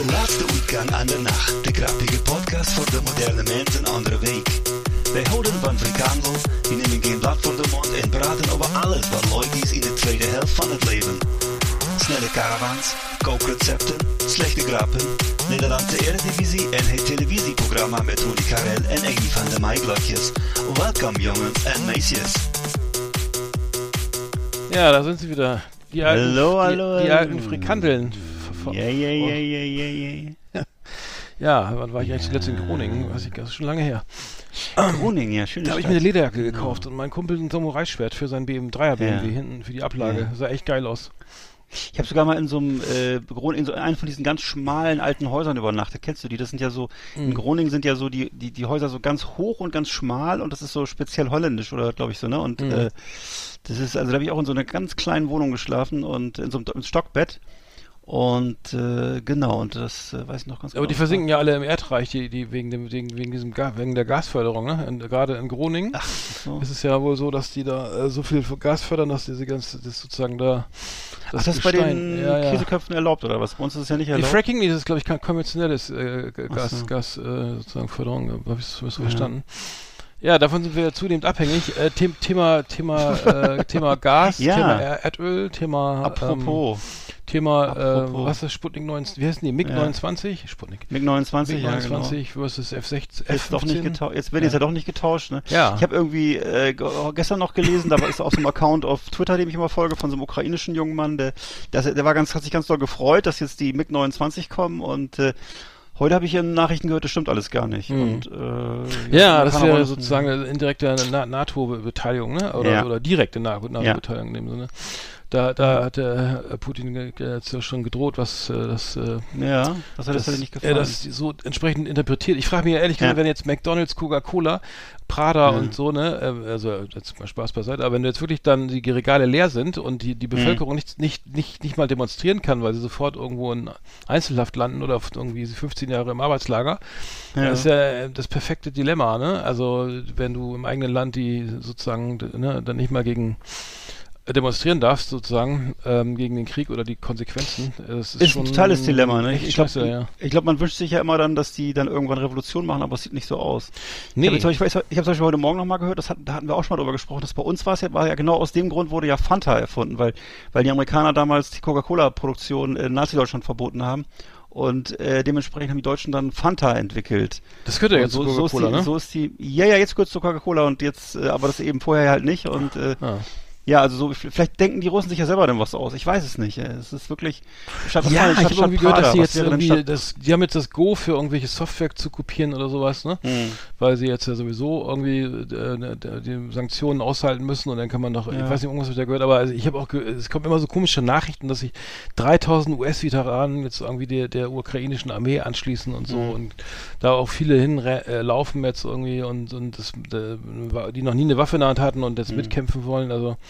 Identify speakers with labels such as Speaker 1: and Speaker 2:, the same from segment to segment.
Speaker 1: De laatste uitgang aan de nacht. De grappige podcast voor de moderne mens een andere week. Wij houden van frikandel, die nemen geen blad voor de mond en praten over alles wat leuk is in de tweede helft van het leven. Snelle caravans, kookrecepten, slechte grappen, Nederlandse Eredivisie en het televisieprogramma met Rudy Karel en Eggy van de Maiglotjes. Welkom jongens en meisjes.
Speaker 2: Ja, da sind sie wieder. Die alten,
Speaker 3: Hallo,
Speaker 2: die,
Speaker 3: hallo,
Speaker 2: die
Speaker 3: hallo.
Speaker 2: alten Frikandeln.
Speaker 3: Ja, ja, ja, ja, ja, ja.
Speaker 2: Ja, wann war ich eigentlich zuletzt in Groningen? Weiß ich, das ist schon lange her.
Speaker 3: Groningen, ja, schön.
Speaker 2: Da habe ich mir eine Lederjacke gekauft und mein Kumpel ein Samurai-Schwert für sein BMW, 3er BMW
Speaker 3: Ja.
Speaker 2: hinten für die Ablage.
Speaker 3: Ja.
Speaker 2: Sah echt geil aus.
Speaker 3: Ich habe sogar mal in so einem äh, in so einem von diesen ganz schmalen alten Häusern übernachtet. Kennst du die? Das sind ja so
Speaker 2: Mhm.
Speaker 3: in Groningen sind ja so die die die Häuser so ganz hoch und ganz schmal und das ist so speziell holländisch oder glaube ich so, ne? Und
Speaker 2: Mhm.
Speaker 3: äh, das ist also da habe ich auch in so einer ganz kleinen Wohnung geschlafen und in so einem Stockbett. Und äh, genau, und das äh, weiß ich noch ganz genau.
Speaker 2: Aber die versinken ja alle im Erdreich, die, die wegen dem, wegen, wegen diesem Ga wegen der Gasförderung, ne? Und gerade in Groningen
Speaker 3: Ach, so.
Speaker 2: ist es ja wohl so, dass die da äh, so viel Gas fördern, dass diese ganze, das sozusagen da.
Speaker 3: Ach, das ist bei
Speaker 2: Gestein-
Speaker 3: den
Speaker 2: ja, ja.
Speaker 3: Käseköpfen erlaubt, oder was? Bei uns ist es ja nicht
Speaker 2: Die
Speaker 3: erlaubt.
Speaker 2: Fracking, nee, das ist, glaube ich, kein konventionelles äh, Gas,
Speaker 3: so.
Speaker 2: Gas äh, sozusagen Förderung, habe ich so so
Speaker 3: Ja.
Speaker 2: verstanden. Ja, davon sind wir zunehmend abhängig. Äh, The Thema, Thema, äh, Thema Gas,
Speaker 3: Ja.
Speaker 2: Thema Er- Erdöl, Thema,
Speaker 3: Apropos,
Speaker 2: ähm, Thema, äh,
Speaker 3: Apropos.
Speaker 2: was ist Sputnik 19, wie heißen die? MiG
Speaker 3: Ja.
Speaker 2: 29? Sputnik.
Speaker 3: MiG 29,
Speaker 2: MiG
Speaker 3: ja, genau.
Speaker 2: 29 versus F16.
Speaker 3: Jetzt doch nicht
Speaker 2: F15.
Speaker 3: getauscht. Jetzt werden jetzt ja doch nicht getauscht, ne?
Speaker 2: Ja.
Speaker 3: Ich habe irgendwie äh, ge- gestern noch gelesen, da war- ist auf so einem Account auf Twitter, dem ich immer folge, von so einem ukrainischen jungen Mann, der, der, der war ganz, hat sich ganz doll gefreut, dass jetzt die MiG 29 kommen und äh, heute habe ich in Nachrichten gehört, das stimmt alles gar nicht.
Speaker 2: Hm.
Speaker 3: Und, äh,
Speaker 2: Ja, das wäre sozusagen eine indirekte Na NATO-Beteiligung, ne? Oder,
Speaker 3: Ja.
Speaker 2: oder direkte Na- NATO-Beteiligung in dem Sinne. Da, da hat der Putin ja schon gedroht, was äh, das äh,
Speaker 3: Ja, das hat das,
Speaker 2: das,
Speaker 3: nicht
Speaker 2: er
Speaker 3: gefallen.
Speaker 2: das so entsprechend interpretiert. Ich frage mich ehrlich gesagt,
Speaker 3: Ja.
Speaker 2: wenn jetzt McDonalds, Coca-Cola, Prada
Speaker 3: Ja.
Speaker 2: und so, ne, äh, also jetzt mal Spaß beiseite, aber wenn jetzt wirklich dann die Regale leer sind und die, die
Speaker 3: Mhm.
Speaker 2: Bevölkerung nicht, nicht, nicht, nicht mal demonstrieren kann, weil sie sofort irgendwo in Einzelhaft landen oder irgendwie 15 Jahre im Arbeitslager,
Speaker 3: Ja.
Speaker 2: das ist ja das perfekte Dilemma, ne? Also wenn du im eigenen Land die sozusagen ne, dann nicht mal gegen demonstrieren darfst, sozusagen, ähm, gegen den Krieg oder die Konsequenzen. Das ist,
Speaker 3: ist ein totales Dilemma, ne? Ich glaube,
Speaker 2: ja.
Speaker 3: ich glaub, man wünscht sich ja immer dann, dass die dann irgendwann Revolution machen, aber es sieht nicht so aus.
Speaker 2: Nee.
Speaker 3: Ich habe zum hab zum Beispiel heute Morgen nochmal gehört, das hat, da hatten wir auch schon mal drüber gesprochen, dass bei uns war es ja, war ja genau aus dem Grund wurde ja Fanta erfunden, weil, weil die Amerikaner damals die Coca-Cola-Produktion in Nazi-Deutschland verboten haben. Und äh, dementsprechend haben die Deutschen dann Fanta entwickelt.
Speaker 2: Das gehört ja jetzt
Speaker 3: so,
Speaker 2: zu
Speaker 3: so, ist
Speaker 2: Coca-Cola,
Speaker 3: die,
Speaker 2: ne?
Speaker 3: so ist die, ja, ja, jetzt kurz zu Coca-Cola und jetzt, äh, aber das eben vorher halt nicht. Und äh,
Speaker 2: Ah.
Speaker 3: Ja, also so, vielleicht denken die Russen sich ja selber denn was aus. Ich weiß es nicht. äh, Es ist wirklich. Statt,
Speaker 2: Ja,
Speaker 3: war
Speaker 2: ich habe irgendwie gehört, dass
Speaker 3: Was
Speaker 2: jetzt irgendwie, das, die haben jetzt das Go für irgendwelche Software zu kopieren oder sowas, ne?
Speaker 3: Hm.
Speaker 2: Weil sie jetzt ja sowieso irgendwie äh, die Sanktionen aushalten müssen und dann kann man doch, ich
Speaker 3: Ja.
Speaker 2: weiß nicht, irgendwas habe ich da gehört, aber also ich habe auch, es kommen immer so komische Nachrichten, dass sich 3000 US-Veteranen jetzt irgendwie der, der ukrainischen Armee anschließen und so
Speaker 3: Mhm.
Speaker 2: und da auch viele hinlaufen jetzt irgendwie und, und das, äh, die noch nie eine Waffe in der Hand hatten und jetzt
Speaker 3: Mhm.
Speaker 2: mitkämpfen wollen, also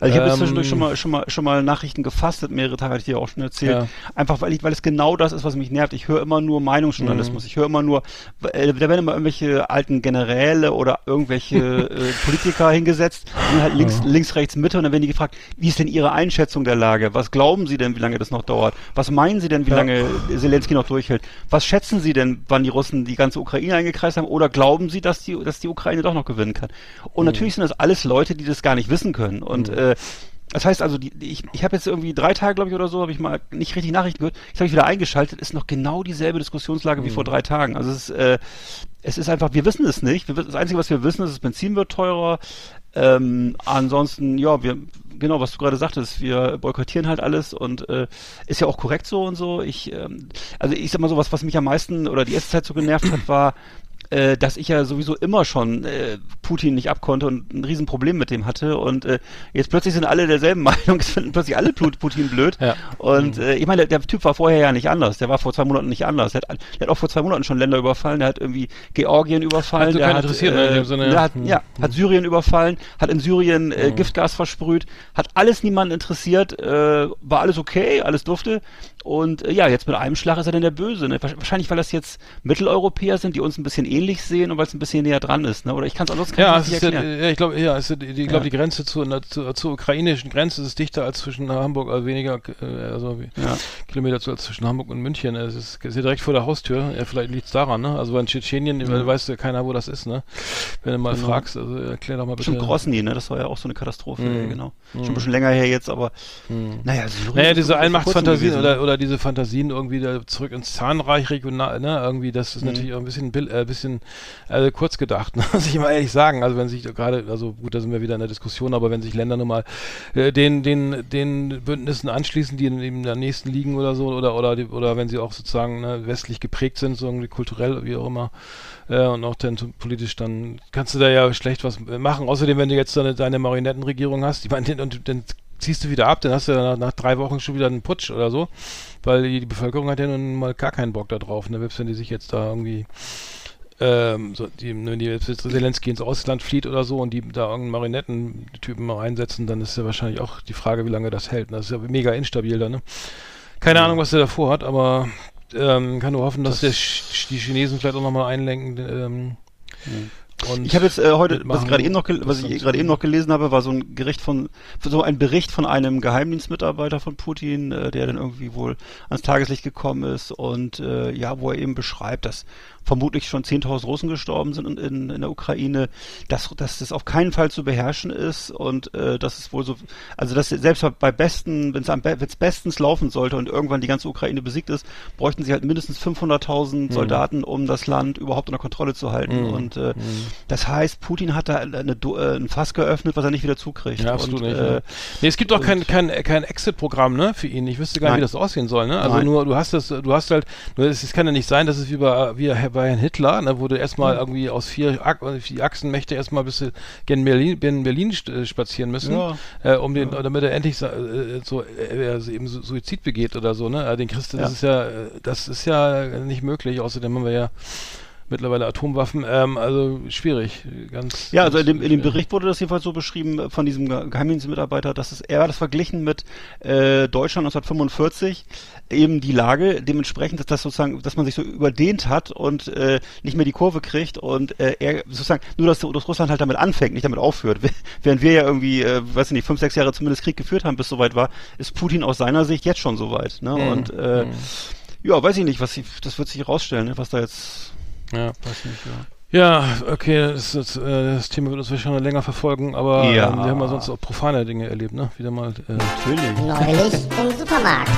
Speaker 3: Also ich habe jetzt
Speaker 2: Ähm,
Speaker 3: zwischendurch schon mal, schon mal, schon mal Nachrichten gefastet, mehrere Tage hatte ich dir auch schon erzählt.
Speaker 2: Ja.
Speaker 3: Einfach weil ich, weil es genau das ist, was mich nervt. Ich höre immer nur Meinungsjournalismus.
Speaker 2: Mhm.
Speaker 3: Ich höre immer nur, äh, da werden immer irgendwelche alten Generäle oder irgendwelche äh, Politiker hingesetzt, die halt links, links, rechts, Mitte und dann werden die gefragt, wie ist denn Ihre Einschätzung der Lage? Was glauben Sie denn, wie lange das noch dauert? Was meinen Sie denn, wie
Speaker 2: Ja.
Speaker 3: lange Zelensky noch durchhält? Was schätzen Sie denn, wann die Russen die ganze Ukraine eingekreist haben? Oder glauben Sie, dass die, dass die Ukraine doch noch gewinnen kann? Und natürlich sind das alles Leute, die das gar nicht wissen können. Und äh, das heißt also, die, ich, ich habe jetzt irgendwie drei Tage, glaube ich, oder so, habe ich mal nicht richtig Nachrichten gehört. Jetzt habe ich wieder eingeschaltet, ist noch genau dieselbe Diskussionslage wie vor drei Tagen. Also es ist, äh, es ist einfach, wir wissen es nicht. Wir, das Einzige, was wir wissen, ist, das Benzin wird teurer. Ähm, ansonsten, ja, wir, genau, was du gerade sagtest, wir boykottieren halt alles und äh, ist ja auch korrekt so und so. Ich, ähm, also ich sag mal so, was, was mich am meisten oder die erste Zeit so genervt hat, war, äh, dass ich ja sowieso immer schon äh, Putin nicht abkonnte und ein Riesenproblem mit dem hatte. Und äh, jetzt plötzlich sind alle derselben Meinung, es finden plötzlich alle Putin blöd.
Speaker 2: Ja.
Speaker 3: und äh, ich meine, der, der Typ war vorher ja nicht anders, der war vor zwei Monaten nicht anders, der hat, der hat auch vor zwei Monaten schon Länder überfallen, der hat irgendwie Georgien überfallen,
Speaker 2: Hat so
Speaker 3: der hat,
Speaker 2: interessiert, ne, in
Speaker 3: äh,
Speaker 2: Sinne,
Speaker 3: der hat, ja, hat Syrien überfallen, hat in Syrien äh, Giftgas versprüht, hat alles niemanden interessiert, äh, war alles okay, alles durfte. Und äh, ja, jetzt mit einem Schlag ist er dann der Böse. Ne? Wahrsch- Wahrscheinlich, weil das jetzt Mitteleuropäer sind, die uns ein bisschen ähnlich sehen und weil es ein bisschen näher dran ist. Ne? Oder ich kann es ansonsten
Speaker 2: Ja, es ist
Speaker 3: nicht
Speaker 2: ja,
Speaker 3: erklären.
Speaker 2: ja, ich glaube, ja, ist, die, ich glaube, die Grenze zur, na- zur, zur ukrainischen Grenze ist dichter als zwischen Hamburg, also weniger, äh, also
Speaker 3: Ja.
Speaker 2: Kilometer zu, als zwischen Hamburg und München. Es ist, ist ja direkt vor der Haustür. Ja, vielleicht liegt es daran, ne? Also in Tschetschenien, weil weiß ja keiner, wo das ist, ne? Wenn du mal
Speaker 3: Genau.
Speaker 2: fragst, also erklär doch mal bitte.
Speaker 3: Stimmt, Grosny, ne? Das war ja auch so eine Katastrophe,
Speaker 2: Mhm.
Speaker 3: genau. Schon ein bisschen länger her jetzt, aber naja, Syrien
Speaker 2: Naja,
Speaker 3: ist
Speaker 2: diese
Speaker 3: vor kurzem
Speaker 2: Allmachtsfantasien
Speaker 3: gewesen.
Speaker 2: oder, oder diese Fantasien irgendwie zurück ins Zahnreich regional, ne, irgendwie, das ist
Speaker 3: Mhm.
Speaker 2: natürlich auch ein bisschen, äh, bisschen äh, kurz gedacht, ne? muss ich mal ehrlich sagen. Also wenn sich gerade, also gut, da sind wir wieder in der Diskussion, aber wenn sich Länder nun mal äh, den, den, den Bündnissen anschließen, die in, in der nächsten liegen oder so, oder, oder, die, oder wenn sie auch sozusagen ne, westlich geprägt sind, so irgendwie kulturell, wie auch immer, äh, und auch dann politisch, dann kannst du da ja schlecht was machen. Außerdem, wenn du jetzt deine, deine Marionettenregierung hast, ich meine, den- und dann ziehst du wieder ab, dann hast du ja nach, nach drei Wochen schon wieder einen Putsch oder so, weil die, die Bevölkerung hat ja nun mal gar keinen Bock da drauf, ne? selbst wenn die sich jetzt da irgendwie ähm, so, die, wenn die jetzt Zelensky ins Ausland flieht oder so und die da irgendeinen Marionettentypen mal einsetzen, dann ist ja wahrscheinlich auch die Frage, wie lange das hält. Das ist ja mega instabil da, ne? Keine Ahnung, was der davor hat, aber ähm, kann nur hoffen, dass der Ch die Chinesen vielleicht auch nochmal einlenken. Ähm, und
Speaker 3: Ich habe jetzt äh, heute, was ich gerade eben noch, was ich gerade eben noch gelesen habe, war so ein Gericht von, so ein Bericht von einem Geheimdienstmitarbeiter von Putin, äh, der dann irgendwie wohl ans Tageslicht gekommen ist und äh, ja, wo er eben beschreibt, dass vermutlich schon 10.000 Russen gestorben sind in, in, in der Ukraine, dass, dass das auf keinen Fall zu beherrschen ist und äh, dass es wohl so, also dass selbst bei besten, wenn es am be wenn's bestens laufen sollte und irgendwann die ganze Ukraine besiegt ist, bräuchten sie halt mindestens 500.000 Soldaten, um das Land überhaupt unter Kontrolle zu halten und äh, das heißt, Putin hat da eine, äh, ein Fass geöffnet, was er nicht wieder zukriegt.
Speaker 2: Ja, absolut
Speaker 3: und,
Speaker 2: nicht.
Speaker 3: Äh,
Speaker 2: ja. Nee, es gibt auch kein, kein, kein Exit-Programm, ne, für ihn. Ich wüsste gar nicht,
Speaker 3: Nein.
Speaker 2: wie das aussehen soll, ne? Also
Speaker 3: Nein.
Speaker 2: nur, du hast das, du hast halt, nur es, kann ja nicht sein, dass es wie bei, wie bei Herrn Hitler, ne, wo du erstmal irgendwie aus vier, Achsenmächte erstmal bis gen Berlin, gen Berlin äh, spazieren müssen,
Speaker 3: Ja.
Speaker 2: äh, um den, damit er endlich sa- äh, so, äh, also eben Su- Suizid begeht oder so, ne? Äh, Den kriegst du, das
Speaker 3: Ja.
Speaker 2: ist ja, äh, das ist ja nicht möglich. Außerdem haben wir ja mittlerweile Atomwaffen, ähm, also schwierig, ganz.
Speaker 3: Ja, also in dem, in dem. Bericht wurde das jedenfalls so beschrieben äh, von diesem Ge- Geheimdienstmitarbeiter, dass es, er hat das verglichen mit äh, Deutschland 1945, eben die Lage dementsprechend, dass das sozusagen, dass man sich so überdehnt hat und äh, nicht mehr die Kurve kriegt und äh, er sozusagen, nur dass, dass Russland halt damit anfängt, nicht damit aufhört. Während wir ja irgendwie, äh, weiß ich nicht, fünf, sechs Jahre zumindest Krieg geführt haben, bis soweit war, ist Putin aus seiner Sicht jetzt schon soweit. Ne?
Speaker 2: Mhm.
Speaker 3: Und äh, ja, weiß ich nicht, was sie, das wird sich herausstellen, ne, was da jetzt
Speaker 2: Ja.
Speaker 3: weiß nicht, ja.
Speaker 2: Ja, okay, das, das, äh, das Thema wird uns wahrscheinlich noch länger verfolgen, aber
Speaker 3: Ja.
Speaker 2: ähm, wir haben ja sonst auch profane Dinge erlebt, ne? Wieder mal. Äh,
Speaker 3: Natürlich.
Speaker 4: Neulich im Supermarkt.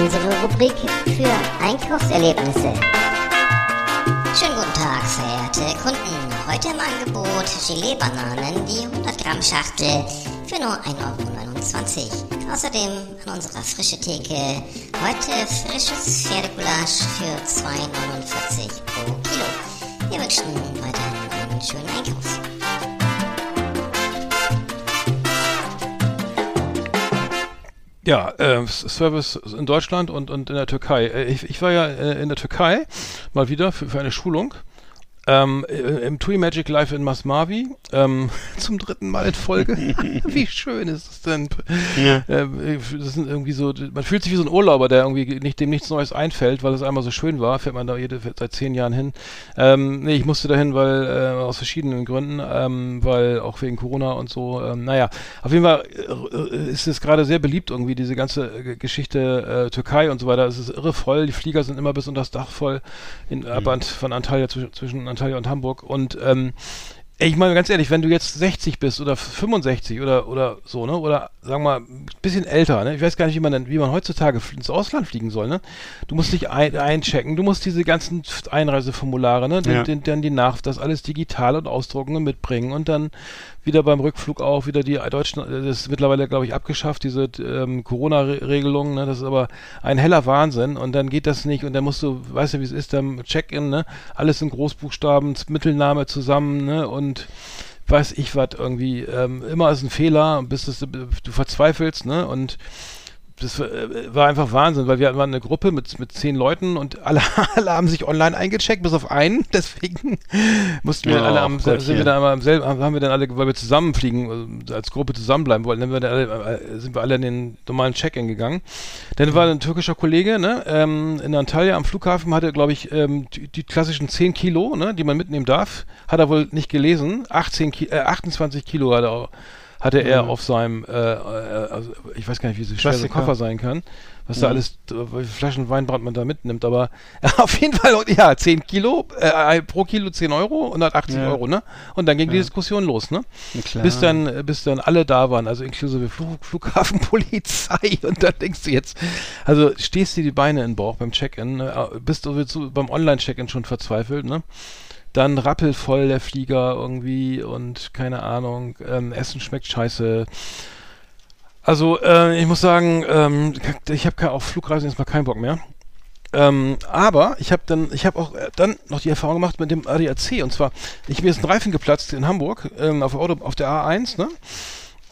Speaker 4: Unsere Rubrik für Einkaufserlebnisse. Schönen guten Tag, verehrte Kunden. Heute im Angebot Gelee-Bananen, die 100 Gramm Schachtel für nur 1,29 Euro. Außerdem an unserer frische Theke heute frisches Pferdegulasch für 2,49 pro Kilo. Wir wünschen weiterhin einen schönen Einkauf.
Speaker 2: ja, äh, Service in Deutschland und, und in der Türkei. Äh, ich, ich war ja äh, in der Türkei mal wieder für, für eine Schulung. Ähm, äh, Im TUI Magic Live in Masmavi, ähm, zum dritten Mal in Folge. wie schön ist es denn?
Speaker 3: Ja.
Speaker 2: Äh, das sind irgendwie so, man fühlt sich wie so ein Urlauber, der irgendwie nicht, dem nichts Neues einfällt, weil es einmal so schön war, fährt man da jede, seit zehn Jahren hin. Ähm, nee, ich musste dahin, weil, äh, aus verschiedenen Gründen, ähm, weil auch wegen Corona und so, ähm, naja, auf jeden Fall äh, ist es gerade sehr beliebt irgendwie, diese ganze Geschichte äh, Türkei und so weiter. Es ist irre voll, die Flieger sind immer bis unter das Dach voll in, Ant, von Antalya, zwischen, zwischen Antalya und Hamburg und ähm, ich meine ganz ehrlich, wenn du jetzt 60 bist oder 65 oder oder so, ne? Oder sagen wir mal ein bisschen älter, ne? Ich weiß gar nicht, wie man denn, wie man heutzutage ins Ausland fliegen soll, ne? Du musst dich ein, einchecken, du musst diese ganzen Einreiseformulare, ne? Den,
Speaker 3: Ja.
Speaker 2: den, dann die Nach, das alles digital und ausdrucken und mitbringen und dann wieder beim Rückflug auch wieder die deutschen, das ist mittlerweile glaube ich abgeschafft, diese ähm, Corona-Regelung, ne? Das ist aber ein heller Wahnsinn und dann geht das nicht und dann musst du, weißt du, wie es ist, dann Check-in, ne? Alles in Großbuchstaben, Mittelname zusammen, ne? Und weiß ich was irgendwie, ähm, immer ist ein Fehler, bis das, du verzweifelst, ne? Und das äh, war einfach Wahnsinn, weil wir waren eine Gruppe mit, mit zehn Leuten und alle, alle haben sich online eingecheckt, bis auf einen. Deswegen mussten wir
Speaker 3: Ja,
Speaker 2: alle am, sind
Speaker 3: Gottchen.
Speaker 2: wir dann am selben, haben wir dann alle, weil wir zusammenfliegen, äh, als Gruppe zusammenbleiben wollten, dann wir dann alle, äh, sind wir alle in den normalen Check-in gegangen. Dann war ein türkischer Kollege, ne, ähm, in Antalya am Flughafen hatte, glaube ich, ähm, die, die klassischen 10 Kilo, ne, die man mitnehmen darf, hat er wohl nicht gelesen. 18 Ki äh, 28 Kilo hat er auch hatte er auf seinem, äh, äh, also ich weiß gar nicht, wie so schwer
Speaker 3: Klassiker.
Speaker 2: Koffer sein kann, was da alles, äh, wie viele Flaschen Weinbrand man da mitnimmt, aber auf jeden Fall, ja, 10 Kilo, äh, pro Kilo 10 Euro, 180
Speaker 3: Ja.
Speaker 2: Euro, ne? Und dann ging die Diskussion los, ne?
Speaker 3: Klar.
Speaker 2: Bis dann, äh, bis dann alle da waren, also inklusive Flug, Flughafenpolizei und dann denkst du jetzt, also stehst dir die Beine in den Bauch beim Check-in, ne? Äh, bist du beim Online-Check-in schon verzweifelt, ne? Dann rappelvoll der Flieger irgendwie und keine Ahnung, ähm, Essen schmeckt scheiße. Also äh, ich muss sagen, ähm, ich habe auf Flugreisen jetzt mal keinen Bock mehr. Ähm, aber ich habe dann, ich habe auch äh, dann noch die Erfahrung gemacht mit dem ADAC und zwar, ich mir ist ein Reifen geplatzt in Hamburg ähm, auf, Auto, auf der A1, ne?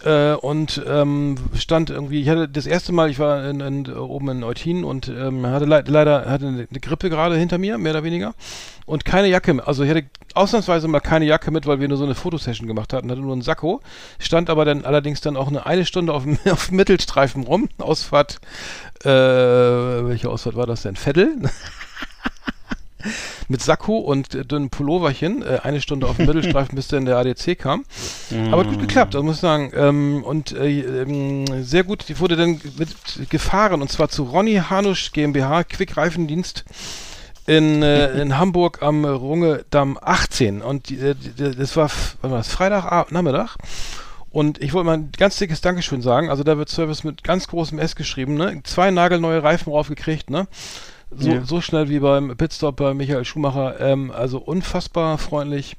Speaker 2: Äh, und ähm, stand irgendwie, ich hatte das erste Mal, ich war in, in, oben in Eutin und ähm, hatte le leider hatte eine, Grippe gerade hinter mir, mehr oder weniger, und keine Jacke, also ich hatte ausnahmsweise mal keine Jacke mit, weil wir nur so eine Fotosession gemacht hatten, hatte nur einen Sakko, stand aber dann allerdings dann auch eine, eine Stunde auf dem, auf Mittelstreifen rum, Ausfahrt, äh, welche Ausfahrt war das denn? Veddel? Mit Sakko und äh, dünnem Pulloverchen, äh, eine Stunde auf dem Mittelstreifen, bis dann der ADC kam. Aber hat gut geklappt, das muss ich sagen. Ähm, und äh, ähm, sehr gut, die wurde dann mit gefahren und zwar zu Ronny Hanusch GmbH, Quick-Reifendienst in, äh, in Hamburg am Rungedamm 18. Und die, äh, die, das war, war das, Freitag Nachmittag. Und ich wollte mal ein ganz dickes Dankeschön sagen. Also da wird Service mit ganz großem S geschrieben, ne? Zwei nagelneue Reifen raufgekriegt, ne? So,
Speaker 3: Ja.
Speaker 2: so schnell wie beim Pitstop bei Michael Schumacher. Ähm, also unfassbar freundlich.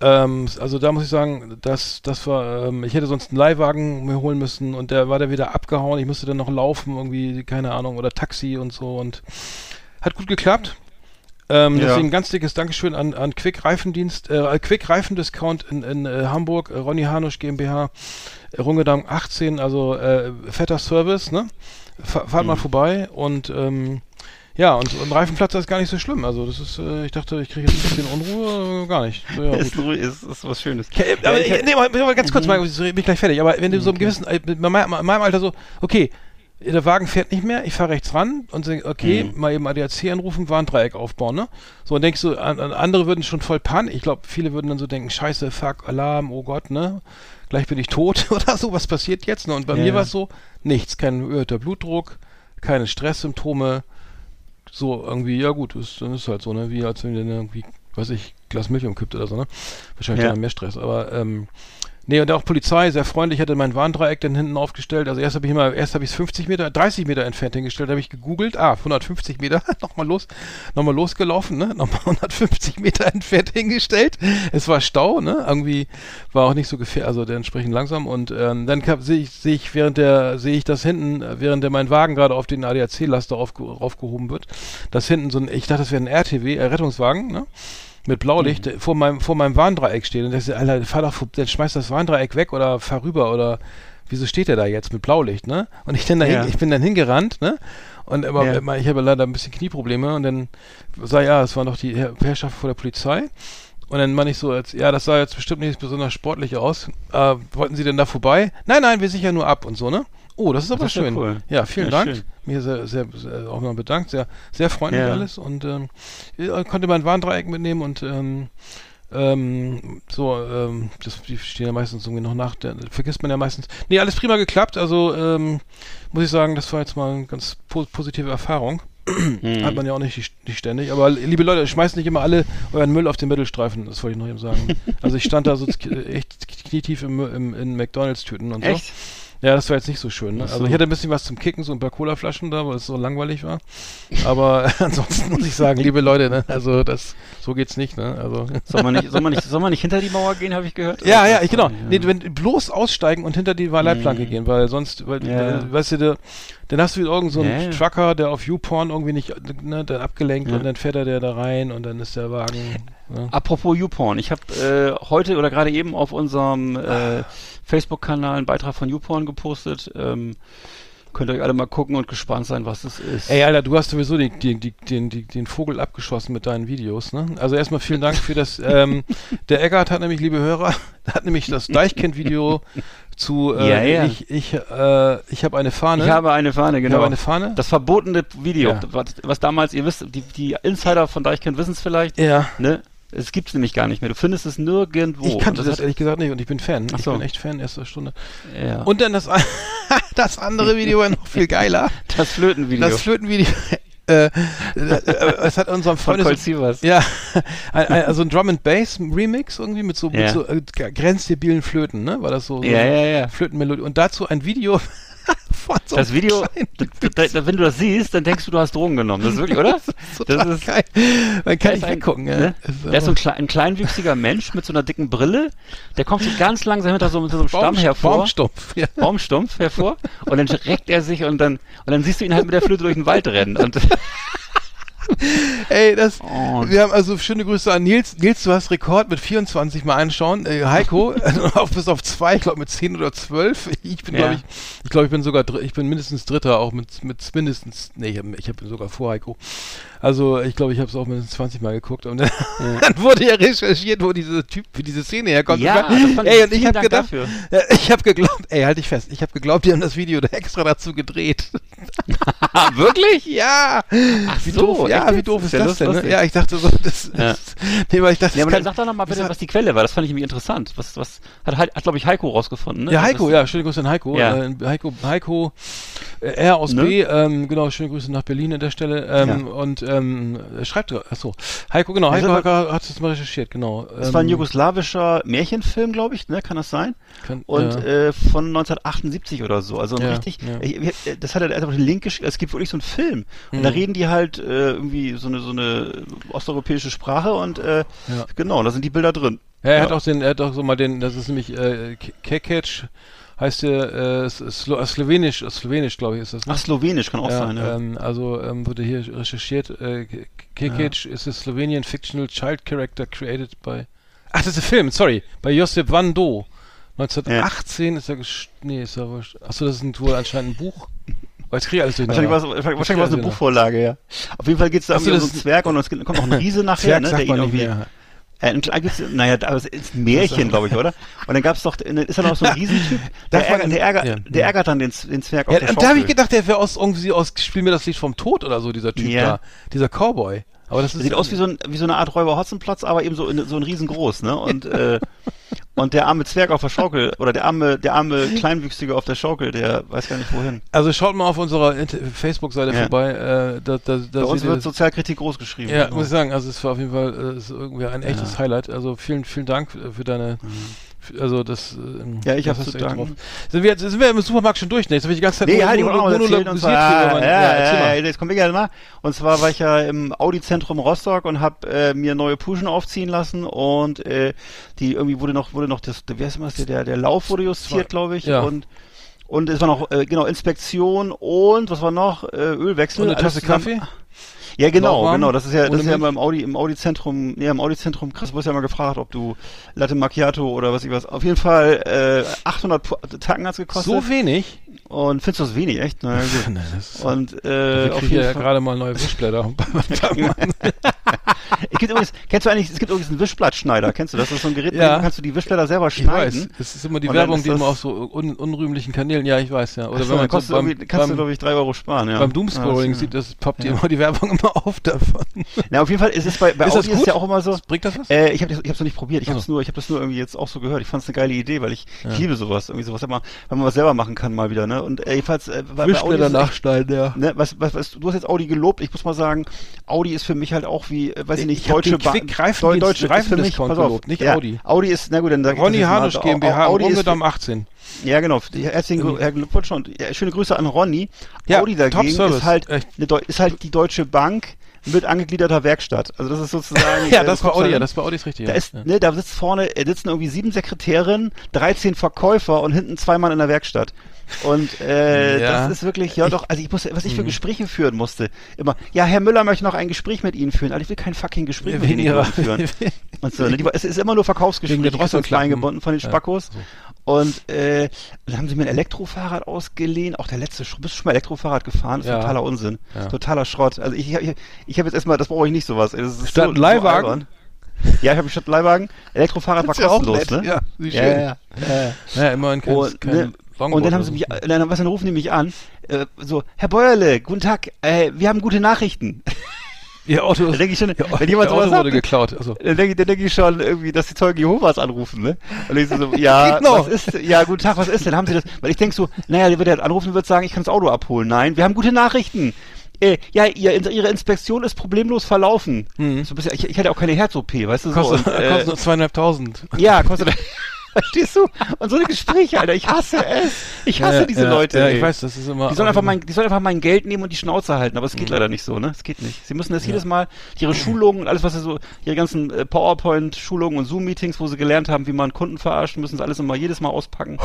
Speaker 2: Ähm, also da muss ich sagen, das, das war, ähm, ich hätte sonst einen Leihwagen mir holen müssen und der war da wieder abgehauen. Ich musste dann noch laufen, irgendwie, keine Ahnung, oder Taxi und so und hat gut geklappt. Ähm,
Speaker 3: Ja.
Speaker 2: Deswegen ganz dickes Dankeschön an, an Quick Reifendienst, äh, Quick Reifendiscount in, in äh, Hamburg, äh, Ronny Hanusch GmbH, äh, Rungedamm 18, also äh, fetter Service, ne? Fa fahrt mal vorbei und ähm, ja, und, und Reifenplatz ist gar nicht so schlimm. Also das ist, äh, ich dachte, ich kriege jetzt ein bisschen Unruhe, äh, gar nicht. So, ja,
Speaker 3: ist, ist, ist was Schönes.
Speaker 2: Okay, aber,
Speaker 3: Ja, ich-
Speaker 2: nee, mal, mal ganz kurz, mal, ich bin ich gleich fertig. Aber wenn du so im gewissen, äh, in meinem Alter so, okay, der Wagen fährt nicht mehr, ich fahre rechts ran und sage, okay,
Speaker 3: Mhm.
Speaker 2: mal eben ADAC anrufen, Warndreieck aufbauen, ne? So, und denkst du, an, an andere würden schon voll Panik. Ich glaube, viele würden dann so denken, scheiße, fuck, Alarm, oh Gott, ne? Gleich bin ich tot oder so, was passiert jetzt? Ne? Und bei
Speaker 3: Ja.
Speaker 2: mir war es so, nichts, kein erhöhter Blutdruck, keine Stresssymptome, so irgendwie, ja gut, ist, dann ist halt so, ne? Wie als wenn dir irgendwie, weiß ich, Glas Milch umkippt oder so, ne? Wahrscheinlich
Speaker 3: Ja.
Speaker 2: dann mehr Stress, aber ähm, nee, und auch Polizei, sehr freundlich, hatte mein Warndreieck dann hinten aufgestellt. Also erst habe ich immer, erst habe ich es 50 Meter, 30 Meter entfernt hingestellt, habe ich gegoogelt, ah, 150 Meter, nochmal los, nochmal losgelaufen, ne? Nochmal 150 Meter entfernt hingestellt. Es war Stau, ne? Irgendwie war auch nicht so gefährlich, also der entsprechend langsam und ähm, dann sehe ich, sehe ich während der, sehe ich das hinten, äh, während der mein Wagen gerade auf den ADAC-Laster aufge, aufgehoben wird, dass hinten so ein, ich dachte, das wäre ein RTW, äh, Rettungswagen, ne? Mit Blaulicht äh, vor meinem vor meinem Warndreieck steht und der sagt, Alter, fahr doch, dann schmeiß das Warndreieck weg oder fahr rüber oder wieso steht der da jetzt mit Blaulicht, ne? Und ich dann dahin,
Speaker 3: Ja.
Speaker 2: ich bin dann hingerannt, ne? Und aber
Speaker 3: Ja.
Speaker 2: ich habe leider ein bisschen Knieprobleme und dann sah ja, es waren doch die Herr- Herrschaften vor der Polizei. Und dann meine ich so, als, ja, das sah jetzt bestimmt nicht besonders sportlich aus. Äh, wollten Sie denn da vorbei? Nein, nein, wir sichern nur ab und so, ne? Oh, das ist aber
Speaker 3: Das ist ja
Speaker 2: schön.
Speaker 3: cool.
Speaker 2: Ja, vielen
Speaker 3: Ja,
Speaker 2: Dank.
Speaker 3: schön.
Speaker 2: Mir sehr, sehr, sehr auch mal bedankt. Sehr, sehr freundlich
Speaker 3: Ja.
Speaker 2: alles. Und ähm, ich konnte mein Warndreieck mitnehmen und ähm, ähm, so, ähm, das, die stehen ja meistens irgendwie noch nach, der, vergisst man ja meistens. Nee, alles prima geklappt. Also ähm, muss ich sagen, das war jetzt mal eine ganz po positive Erfahrung.
Speaker 3: Mhm.
Speaker 2: Hat man ja auch nicht, nicht ständig. Aber liebe Leute, schmeißt nicht immer alle euren Müll auf den Mittelstreifen. Das wollte ich noch eben sagen. Also ich stand da so echt knietief im, im, in McDonalds-Tüten und so. Ja, das war jetzt nicht so schön. Ne? Also ich hatte ein bisschen was zum Kicken, so ein paar Cola-Flaschen da, weil es so langweilig war. Aber ansonsten muss ich sagen, liebe Leute, ne? also das so geht's nicht. Ne? Also
Speaker 3: Soll man nicht, soll man nicht, soll man nicht hinter die Mauer gehen, habe ich gehört?
Speaker 2: ja, ja, ich, genau.
Speaker 3: Ja.
Speaker 2: Nee, wenn bloß aussteigen und hinter die Leitplanke gehen, weil sonst, weil,
Speaker 3: Ja.
Speaker 2: äh, weißt du, der, dann hast du wieder irgend so einen
Speaker 3: Ja.
Speaker 2: Trucker, der auf YouPorn irgendwie nicht, ne, der abgelenkt und dann fährt er der da rein und dann ist der Wagen. Ne?
Speaker 3: Apropos YouPorn, ich habe äh, heute oder gerade eben auf unserem äh, Facebook-Kanal einen Beitrag von YouPorn gepostet. Ähm, könnt ihr euch alle mal gucken und gespannt sein, was es ist.
Speaker 2: Ey, Alter, du hast sowieso die, den, die, den Vogel abgeschossen mit deinen Videos, ne? Also erstmal vielen Dank für das. Ähm, der Eckart hat nämlich, liebe Hörer, hat nämlich das Deichkind-Video zu äh,
Speaker 3: Ja, ja.
Speaker 2: ich, ich, äh, ich habe eine Fahne.
Speaker 3: ich habe eine Fahne,
Speaker 2: Ich
Speaker 3: genau.
Speaker 2: habe eine Fahne.
Speaker 3: das verbotene Video,
Speaker 2: Ja.
Speaker 3: was, was damals, ihr wisst, die, die Insider von Deichkind wissen es vielleicht,
Speaker 2: ja.
Speaker 3: ne? Es gibt's nämlich gar nicht mehr. Du findest es nirgendwo.
Speaker 2: Ich kannte
Speaker 3: Und
Speaker 2: das ehrlich gesagt nicht und ich bin Fan.
Speaker 3: Ach
Speaker 2: Ich
Speaker 3: so.
Speaker 2: bin echt Fan, erster Stunde.
Speaker 3: ja.
Speaker 2: Und dann das, das andere Video war noch viel geiler.
Speaker 3: das Flötenvideo
Speaker 2: Das Flötenvideo. Äh, äh, es hat unserem Freund
Speaker 3: Sievers.
Speaker 2: ja, ein, ein, also ein Drum and Bass Remix irgendwie mit so, mit
Speaker 3: Ja.
Speaker 2: so äh, grenzdebilen Flöten, ne? War das so, so
Speaker 3: Ja, ja, ja.
Speaker 2: Flötenmelodie und dazu ein Video so
Speaker 3: Das Video, da, da, wenn du das siehst, dann denkst du, du hast Drogen genommen. Das ist wirklich, oder? das ist-
Speaker 2: geil. Man kann nicht weggucken, ja.
Speaker 3: ne? Der ist so ein, klein, ein kleinwüchsiger Mensch mit so einer dicken Brille. Der kommt so ganz langsam hinter so, hinter so einem Stamm
Speaker 2: Baum-
Speaker 3: hervor.
Speaker 2: Baumstumpf, ja.
Speaker 3: Baumstumpf hervor. Und dann reckt er sich und dann, und dann siehst du ihn halt mit der Flöte durch den Wald rennen. Und,
Speaker 2: Ey, das,
Speaker 3: Und-
Speaker 2: wir haben also schöne Grüße an Nils. Nils, du hast Rekord mit 24 mal anschauen. Äh, Heiko, auf, bis auf zwei, ich glaube mit 10 oder 12. Ich bin,
Speaker 3: Ja.
Speaker 2: glaube ich, ich glaube, ich bin sogar, ich bin mindestens Dritter, auch mit, mit mindestens, nee, ich habe ich hab sogar vor Heiko. Also, ich glaube, ich habe es auch mindestens 20 Mal geguckt. Und dann, dann wurde ja recherchiert, wo diese Typ, wie diese Szene herkommt.
Speaker 3: Ja,
Speaker 2: Und
Speaker 3: fand
Speaker 2: ey, und ich habe gedacht,
Speaker 3: dafür.
Speaker 2: ja, ich habe geglaubt, ey, halt dich fest, ich habe geglaubt, die haben das Video da extra dazu gedreht.
Speaker 3: wirklich?
Speaker 2: Ja!
Speaker 3: Ach
Speaker 2: wie
Speaker 3: so,
Speaker 2: doof, ja,
Speaker 3: echt
Speaker 2: wie doof ist
Speaker 3: Ist ja
Speaker 2: das denn? Ne? Ja, ich dachte so, das
Speaker 3: Ja.
Speaker 2: ist, nee, weil ich dachte,
Speaker 3: Ja, aber dann
Speaker 2: kann-
Speaker 3: sag doch nochmal bitte, was die Quelle war. Das fand ich nämlich interessant. Was, was, hat, hat, hat glaube ich, Heiko rausgefunden, ne?
Speaker 2: Ja,
Speaker 3: Das
Speaker 2: Heiko, ja, schöne Grüße an Heiko.
Speaker 3: Ja.
Speaker 2: Äh, Heiko, Heiko, äh, R aus
Speaker 3: Ne?
Speaker 2: B, ähm, genau, schöne Grüße nach Berlin an der Stelle. Ähm, Und ähm, er schreibt, achso, Heiko, genau, Heiko, Heiko hat es mal recherchiert, genau.
Speaker 3: Das war ein
Speaker 2: Ähm,
Speaker 3: jugoslawischer Märchenfilm, glaube ich, ne? Kann das sein?
Speaker 2: kann-
Speaker 3: Und
Speaker 2: ja.
Speaker 3: äh, von 1978 oder so. Also
Speaker 2: Ja,
Speaker 3: richtig,
Speaker 2: ja.
Speaker 3: Ich, ich, das hat er einfach den Link geschickt. Es gibt wirklich so einen Film. Und da
Speaker 2: Mhm.
Speaker 3: reden die halt äh, irgendwie so eine so eine osteuropäische Sprache und äh, genau, da sind die Bilder drin.
Speaker 2: Ja, er hat auch den, er hat auch so mal den, das ist nämlich äh, Ke- Kekec, heißt der, äh, Slo äh, Slowenisch, Slowenisch, glaube ich, ist das. Ne?
Speaker 3: Ach, Slowenisch kann auch
Speaker 2: ja,
Speaker 3: sein, ja.
Speaker 2: ähm, also ähm, wurde hier recherchiert, äh, Ke- Kekec is a Slovenian fictional child character created by, ach, das ist ein Film, sorry, bei Josip Van Do. 1918 ist er gest nee, ist er wohl, achso, das ist ein, wohl anscheinend ein Buch. Oh, jetzt ich alles
Speaker 3: Wahrscheinlich war es
Speaker 2: durcheinander.
Speaker 3: wahrscheinlich war's eine. Buchvorlage, ja. Auf jeden Fall geht es da
Speaker 2: Ach
Speaker 3: um so einen Zwerg und es kommt noch ein Riese nachher,
Speaker 2: Zwerg
Speaker 3: ne? Der ihn irgendwie.
Speaker 2: mehr.
Speaker 3: Äh, gibt's, naja, aber es ist ein Märchen, glaube ich, oder? Und dann gab's doch, ist da noch so ein Riesentyp, der, ärgert, der, ärgert,
Speaker 2: ja,
Speaker 3: der
Speaker 2: ja.
Speaker 3: ärgert dann den, den Zwerg auf
Speaker 2: Ja,
Speaker 3: der
Speaker 2: und da habe ich gedacht, der wäre aus irgendwie aus Spiel mir das Lied vom Tod oder so, dieser Typ
Speaker 3: Ja.
Speaker 2: da. Dieser Cowboy. Aber das
Speaker 3: Der
Speaker 2: ist
Speaker 3: sieht aus wie so, ein, wie so eine Art Räuber Hotzenplotz, aber eben so, in, so ein riesengroß, ne? Und, äh, und der arme Zwerg auf der Schaukel, oder der arme, der arme Kleinwüchsige auf der Schaukel, der weiß gar nicht wohin.
Speaker 2: Also schaut mal auf unserer Facebook-Seite
Speaker 3: Ja.
Speaker 2: vorbei. Äh, da, da, da
Speaker 3: Bei uns wird
Speaker 2: das.
Speaker 3: Sozialkritik groß geschrieben.
Speaker 2: Ja,
Speaker 3: Genau.
Speaker 2: muss ich sagen, also es war auf jeden Fall äh, irgendwie ein echtes Highlight. Also vielen, vielen Dank für für deine, für, also das. ähm,
Speaker 3: Ja, ich
Speaker 2: das
Speaker 3: hab
Speaker 2: hast
Speaker 3: zu danken.
Speaker 2: Sind wir, jetzt, sind wir im Supermarkt schon durch? Ne? Jetzt habe ich die ganze Zeit
Speaker 3: Nee,
Speaker 2: nur
Speaker 3: halt, ich auch noch was erzählen. Und zwar, ja,
Speaker 2: mein-
Speaker 3: ja, ja, ja, das kommt mir gerne mal. Und zwar war ich ja im Audi-Zentrum Rostock und habe äh, mir neue Puschen aufziehen lassen und äh, die irgendwie wurde noch, wurde noch das, wie heißt das, der, der Lauf wurde justiert, glaube ich.
Speaker 2: Ja.
Speaker 3: Und und es war noch, äh, genau, Inspektion und, was war noch, äh, Ölwechsel.
Speaker 2: Und eine Tasse. Kaffee?
Speaker 3: Ja, genau,
Speaker 2: Lauwarm?
Speaker 3: genau. Das ist ja, das ist ja immer im Audi, im Audi-Zentrum, ja, im Audi-Zentrum, Chris, du wirst ja mal gefragt, ob du Latte Macchiato oder was ich was. Auf jeden Fall, äh, 800 Pu- Tacken hat's gekostet.
Speaker 2: So wenig?
Speaker 3: Und findest du das wenig, echt? Na gut.
Speaker 2: Nein, das ist,
Speaker 3: Und äh, auf jeden
Speaker 2: ja
Speaker 3: Fall.
Speaker 2: gerade mal neue Wischblätter.
Speaker 3: Ich gibt übrigens, kennst du eigentlich, es gibt übrigens einen Wischblattschneider, kennst du das? Das ist so ein Gerät,
Speaker 2: Ja.
Speaker 3: mit dem kannst du die Wischblätter selber
Speaker 2: Ich
Speaker 3: schneiden.
Speaker 2: weiß, es ist immer die Werbung, die immer auf so un unrühmlichen Kanälen, ja, ich weiß, ja. Oder
Speaker 3: Achso,
Speaker 2: wenn man
Speaker 3: kostet
Speaker 2: so beim,
Speaker 3: kannst du,
Speaker 2: beim,
Speaker 3: glaube ich, drei Euro sparen, ja.
Speaker 2: beim Doomscrolling
Speaker 3: Ja,
Speaker 2: sieht, das poppt
Speaker 3: Ja.
Speaker 2: immer die Werbung immer auf davon.
Speaker 3: Na, auf jeden Fall ist es bei, bei
Speaker 2: Ist
Speaker 3: Audi ist ja auch immer so.
Speaker 2: Bringt das was?
Speaker 3: Äh, ich habe ich hab's noch nicht probiert. Ich habe
Speaker 2: Ach
Speaker 3: nur, ich habe das nur irgendwie jetzt auch so gehört. Ich fand es eine geile Idee, weil ich, ich liebe sowas, irgendwie sowas, wenn man, wenn man was selber machen kann mal wieder, ne? Und äh, jedenfalls äh, bei, Audi
Speaker 2: nachschneiden, ja.
Speaker 3: Ne, was, was, was, du hast jetzt Audi gelobt. Ich muss mal sagen, Audi ist für mich halt auch wie, äh, weiß ich nicht,
Speaker 2: Ich
Speaker 3: deutsche
Speaker 2: den
Speaker 3: Ba-
Speaker 2: Quick Reifendienst-
Speaker 3: Deu- deutsche ist für mich, pass auf,
Speaker 2: nicht
Speaker 3: ja,
Speaker 2: Audi.
Speaker 3: Audi ist, na gut, dann sag ich
Speaker 2: Ronny
Speaker 3: mal.
Speaker 2: Hanusch
Speaker 3: Au-
Speaker 2: GmbH,
Speaker 3: Audi ist,
Speaker 2: Unbedamm 18.
Speaker 3: ja genau, herzlichen Glück- Herr Glückwunsch und ja, schöne Grüße an Ronny.
Speaker 2: Ja,
Speaker 3: Audi dagegen ist halt, Deu ist halt die Deutsche Bank mit angegliederter Werkstatt. Also das ist sozusagen.
Speaker 2: Ja,
Speaker 3: äh,
Speaker 2: das war Audi, ja, das war Audis richtig.
Speaker 3: da ist,
Speaker 2: ja.
Speaker 3: ne, da sitzt vorne, äh, sitzen irgendwie sieben Sekretärinnen, 13 Verkäufer und hinten zwei Mann in der Werkstatt. Und äh,
Speaker 2: Ja.
Speaker 3: das ist wirklich, ja doch, also ich muss, was ich für Gespräche führen musste. Immer, ja, Herr Müller möchte noch ein Gespräch mit Ihnen führen. Also ich will kein fucking Gespräch mit Ihnen führen. Und so, ne, es ist immer nur Verkaufsgespräche, die uns
Speaker 2: Drosselklappen.
Speaker 3: eingebunden von den
Speaker 2: Ja,
Speaker 3: Spackos. Und äh, dann haben sie mir ein Elektrofahrrad ausgeliehen. Auch der letzte, Sch- bist du schon mal Elektrofahrrad gefahren? Das ist
Speaker 2: Ja.
Speaker 3: totaler Unsinn.
Speaker 2: Ja.
Speaker 3: Totaler Schrott. Also ich, ich, ich habe jetzt erstmal, das brauche ich nicht sowas. Das
Speaker 2: Statt
Speaker 3: so,
Speaker 2: Leihwagen?
Speaker 3: albern. ja, ich habe statt Leihwagen. Elektrofahrrad war
Speaker 2: ja
Speaker 3: kostenlos, ne?
Speaker 2: Ja, wie
Speaker 3: ja,
Speaker 2: schön.
Speaker 3: ja, ja. ja.
Speaker 2: Immerhin kein,
Speaker 3: Und,
Speaker 2: kein
Speaker 3: ne,
Speaker 2: Longboard
Speaker 3: und dann haben sie
Speaker 2: so.
Speaker 3: mich, dann, was, dann rufen die mich an, äh, so, Herr Bäuerle, guten Tag, äh, wir haben gute Nachrichten.
Speaker 2: Ihr Auto,
Speaker 3: Da denke ich schon, wenn jemand
Speaker 2: ihr Auto
Speaker 3: sowas
Speaker 2: wurde
Speaker 3: sagt,
Speaker 2: geklaut. Also,
Speaker 3: dann denke dann denk ich schon irgendwie, dass die Zeugen Jehovas anrufen, ne? Und ich so, so ja,
Speaker 2: Genau.
Speaker 3: was ist, ja, guten Tag, was ist denn? Haben Sie das? Weil ich denke so, naja, der wird ja anrufen und wird sagen, ich kann das Auto abholen. Nein, wir haben gute Nachrichten. Äh, ja, ihr, Ihre Inspektion ist problemlos verlaufen. So ein bisschen, ich, ich hatte auch keine Herz-OP, weißt du so.
Speaker 2: Mhm. kostet,
Speaker 3: und, äh,
Speaker 2: kostet nur zweieinhalbtausend.
Speaker 3: ja, kostet. Verstehst du? Und so eine Gespräche, Alter, ich hasse es. Ich hasse
Speaker 2: Ja,
Speaker 3: diese
Speaker 2: ja,
Speaker 3: Leute.
Speaker 2: Ja,
Speaker 3: ey.
Speaker 2: ich weiß, das ist immer.
Speaker 3: Die sollen, einfach mein, die sollen einfach mein Geld nehmen und die Schnauze halten, aber es
Speaker 2: Mhm.
Speaker 3: geht leider nicht so, ne? Es geht nicht. Sie müssen das jedes Mal, ihre Schulungen und alles, was sie so, ihre ganzen äh, PowerPoint-Schulungen und Zoom-Meetings, wo sie gelernt haben, wie man Kunden verarscht, müssen sie alles immer jedes Mal auspacken.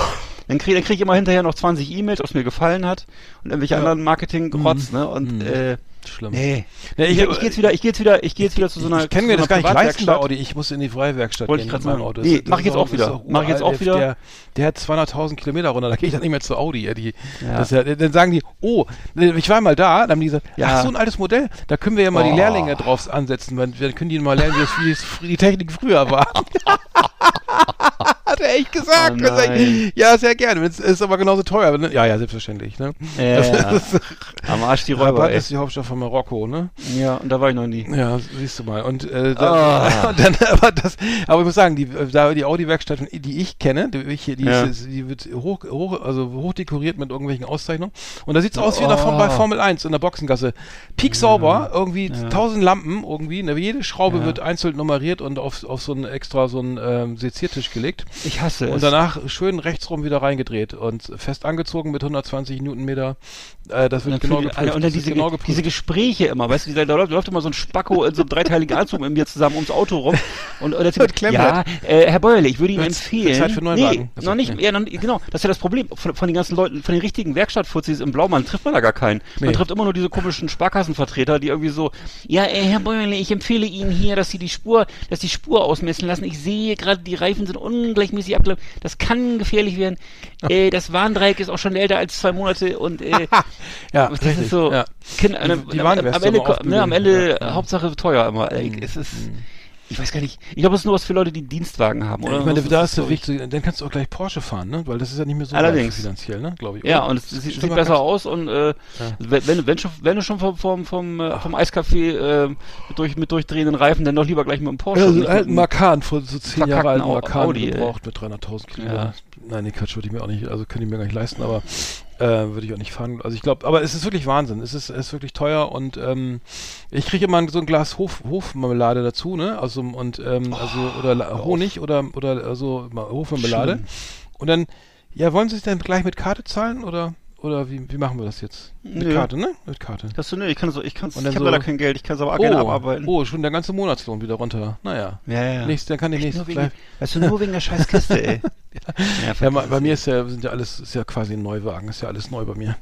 Speaker 3: Dann kriege dann krieg ich immer hinterher noch 20 E-Mails, was mir gefallen hat und irgendwelche anderen Marketing-Grotz, ne? Und, äh,
Speaker 2: Schlimm.
Speaker 3: nee.
Speaker 2: Nee,
Speaker 3: ich,
Speaker 2: ich-
Speaker 3: ich, gehe jetzt wieder, ich gehe jetzt wieder, ich gehe jetzt wieder zu so einer,
Speaker 2: ich kann
Speaker 3: zu
Speaker 2: mir das gar nicht leisten bei. Audi. Ich muss in die Freiwerkstatt
Speaker 3: Wollte
Speaker 2: gehen
Speaker 3: ich grad
Speaker 2: mit meinem
Speaker 3: sagen.
Speaker 2: Auto.
Speaker 3: Nee, mach ich jetzt auch wieder. Mach ich jetzt auch wieder.
Speaker 2: Der, der hat 200.000 Kilometer runter, da gehe ich dann nicht mehr zu Audi. Die,
Speaker 3: Ja.
Speaker 2: Das, dann sagen die, oh, ich war mal da, dann haben die gesagt,
Speaker 3: Ja.
Speaker 2: ach, so ein altes Modell, da können wir ja mal die
Speaker 3: Oh.
Speaker 2: Lehrlinge drauf ansetzen, wir können die mal lernen, wie, wie es fr- die Technik früher war. Hat er echt gesagt.
Speaker 3: Oh
Speaker 2: Dann sag ich, ja, sehr gerne. Es ist aber genauso teuer. Ja, ja, selbstverständlich. Ne?
Speaker 3: Ja,
Speaker 2: Das-
Speaker 3: ja.
Speaker 2: das-
Speaker 3: Am Arsch die Räuber,
Speaker 2: Rabat ist die Hauptstadt von Marokko, ne?
Speaker 3: Ja, und da war ich noch nie.
Speaker 2: Ja, siehst du mal. Und, äh, da,
Speaker 3: Ah.
Speaker 2: und dann, aber das, aber ich muss sagen, die, die Audi-Werkstatt, die ich kenne, die, ich, die,
Speaker 3: Ja.
Speaker 2: ist, die wird hoch, hoch, also hoch dekoriert mit irgendwelchen Auszeichnungen. Und da sieht's aus wie in der, Form- bei
Speaker 3: Oh.
Speaker 2: Formel 1 in der Boxengasse. Peak sauber, irgendwie tausend Lampen, irgendwie, ne, jede Schraube wird einzeln nummeriert und auf, auf so einen extra, so einen ähm, Seziertisch gelegt.
Speaker 3: Ich hasse
Speaker 2: Und
Speaker 3: es.
Speaker 2: danach schön rechtsrum wieder reingedreht und fest angezogen mit 120 Newtonmeter. Äh, das wird genau geprüft.
Speaker 3: Und dann diese,
Speaker 2: genau geprüft.
Speaker 3: diese Gespräche immer, weißt du, dieser, da läuft, läuft immer so ein Spacko in so einem dreiteiligen Anzug mit mir zusammen ums Auto rum und, und erzählt, ja, äh, Herr Bäuerle, ich würde Ihnen empfehlen,
Speaker 2: Zeit für Neuwagen?
Speaker 3: nee,
Speaker 2: Das
Speaker 3: noch
Speaker 2: ist-
Speaker 3: nicht,
Speaker 2: nee.
Speaker 3: ja, noch, genau, das ist ja das Problem, von, von den ganzen Leuten, von den richtigen Werkstattfuzis im Blaumann trifft man da gar keinen. Man
Speaker 2: Nee.
Speaker 3: trifft immer nur diese komischen Sparkassenvertreter, die irgendwie so, ja, äh, Herr Bäuerle, ich empfehle Ihnen hier, dass Sie die Spur, dass die Spur ausmessen lassen. Ich sehe gerade, die Reifen sind ungleichmäßig abgelaufen. Das kann gefährlich werden. Äh, das Warndreieck ist auch schon älter als zwei Monate und äh,
Speaker 2: ja,
Speaker 3: das
Speaker 2: richtig,
Speaker 3: ist so,
Speaker 2: ja.
Speaker 3: kind,
Speaker 2: Die-
Speaker 3: am,
Speaker 2: die
Speaker 3: am, am Ende, ne, am
Speaker 2: aufbügeln.
Speaker 3: Ende
Speaker 2: Ja, ja.
Speaker 3: Hauptsache teuer immer. Ey, es ist, ich weiß gar nicht, ich glaube, es ist nur was für Leute, die Dienstwagen haben, oder?
Speaker 2: Ich meine, da
Speaker 3: ist,
Speaker 2: der Weg, dann kannst du auch gleich Porsche fahren, ne? Weil das ist ja nicht mehr so
Speaker 3: Allerdings.
Speaker 2: finanziell, ne? Glaube ich.
Speaker 3: Ja,
Speaker 2: oder?
Speaker 3: und es, sieht, sieht besser aus und äh, wenn, wenn, wenn, schon, wenn du schon vom, vom, vom, äh, vom Eiscafé äh, mit, durch, mit durchdrehenden Reifen, dann doch lieber gleich mit dem Porsche.
Speaker 2: Ja, so einen alten Makan, vor so zehn Jahre alten Makan gebraucht mit 300.000 Kilometer.
Speaker 3: Ja.
Speaker 2: Nein, nee, Quatsch würde ich mir auch nicht, also könnte ich mir gar nicht leisten, aber äh, würde ich auch nicht fahren. Also ich glaube, aber es ist wirklich Wahnsinn. Es ist, es ist wirklich teuer und ähm, ich kriege immer so ein Glas Hof, Hofmarmelade dazu, ne? Also und ähm, also oder La- Honig oder oder also Ma- Hofmarmelade.
Speaker 3: Schön.
Speaker 2: Und dann, ja, wollen Sie es denn gleich mit Karte zahlen oder oder wie, wie machen wir das jetzt? Mit
Speaker 3: Nö.
Speaker 2: Karte, ne? Mit Karte.
Speaker 3: Das so, ne, ich kann so, ich kann, ich
Speaker 2: so-
Speaker 3: leider kein Geld, ich kann es aber auch gerne abarbeiten.
Speaker 2: oh, schon der ganze Monatslohn wieder runter. Naja.
Speaker 3: Ja, ja.
Speaker 2: Nächstes, dann kann ich nächstes
Speaker 3: nur wegen, weißt du, nur wegen der scheiß Kiste, ey.
Speaker 2: Ja,
Speaker 3: vergiss
Speaker 2: bei, bei mir ist ja, sind ja alles, ist ja quasi ein Neuwagen, ist ja alles neu bei mir.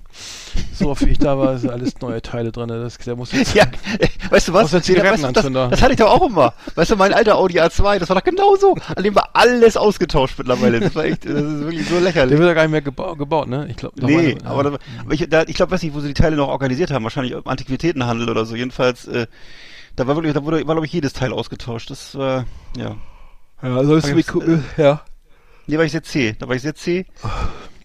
Speaker 2: So oft wie ich da war, sind alles neue Teile drin. Das, der muss jetzt,
Speaker 3: Ja, weißt du was? Nee, da- weißt du, das, das hatte ich doch auch immer. Weißt du, mein alter Audi A2, das war doch genauso. An dem war alles ausgetauscht mittlerweile. Das war echt, das ist wirklich so
Speaker 2: der
Speaker 3: lächerlich.
Speaker 2: wird ja gar nicht mehr gebau gebaut, ne? Ich glaube,
Speaker 3: Nee, aber, das, aber ich, da, ich glaube, weiß nicht, wo sie die Teile noch organisiert haben. Wahrscheinlich im Antiquitätenhandel oder so. Jedenfalls, äh, Da war wirklich, da wurde, war glaube ich jedes Teil ausgetauscht. Das war, ja.
Speaker 2: Ja, also ist
Speaker 3: jetzt,
Speaker 2: cool, ja.
Speaker 3: Nee, war ich jetzt C. Da war ich jetzt C.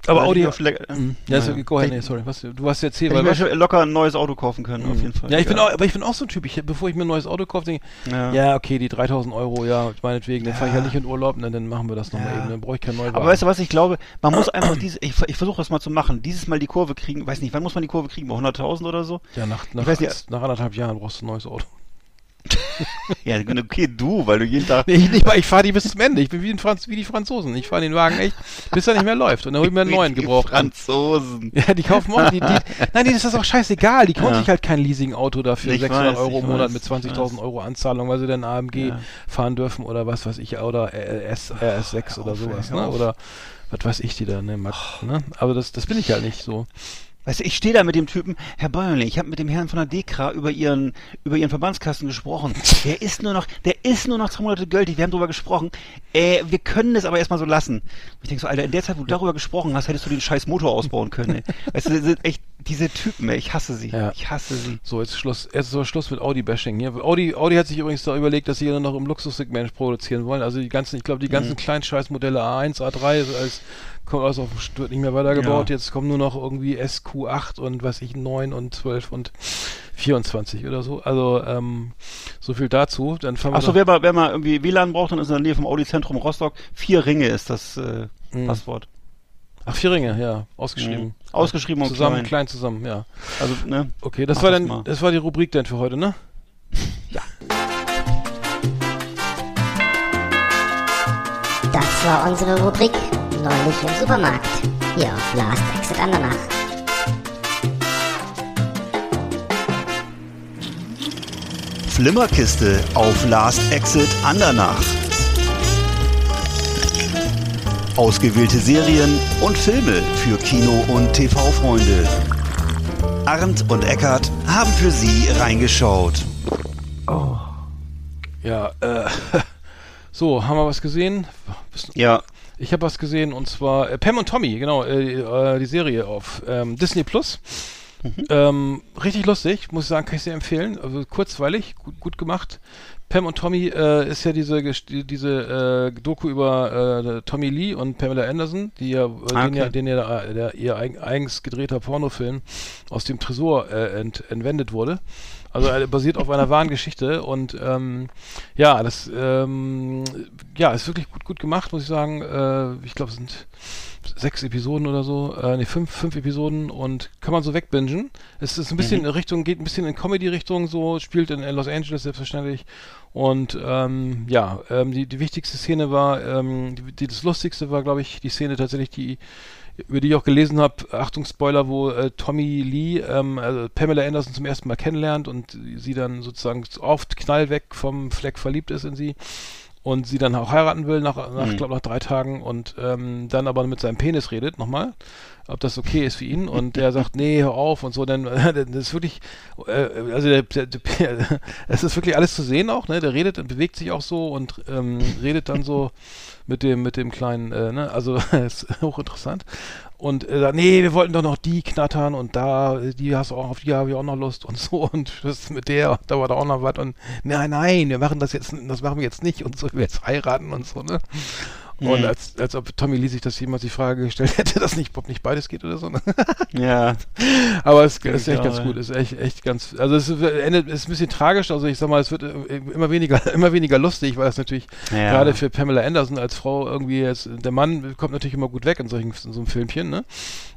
Speaker 2: Aber Audi.
Speaker 3: hätte ich auch schlecht-
Speaker 2: Mhm. Ja,
Speaker 3: Naja.
Speaker 2: so, go ahead, nee, sorry. Was, du hast jetzt hier, weil
Speaker 3: ich mir locker ein neues Auto kaufen können, auf jeden Fall.
Speaker 2: Ja, ich bin
Speaker 3: Ja.
Speaker 2: auch, aber ich bin auch so ein Typ. Ich, bevor ich mir ein neues Auto kaufe, denke ich,
Speaker 3: Ja.
Speaker 2: ja. okay, die 3000 Euro, ja, meinetwegen, dann fahre ich
Speaker 3: Ja.
Speaker 2: halt nicht in Urlaub, und dann machen wir das nochmal
Speaker 3: Ja.
Speaker 2: eben, dann brauche ich kein neues
Speaker 3: Aber weißt du was, ich glaube, man muss einfach diese, ich, ich versuche das mal zu machen, dieses Mal die Kurve kriegen, weiß nicht, wann muss man die Kurve kriegen, bei 100.000 oder so?
Speaker 2: Ja, nach, nach,
Speaker 3: weiß nicht-
Speaker 2: nach anderthalb Jahren brauchst du ein neues Auto.
Speaker 3: Ja, okay, du, weil du jeden Tag,
Speaker 2: Nee, ich, nicht, ich fahre die bis zum Ende. Ich bin wie, Franz, wie die Franzosen. Ich fahre den Wagen echt, bis er nicht mehr läuft. Und dann hol ich mir einen neuen
Speaker 3: Die
Speaker 2: gebraucht.
Speaker 3: Franzosen.
Speaker 2: Ja, die kaufen auch. Die, die, nein, nee, das ist auch scheißegal. Die kaufen
Speaker 3: Ja.
Speaker 2: sich halt kein Leasing-Auto dafür,
Speaker 3: Ich
Speaker 2: 600
Speaker 3: weiß,
Speaker 2: Euro im Monat
Speaker 3: weiß,
Speaker 2: mit
Speaker 3: ich
Speaker 2: 20.000
Speaker 3: weiß.
Speaker 2: Euro Anzahlung, weil sie dann AMG
Speaker 3: Ja.
Speaker 2: fahren dürfen oder was weiß ich, oder RS, RS6 oder
Speaker 3: auf,
Speaker 2: sowas, ne? Oder was weiß ich, die da, ne? Max, ne? Aber das, das bin ich halt nicht so.
Speaker 3: Weißt du, ich stehe da mit dem Typen, Herr Bäuerle, ich habe mit dem Herrn von der Dekra über ihren, über ihren Verbandskasten gesprochen. Der ist nur noch, der ist nur noch zwei Monate gültig, wir haben drüber gesprochen. Äh, wir können es aber erstmal so lassen. Ich denke so, Alter, in der Zeit, wo du darüber gesprochen hast, hättest du den scheiß Motor ausbauen können. Ey. Weißt du, das sind echt diese Typen, ey, ich hasse sie.
Speaker 2: Ja.
Speaker 3: Ich hasse sie.
Speaker 2: So, jetzt Schluss, jetzt ist Schluss mit Audi-Bashing hier. Audi, Audi hat sich übrigens da überlegt, dass sie hier noch im Luxussegment produzieren wollen. Also die ganzen, ich glaube, die
Speaker 3: Mhm.
Speaker 2: ganzen kleinen Scheißmodelle A1, A3 ist als kommt alles auf wird nicht mehr weitergebaut.
Speaker 3: Ja.
Speaker 2: Jetzt kommen nur noch irgendwie SQ8 und was ich 9 und 12 und 24 oder so. Also ähm, so viel dazu. Dann fahren wir
Speaker 3: Achso, wer, mal- wer mal irgendwie WLAN braucht, dann ist in der Nähe vom Audi-Zentrum Rostock. Vier Ringe ist das äh,
Speaker 2: Mhm.
Speaker 3: Passwort.
Speaker 2: Ach, vier Ringe, ja, ausgeschrieben.
Speaker 3: Mhm. Ausgeschrieben und
Speaker 2: zusammen,
Speaker 3: klein.
Speaker 2: klein zusammen, ja.
Speaker 3: Also, ne?
Speaker 2: Okay, das
Speaker 3: Mach
Speaker 2: war
Speaker 3: das
Speaker 2: dann,
Speaker 3: mal.
Speaker 2: das war die Rubrik dann für heute, ne?
Speaker 4: Das war unsere Rubrik Neulich im Supermarkt. Hier auf Last Exit Andernach.
Speaker 1: Flimmerkiste auf Last Exit Andernach. Ausgewählte Serien und Filme für Kino- und TV-Freunde. Arndt und Eckart haben für Sie reingeschaut.
Speaker 2: Ja, äh, so, haben wir was gesehen?
Speaker 3: Ja.
Speaker 2: Ich habe was gesehen und zwar äh, Pam und Tommy, genau, äh, äh, die Serie auf ähm, Disney Plus. Ähm, richtig lustig, muss ich sagen, kann ich sehr empfehlen. Also kurzweilig, gut, gut gemacht. Pam und Tommy äh, ist ja diese diese äh, Doku über äh, Tommy Lee und Pamela Anderson, die ja, äh,
Speaker 3: Ah,
Speaker 2: den ja,
Speaker 3: okay.
Speaker 2: den ja der, der ihr eigen, eigens gedrehter Pornofilm aus dem Tresor äh, ent, entwendet wurde. Also äh, basiert auf einer wahren Geschichte und ähm, ja, das ähm, ja ist wirklich gut gut gemacht, muss ich sagen. Äh, ich glaube, es sind sechs Episoden oder so, äh, nee, fünf, fünf Episoden und kann man so wegbingen. Es ist ein bisschen in Richtung, geht ein bisschen in Comedy-Richtung, so, spielt in, Los Angeles selbstverständlich. Und ähm, ja, ähm, die, die wichtigste Szene war, ähm, die, die, das lustigste war, glaube ich, die Szene tatsächlich, die über die ich auch gelesen habe, Achtung Spoiler, wo äh, Tommy Lee ähm, also Pamela Anderson zum ersten Mal kennenlernt und sie dann sozusagen oft knallweg vom Fleck verliebt ist in sie und sie dann auch heiraten will nach, nach
Speaker 3: Mhm.
Speaker 2: glaube nach drei Tagen und ähm, dann aber mit seinem Penis redet nochmal, ob das okay ist für ihn und der sagt nee hör auf und so dann das ist wirklich äh, also der, der, der, es ist wirklich alles zu sehen auch ne? Der redet und bewegt sich auch so und ähm, redet dann so mit dem mit dem kleinen äh, ne? Also ist hochinteressant und äh, nee wir wollten doch noch die knattern und da die hast du auch auf die habe ich auch noch Lust und so und das mit der da war da auch noch was und nein nein wir machen das jetzt das machen wir jetzt nicht und so wir jetzt heiraten und so ne und
Speaker 3: Mhm.
Speaker 2: als, als ob Tommy Lee sich das jemals die Frage gestellt hätte, dass nicht, ob nicht beides geht oder so. Ne?
Speaker 3: Ja.
Speaker 2: Aber es ist echt
Speaker 3: Ja,
Speaker 2: ganz gut, ist echt, echt ganz, also es ist, endet, ist ein bisschen tragisch, also ich sag mal, es wird äh, immer weniger, immer weniger lustig, weil es natürlich
Speaker 3: Ja.
Speaker 2: gerade für Pamela Anderson als Frau irgendwie jetzt, der Mann kommt natürlich immer gut weg in solchen, in so einem Filmchen, ne?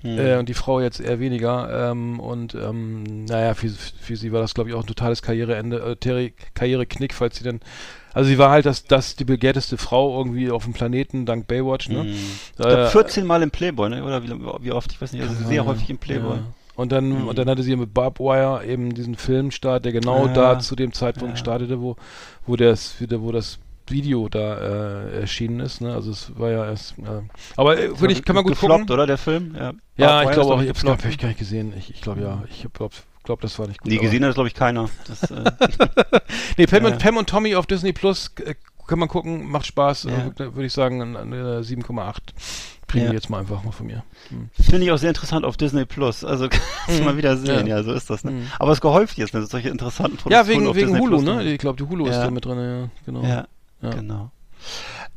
Speaker 3: Mhm.
Speaker 2: Äh, und die Frau jetzt eher weniger, ähm, und, ähm, naja, für, für sie war das, glaube ich, auch ein totales Karriereende, äh, Karriereknick, falls sie dann, also sie war halt das, das die begehrteste Frau irgendwie auf dem Planeten dank Baywatch, ne?
Speaker 3: Mhm. Ich
Speaker 2: Äh,
Speaker 3: glaub, 14 Mal im Playboy, ne? Oder wie, wie oft? Ich weiß nicht, also sehr häufig im Playboy.
Speaker 2: Ja. Und dann,
Speaker 3: Mhm.
Speaker 2: und dann hatte sie mit Barb Wire eben diesen Filmstart, der genau
Speaker 3: Ja.
Speaker 2: da zu dem Zeitpunkt
Speaker 3: Ja.
Speaker 2: startete, wo, wo das, wo das Video da äh, erschienen ist. Ne? Also es war ja erst. Äh, aber äh, würde ich, kann man gut
Speaker 3: gefloppt,
Speaker 2: gucken.
Speaker 3: oder der Film? Ja,
Speaker 2: Ja, ich glaube auch.
Speaker 3: glaub
Speaker 2: Ich habe ich gar nicht gesehen. Ich, ich glaube ja. Ich glaube, glaub, das war nicht gut.
Speaker 3: Nee, gesehen hat das, glaube ich, keiner. Das, äh,
Speaker 2: Nee, Pam,
Speaker 3: Ja.
Speaker 2: und, Pam und Tommy auf Disney Plus äh, kann man gucken, macht Spaß.
Speaker 3: Ja.
Speaker 2: Äh, Würde ich sagen, eine, eine 7,8 kriegen
Speaker 3: Ja.
Speaker 2: jetzt mal einfach mal von mir. Hm.
Speaker 3: Finde ich auch sehr interessant auf Disney Plus. Also kannst du mal wieder sehen, ja.
Speaker 2: Ja.
Speaker 3: so ist das. Ne?
Speaker 2: Mhm.
Speaker 3: Aber es gehäuft jetzt, ne? solche interessanten
Speaker 2: Ja,
Speaker 3: Produktionen
Speaker 2: wegen,
Speaker 3: auf
Speaker 2: wegen
Speaker 3: Disney
Speaker 2: Hulu,
Speaker 3: Plus,
Speaker 2: ne? Ich glaube, die Hulu ist
Speaker 3: Ja.
Speaker 2: da mit drin, ja, genau.
Speaker 3: Ja,
Speaker 2: Ja.
Speaker 3: genau.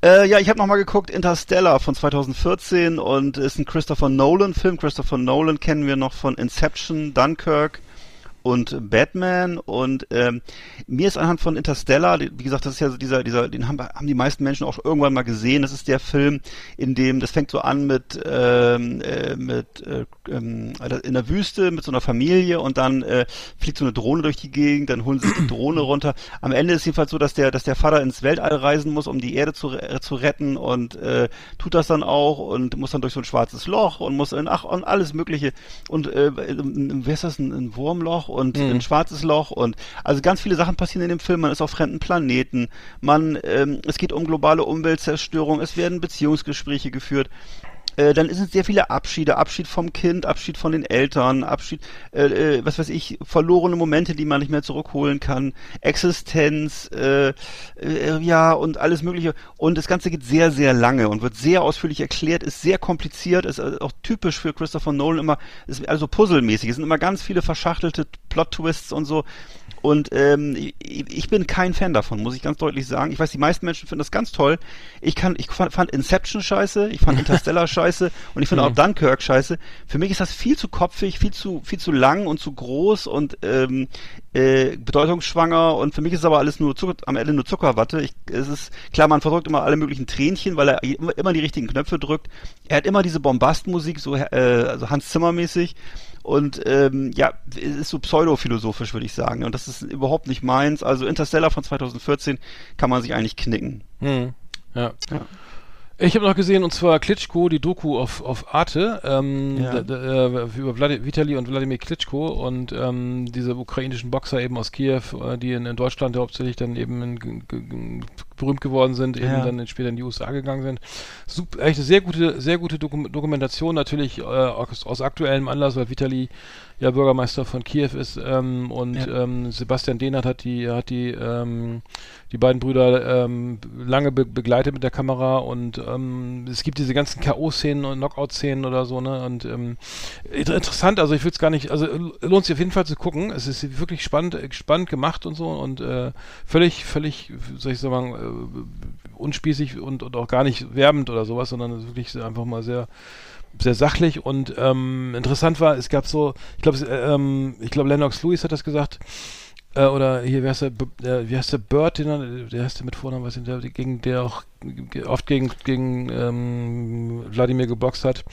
Speaker 3: Äh, ja, ich habe nochmal geguckt, Interstellar von 2014 und ist ein Christopher Nolan-Film. Christopher Nolan kennen wir noch von Inception, Dunkirk und Batman und ähm, mir ist anhand von Interstellar, wie gesagt, das ist ja so dieser, dieser, den haben, haben die meisten Menschen auch irgendwann mal gesehen. Das ist der Film, in dem, das fängt so an mit, ähm, äh, mit äh, ähm, in der Wüste mit so einer Familie und dann äh, fliegt so eine Drohne durch die Gegend, dann holen sie die Drohne runter. Am Ende ist jedenfalls so, dass der, dass der Vater ins Weltall reisen muss, um die Erde zu, re- zu retten und äh, tut das dann auch und muss dann durch so ein schwarzes Loch und muss in, ach, und alles Mögliche und äh, wie heißt das, ein, ein Wurmloch und
Speaker 2: Mhm.
Speaker 3: ein schwarzes Loch und also ganz viele Sachen passieren in dem Film. Man ist auf fremden Planeten, man, ähm, es geht um globale Umweltzerstörung, es werden Beziehungsgespräche geführt. Äh, dann sind es sehr viele Abschiede, Abschied vom Kind, Abschied von den Eltern, Abschied, äh, äh, was weiß ich, verlorene Momente, die man nicht mehr zurückholen kann, Existenz, äh, äh, ja und alles Mögliche. Und das Ganze geht sehr, sehr lange und wird sehr ausführlich erklärt, ist sehr kompliziert, ist äh, auch typisch für Christopher Nolan immer, ist also puzzelmäßig. Es sind immer ganz viele verschachtelte Plot-Twists und so. Und ähm, ich, ich bin kein Fan davon, muss ich ganz deutlich sagen. Ich weiß, die meisten Menschen finden das ganz toll. Ich kann, ich fand, fand Inception scheiße, ich fand Interstellar scheiße und ich finde auch Dunkirk scheiße. Für mich ist das viel zu kopfig, viel zu, viel zu lang und zu groß und ähm, äh, bedeutungsschwanger und für mich ist aber alles nur Zucker, am Ende nur Zuckerwatte. Ich, es ist klar, man versorgt immer alle möglichen Tränchen, weil er immer, immer die richtigen Knöpfe drückt. Er hat immer diese Bombastmusik, so äh, also Hans Zimmer mäßig. Und ähm, ja, es ist so pseudophilosophisch, würde ich sagen. Und das ist überhaupt nicht meins. Also Interstellar von 2014 kann man sich eigentlich knicken.
Speaker 2: Hm. Ja.
Speaker 3: Ja.
Speaker 2: Ich habe noch gesehen, und zwar Klitschko, die Doku auf, auf Arte, ähm,
Speaker 3: Ja.
Speaker 2: äh, über Vladi Vitali und Wladimir Klitschko und ähm, diese ukrainischen Boxer eben aus Kiew, äh, die in, in Deutschland hauptsächlich dann eben in, g- berühmt geworden sind, eben
Speaker 3: Ja.
Speaker 2: dann später in die USA gegangen sind. Super, echt eine sehr gute, sehr gute Dokum Dokumentation, natürlich äh, aus, aus aktuellem Anlass, weil Vitali ja Bürgermeister von Kiew ist ähm, und
Speaker 3: Ja.
Speaker 2: ähm, Sebastian Dehnert hat die hat die ähm, die beiden Brüder ähm, lange be begleitet mit der Kamera und ähm, es gibt diese ganzen K.O.-Szenen und Knockout-Szenen oder so, ne? Und ähm, inter- interessant, also ich will es gar nicht, also l- lohnt sich auf jeden Fall zu gucken. Es ist wirklich spannend, äh, spannend gemacht und so und äh, völlig, völlig, soll ich sagen, äh, unspießig und, und auch gar nicht werbend oder sowas, sondern wirklich einfach mal sehr sehr sachlich und ähm, interessant war, es gab so, ich glaube, äh, ähm, ich glaube, Lennox Lewis hat das gesagt, äh, oder hier, wie heißt der, der, wie heißt der Bird, den er, der heißt der mit Vornamen, was der, gegen der auch oft gegen, gegen ähm, Wladimir geboxt hat.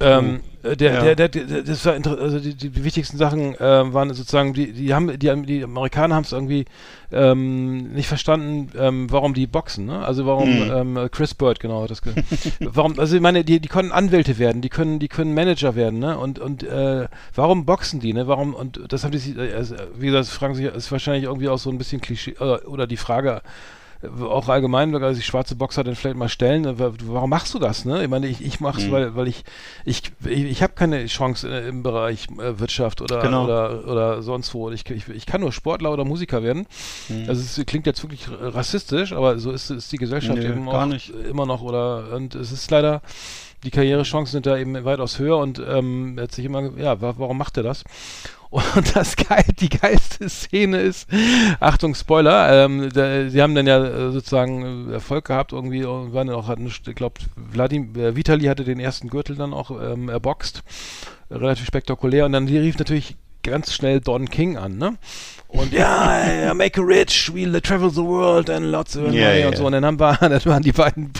Speaker 2: Ähm, äh, der,
Speaker 3: Ja.
Speaker 2: der, der, der, das war also die, die wichtigsten Sachen äh, waren sozusagen, die, die haben, die, die Amerikaner haben es irgendwie ähm, nicht verstanden, ähm, warum die boxen, ne? Also warum
Speaker 3: Mhm.
Speaker 2: ähm, Chris Bird, genau, das warum, also ich meine, die, die können Anwälte werden, die können, die können Manager werden, ne? Und, und äh, warum boxen die, ne? Warum, und das haben die sich, äh, also, wie gesagt, fragen sich, ist wahrscheinlich irgendwie auch so ein bisschen Klischee, oder, oder die Frage, äh, auch allgemein, weil sich schwarze Boxer dann vielleicht mal stellen, äh, wa- warum machst du das, ne? Ich meine, ich, ich mach's,
Speaker 3: Mhm.
Speaker 2: weil, weil ich, ich, ich, ich habe keine Chance äh, im Bereich äh, Wirtschaft oder,
Speaker 3: Genau.
Speaker 2: oder, oder sonst wo. Ich, ich, ich kann nur Sportler oder Musiker werden.
Speaker 3: Mhm.
Speaker 2: Also es klingt jetzt wirklich rassistisch, aber so ist, ist die Gesellschaft
Speaker 3: Nö,
Speaker 2: eben auch
Speaker 3: nicht.
Speaker 2: immer noch oder und es ist leider die Karrierechancen sind da eben weitaus höher und ähm, er hat sich immer, ja, wa warum macht er das? Und das geil, die geilste Szene ist, Achtung, Spoiler, ähm, da, sie haben dann ja äh, sozusagen Erfolg gehabt irgendwie und waren dann auch, hatten, ich glaube, äh, Vitali hatte den ersten Gürtel dann auch ähm, erboxt, relativ spektakulär und dann rief natürlich ganz schnell Don King an, ne? Und ja, make a rich, we'll travel the world and lots of money
Speaker 3: Ja, ja,
Speaker 2: und so. Und dann haben wir, dann waren die beiden,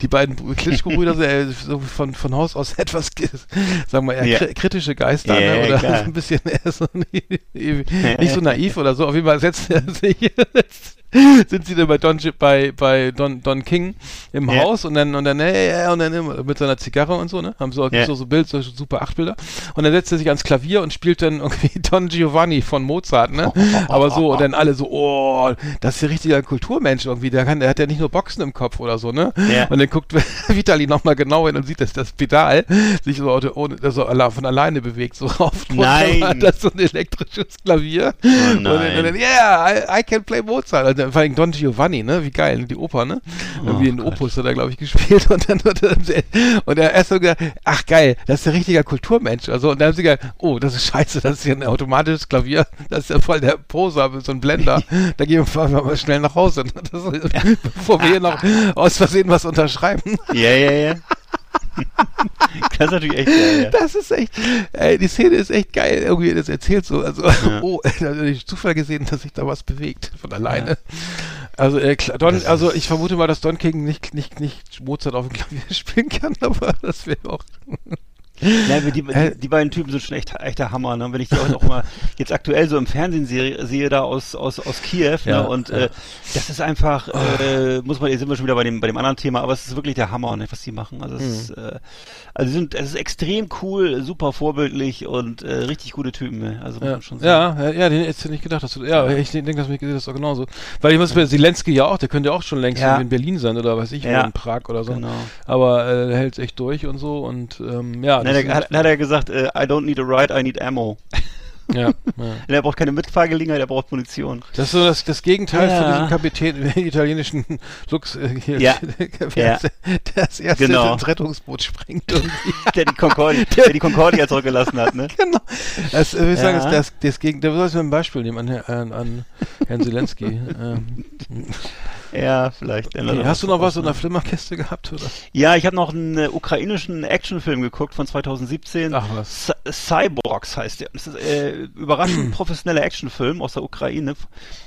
Speaker 2: die beiden Klitschko-Brüder so, äh, von, von Haus aus etwas, sagen wir eher kri- kritische Geister, ne? Oder
Speaker 3: klar.
Speaker 2: ein bisschen so nicht so naiv oder so. Auf jeden Fall setzt er sich, sind sie dann bei Don, bei, bei Don, Don King im
Speaker 3: Ja.
Speaker 2: Haus und dann, und dann, äh, und dann mit seiner Zigarre und so, ne? Haben so,
Speaker 3: Ja.
Speaker 2: so, so Bild, so super Achtbilder. Und dann setzt er sich ans Klavier und spielt dann irgendwie Don Giovanni von Mozart, ne? Aber so, und dann alle so, oh, das ist ja richtiger Kulturmensch irgendwie, der kann, der hat ja nicht nur Boxen im Kopf oder so, ne?
Speaker 3: Ja.
Speaker 2: Und dann guckt Vitali nochmal genau hin und sieht, dass das Pedal sich so, ohne, so alle- von alleine bewegt, so rauf.
Speaker 3: Nein.
Speaker 2: Hat das so ein elektrisches Klavier.
Speaker 3: Oh
Speaker 2: und, dann, und dann,
Speaker 3: nein.
Speaker 2: yeah, I, I can play Mozart. Und der, vor allem Don Giovanni, ne? Wie geil, die Oper, ne? Irgendwie in Opus hat er, glaube ich, gespielt und dann er, und er erst so gesagt, ach geil, das ist ein richtiger Kulturmensch. Also, und dann haben sie gesagt, oh, das ist scheiße, das ist ja ein automatisches Klavier, das ist ja voll der Poser, so ein Blender. Da gehen wir mal schnell nach Hause, das, bevor wir hier noch aus Versehen was unterschreiben.
Speaker 3: Ja, ja, ja. Das ist natürlich echt geil. Ja.
Speaker 2: Das ist echt, ey, die Szene ist echt geil. Irgendwie, das erzählt so. Also,
Speaker 3: Ja.
Speaker 2: oh, da habe ich Zufall gesehen, dass sich da was bewegt von alleine. Also, äh, Don, also ich vermute mal, dass Don King nicht, nicht, nicht Mozart auf dem Klavier spielen kann, aber das wäre auch.
Speaker 3: Ja, die, die, die beiden Typen sind schon echt, echt der Hammer, ne? Wenn ich die auch, auch mal jetzt aktuell so im Fernsehen sehe, sehe da aus, aus, aus Kiew,
Speaker 2: Ja,
Speaker 3: ne? Und
Speaker 2: ja.
Speaker 3: äh, das ist einfach, äh, muss man, jetzt sind wir schon wieder bei dem, bei dem anderen Thema, aber es ist wirklich der Hammer, ne, was die machen. Also es
Speaker 2: Mhm.
Speaker 3: ist, äh, also sind, es ist extrem cool, super vorbildlich und äh, richtig gute Typen, ne? Also muss
Speaker 2: Ja,
Speaker 3: man schon sagen.
Speaker 2: ja, ja, ja, den hättest du nicht gedacht, dass du, ja, ich denke, dass mir gesehen hast, auch genauso. Weil ich muss bei Zelensky ja auch, der könnte ja auch schon längst in Berlin sein oder weiß ich,
Speaker 3: Ja.
Speaker 2: in Prag oder so.
Speaker 3: Genau.
Speaker 2: Aber äh, der hält echt durch und so und ähm, ja.
Speaker 3: Na,
Speaker 2: das
Speaker 3: der, hat, hat er gesagt, äh, I don't need a ride, I need ammo.
Speaker 2: ja, ja.
Speaker 3: Er braucht keine Mitfahrgelegenheit, er braucht Munition.
Speaker 2: Das ist so das, das Gegenteil
Speaker 3: Ja.
Speaker 2: von diesem Kapitän, italienischen Lux, äh, hier,
Speaker 3: Ja.
Speaker 2: der,
Speaker 3: Ja.
Speaker 2: der das erste
Speaker 3: Genau.
Speaker 2: ins Rettungsboot springt. Irgendwie.
Speaker 3: Der die Concordia, der die Concordia zurückgelassen hat, ne?
Speaker 2: genau. Das, äh, ich sagen,
Speaker 3: Ja.
Speaker 2: ist das, das Gegen, da sollst du mir ein Beispiel nehmen an, an, an Herrn Zelensky. ähm,
Speaker 3: Ja, vielleicht.
Speaker 2: okay. Hast du noch was in der? Flimmerkiste gehabt, oder?
Speaker 3: Ja, ich habe noch einen äh, ukrainischen Actionfilm geguckt von 2017.
Speaker 2: Ach was.
Speaker 3: Cy- Cyborgs heißt der. Das ist äh, überraschend professioneller Actionfilm aus der Ukraine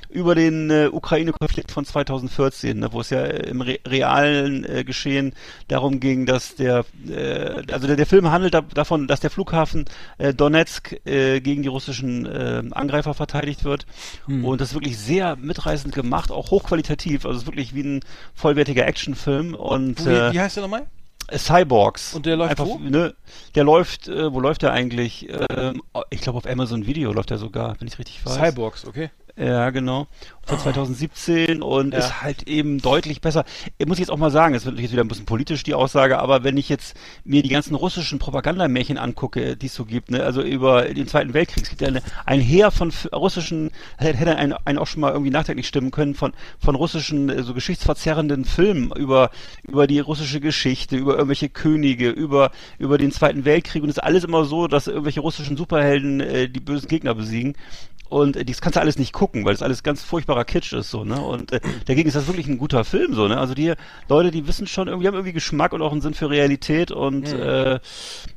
Speaker 3: über den äh, Ukraine-Konflikt von 2014, ne, wo es ja äh, im re realen äh, Geschehen darum ging, dass der, äh, also der, der Film handelt da, davon, dass der Flughafen äh, Donetsk äh, gegen die russischen äh, Angreifer verteidigt wird.
Speaker 2: Hm.
Speaker 3: Und das ist wirklich sehr mitreißend gemacht, auch hochqualitativ. Also es ist wirklich wie ein vollwertiger Actionfilm. Und
Speaker 2: Wie,
Speaker 3: äh,
Speaker 2: wie heißt der nochmal?
Speaker 3: Cyborgs.
Speaker 2: Und der läuft
Speaker 3: Einfach,
Speaker 2: wo?
Speaker 3: Ne, der läuft, äh, wo läuft der eigentlich? Ähm, ich glaube auf Amazon Video läuft er sogar, wenn ich richtig weiß.
Speaker 2: Cyborgs, okay.
Speaker 3: Ja, genau. Von 2017 und
Speaker 2: Ja.
Speaker 3: ist halt eben deutlich besser. Ich muss jetzt auch mal sagen, es wird jetzt wieder ein bisschen politisch die Aussage, aber wenn ich jetzt mir die ganzen russischen Propagandamärchen angucke, die es so gibt, ne, also über den Zweiten Weltkrieg, es gibt ja eine, ein Heer von russischen, hätte hätte einen, einen auch schon mal irgendwie nachträglich stimmen können, von, von russischen, äh, so geschichtsverzerrenden Filmen über, über die russische Geschichte, über irgendwelche Könige, über, über den Zweiten Weltkrieg und es ist alles immer so, dass irgendwelche russischen Superhelden äh, die bösen Gegner besiegen. Und äh, das kannst du alles nicht gucken, weil das alles ganz furchtbarer Kitsch ist, so, ne? Und äh, dagegen ist das wirklich ein guter Film, so, ne? Also die Leute, die wissen schon irgendwie, haben irgendwie Geschmack und auch einen Sinn für Realität und äh,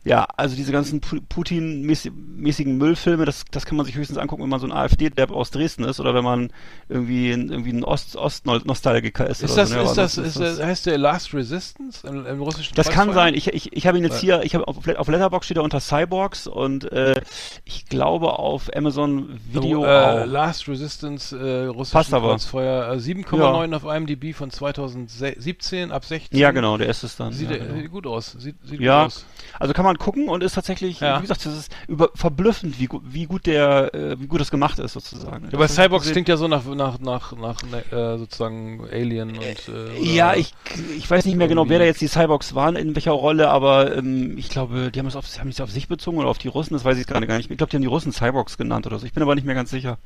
Speaker 3: ja, also diese ganzen Pu- Putin-mäßigen Müllfilme, das, das kann man sich höchstens angucken, wenn man so ein AfD-Depp aus Dresden ist oder wenn man irgendwie ein, irgendwie ein Ost- Ost-Nostalgiker ist.
Speaker 2: Ist
Speaker 3: oder
Speaker 2: das,
Speaker 3: so, ne?
Speaker 2: ist das, ist, das, heißt der Last Resistance im, im russischen
Speaker 3: das kann sein. Ich, ich, ich habe ihn jetzt hier, ich habe auf, auf Letterbox steht er unter Cyborgs und äh, ich glaube auf Amazon Video
Speaker 2: Oh, äh,
Speaker 3: auch.
Speaker 2: Last Resistance äh, russischen. Kreuzfeuer äh, 7,9 auf IMDb von 2017 ab 16.
Speaker 3: Ja, genau, der ist es dann.
Speaker 2: Sieht,
Speaker 3: ja, genau.
Speaker 2: sieht gut aus. Sieht, sieht
Speaker 3: Ja,
Speaker 2: gut aus.
Speaker 3: also kann man gucken und ist tatsächlich,
Speaker 2: Ja.
Speaker 3: wie gesagt, das ist über, verblüffend, wie, wie gut der, äh, wie gut das gemacht ist sozusagen.
Speaker 2: Ja,
Speaker 3: ich
Speaker 2: Cyborgs klingt ja so nach, nach, nach, nach äh, sozusagen Alien und äh,
Speaker 3: Ja, ich, ich weiß nicht mehr genau, wer da jetzt die Cyborgs waren, in welcher Rolle, aber ähm, ich glaube, die haben es auf, haben es auf sich bezogen oder auf die Russen, das weiß ich gerade gar nicht. mehr. Ich glaube, die haben die Russen Cyborgs genannt oder so. Ich bin aber nicht mehr ganz sicher.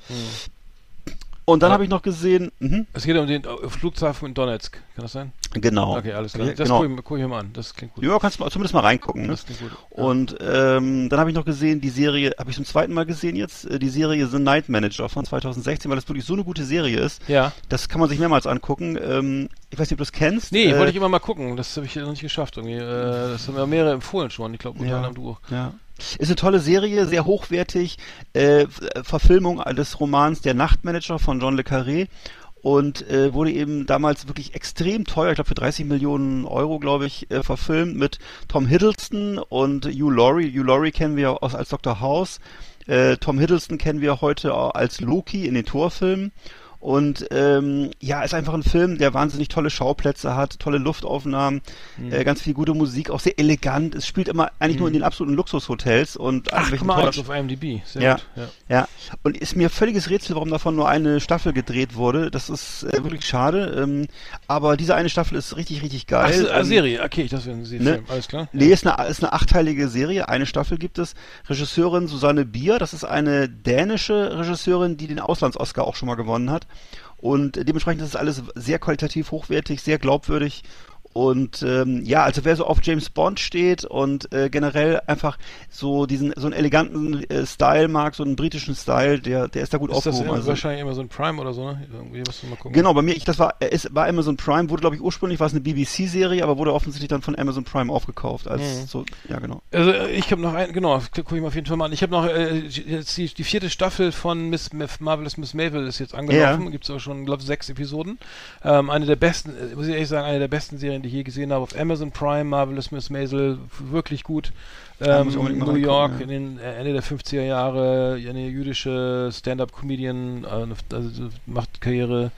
Speaker 3: Und dann habe ich noch gesehen, mhm,
Speaker 2: Es geht um den äh, Flughafen in Donetsk. Kann das sein?
Speaker 3: genau.
Speaker 2: Okay, alles klar.
Speaker 3: Okay,
Speaker 2: Das
Speaker 3: genau.
Speaker 2: gucke ich, guck ich mir mal an. Das klingt gut.
Speaker 3: Ja, kannst du zumindest mal reingucken. Ne?
Speaker 2: Das klingt gut. Ja.
Speaker 3: Und ähm, dann habe ich noch gesehen, die Serie, habe ich zum zweiten Mal gesehen jetzt, äh, die Serie The Night Manager von 2016, weil das wirklich so eine gute Serie ist.
Speaker 2: ja.
Speaker 3: Das kann man sich mehrmals angucken. Ähm, ich weiß nicht, ob du das kennst.
Speaker 2: Nee,
Speaker 3: äh,
Speaker 2: wollte ich immer mal gucken. Das habe ich noch nicht geschafft irgendwie. Äh, das haben ja mehrere empfohlen schon. Ich glaube, unter
Speaker 3: Ja.
Speaker 2: anderem du auch.
Speaker 3: Ja. Ist eine tolle Serie, sehr hochwertig. Äh, äh, Verfilmung des Romans Der Nachtmanager von John Le Carré. Und äh, wurde eben damals wirklich extrem teuer, ich glaube für 30 Millionen Euro, glaube ich, äh, verfilmt mit Tom Hiddleston und Hugh Laurie. Hugh Laurie kennen wir aus, als Dr. House. Äh, Tom Hiddleston kennen wir heute als Loki in den Torfilmen. Und ähm, ja, ist einfach ein Film, der wahnsinnig tolle Schauplätze hat, tolle Luftaufnahmen,
Speaker 2: Mhm.
Speaker 3: äh, ganz viel gute Musik, auch sehr elegant. Es spielt immer eigentlich nur in den absoluten Luxushotels und
Speaker 2: Ach, guck mal, auf IMDb. Sehr
Speaker 3: Ja.
Speaker 2: gut. Ja.
Speaker 3: ja, und ist mir völliges Rätsel, warum davon nur eine Staffel gedreht wurde. Das ist äh, wirklich schade. Ähm, aber diese eine Staffel ist richtig, richtig
Speaker 2: Ach,
Speaker 3: geil.
Speaker 2: so, äh,
Speaker 3: Ähm,
Speaker 2: Serie. Okay, das wäre ein Se-
Speaker 3: ne?
Speaker 2: Alles klar.
Speaker 3: Nee, ist eine, ist eine achteilige Serie. Eine Staffel gibt es. Regisseurin Susanne Bier, das ist eine dänische Regisseurin, die den Auslands-Oscar auch schon mal gewonnen hat. Und dementsprechend ist es alles sehr qualitativ hochwertig, sehr glaubwürdig und ähm, ja, also wer so auf James Bond steht und äh, generell einfach so diesen so einen eleganten äh, Style mag, so einen britischen Style, der der ist da gut
Speaker 2: Ist das
Speaker 3: aufgehoben.
Speaker 2: immer,
Speaker 3: also.
Speaker 2: wahrscheinlich Amazon Prime oder so, ne? Irgendwie musst du mal gucken.
Speaker 3: Genau, bei mir, ich, das war, es war Amazon Prime, wurde glaube ich ursprünglich war es eine BBC-Serie, aber wurde offensichtlich dann von Amazon Prime aufgekauft. Als
Speaker 2: Mhm.
Speaker 3: so, ja genau.
Speaker 2: Also äh, ich habe noch ein, genau, gucke ich mal auf jeden Fall mal an. Ich habe noch äh, jetzt die, die vierte Staffel von Miss Marvelous Miss Mavel ist jetzt angelaufen.
Speaker 3: Ja.
Speaker 2: Gibt es auch schon, glaube ich, sechs Episoden. Ähm, eine der besten, äh, muss ich ehrlich sagen, eine der besten Serien, die ich je gesehen habe. Auf Amazon Prime, Marvelous Miss Maisel, wirklich gut. Ähm, New York
Speaker 3: ja.
Speaker 2: in den äh, Ende der 50er Jahre, eine jüdische Stand-up-Comedian, äh, also macht Karriere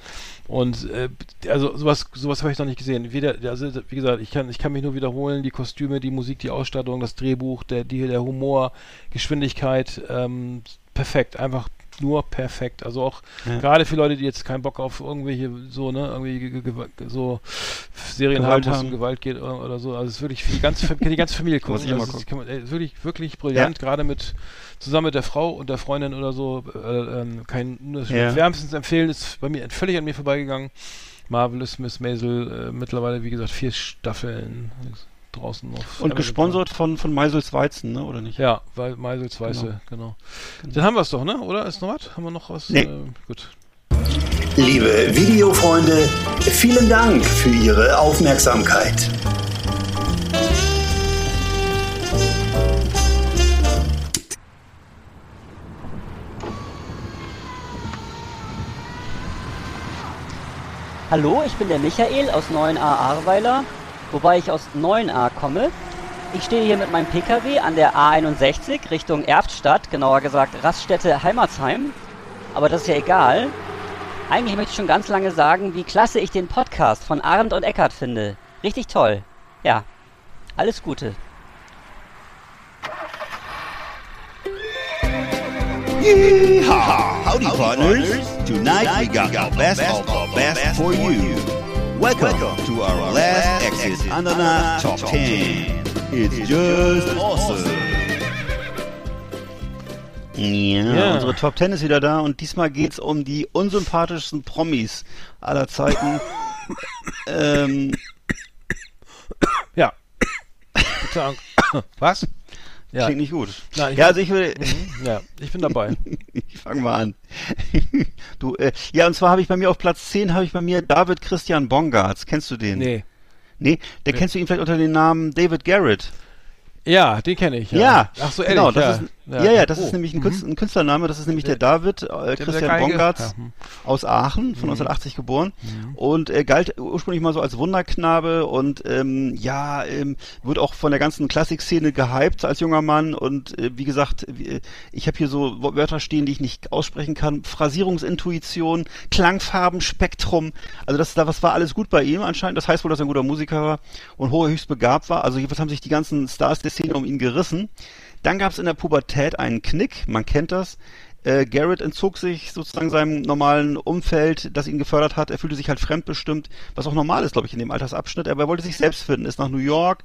Speaker 2: und äh, also sowas sowas habe ich noch nicht gesehen. Weder, also wie gesagt, ich kann ich kann mich nur wiederholen, die Kostüme, die Musik, die Ausstattung, das Drehbuch, der die, der Humor, Geschwindigkeit, ähm, perfekt, einfach nur perfekt. Also auch
Speaker 3: Ja.
Speaker 2: gerade für Leute, die jetzt keinen Bock auf irgendwelche so ne irgendwie ge- ge- ge- so Serien
Speaker 3: Gewalt
Speaker 2: haben, wo es
Speaker 3: haben.
Speaker 2: um Gewalt geht oder, so. Also es ist wirklich für die ganze kann die ganze Familie gucken. Also es
Speaker 3: gucken.
Speaker 2: kann man, ey, wirklich wirklich brillant, gerade mit zusammen mit der Frau und der Freundin oder so. Äh, ähm, kein nur
Speaker 3: Ja.
Speaker 2: wärmstens empfehlen ist bei mir völlig an mir vorbeigegangen. Marvelous Miss Maisel, äh, mittlerweile wie gesagt vier Staffeln ist draußen auf.
Speaker 3: Und
Speaker 2: Amazon
Speaker 3: gesponsert von von Meisels Weizen, ne, oder nicht?
Speaker 2: Ja, weil Meisels Weiße, genau. Dann haben wir es doch, ne? Oder ist noch was? Haben wir noch was?
Speaker 3: Nee.
Speaker 2: Äh, gut.
Speaker 1: Liebe Videofreunde, vielen Dank für Ihre Aufmerksamkeit.
Speaker 5: Hallo, ich bin der Michael aus 9a Ahrweiler, wobei ich aus 9a komme. Ich stehe hier mit meinem Pkw an der A61 Richtung Erftstadt, genauer gesagt Raststätte Heimatsheim. Aber das ist ja egal. Eigentlich möchte ich schon ganz lange sagen, wie klasse ich den Podcast von Arndt und Eckart finde. Richtig toll. Ja, alles Gute.
Speaker 6: Yeehaw! Howdy, partners. Tonight we got our best of our best for you. Welcome to our last Exit Ananas Top 10. It's just awesome.
Speaker 3: Ja,
Speaker 2: Ja.
Speaker 3: unsere Top 10 ist wieder da und diesmal geht's um die unsympathischsten Promis aller Zeiten. ähm,
Speaker 2: Ja. Was? Ja.
Speaker 3: Klingt nicht gut.
Speaker 2: Nein, ich
Speaker 3: ja, also ich will,
Speaker 2: Mhm, ja, ich bin dabei.
Speaker 3: ich fange mal an. du, äh, ja, und zwar habe ich bei mir auf Platz 10 habe ich bei mir David Christian Bongartz. Kennst du den?
Speaker 2: Nee.
Speaker 3: Nee, der kennst du ihn vielleicht unter dem Namen David Garrett.
Speaker 2: Ja, den kenne ich. Ja.
Speaker 3: Ja,
Speaker 2: Ach so, ehrlich.
Speaker 3: genau, das
Speaker 2: ja.
Speaker 3: ist, ja, ja, das
Speaker 2: Oh.
Speaker 3: ist nämlich ein, ein Künstlername, das ist nämlich der, David äh,
Speaker 2: der
Speaker 3: Christian
Speaker 2: Geige?
Speaker 3: Bongartz
Speaker 2: Ja,
Speaker 3: aus Aachen, von 1980 geboren. Und äh, galt ursprünglich mal so als Wunderknabe und ähm, ja, ähm, wird auch von der ganzen Klassikszene gehypt als junger Mann. Und äh, wie gesagt, wie- ich habe hier so Wörter stehen, die ich nicht aussprechen kann, Phrasierungsintuition, Klangfarbenspektrum, also das, da was war alles gut bei ihm anscheinend, das heißt wohl, dass er ein guter Musiker war und höchst begabt war, also jedenfalls haben sich die ganzen Stars der Szene um ihn gerissen. Dann gab es in der Pubertät einen Knick, man kennt das. Äh, Garrett entzog sich sozusagen seinem normalen Umfeld, das ihn gefördert hat. Er fühlte sich halt fremdbestimmt, was auch normal ist, glaube ich, in dem Altersabschnitt. Aber er wollte sich selbst finden, ist nach New York,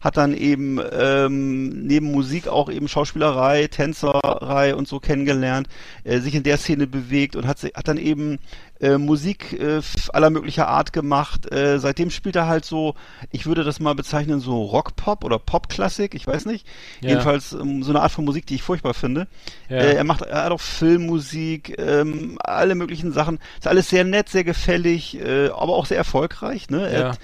Speaker 3: hat dann eben ähm, neben Musik auch eben Schauspielerei, Tänzerei und so kennengelernt, äh, sich in der Szene bewegt und hat, hat dann eben äh, Musik äh, aller möglicher Art gemacht. Äh, seitdem spielt er halt so, ich würde das mal bezeichnen, so Rockpop oder Popklassik, ich weiß nicht.
Speaker 2: Ja.
Speaker 3: Jedenfalls ähm, so eine Art von Musik, die ich furchtbar finde.
Speaker 2: Ja.
Speaker 3: Äh, er macht, er hat auch Filmmusik, ähm, alle möglichen Sachen. Ist alles sehr nett, sehr gefällig, äh, aber auch sehr erfolgreich. Ne? Er
Speaker 2: Ja.
Speaker 3: hat,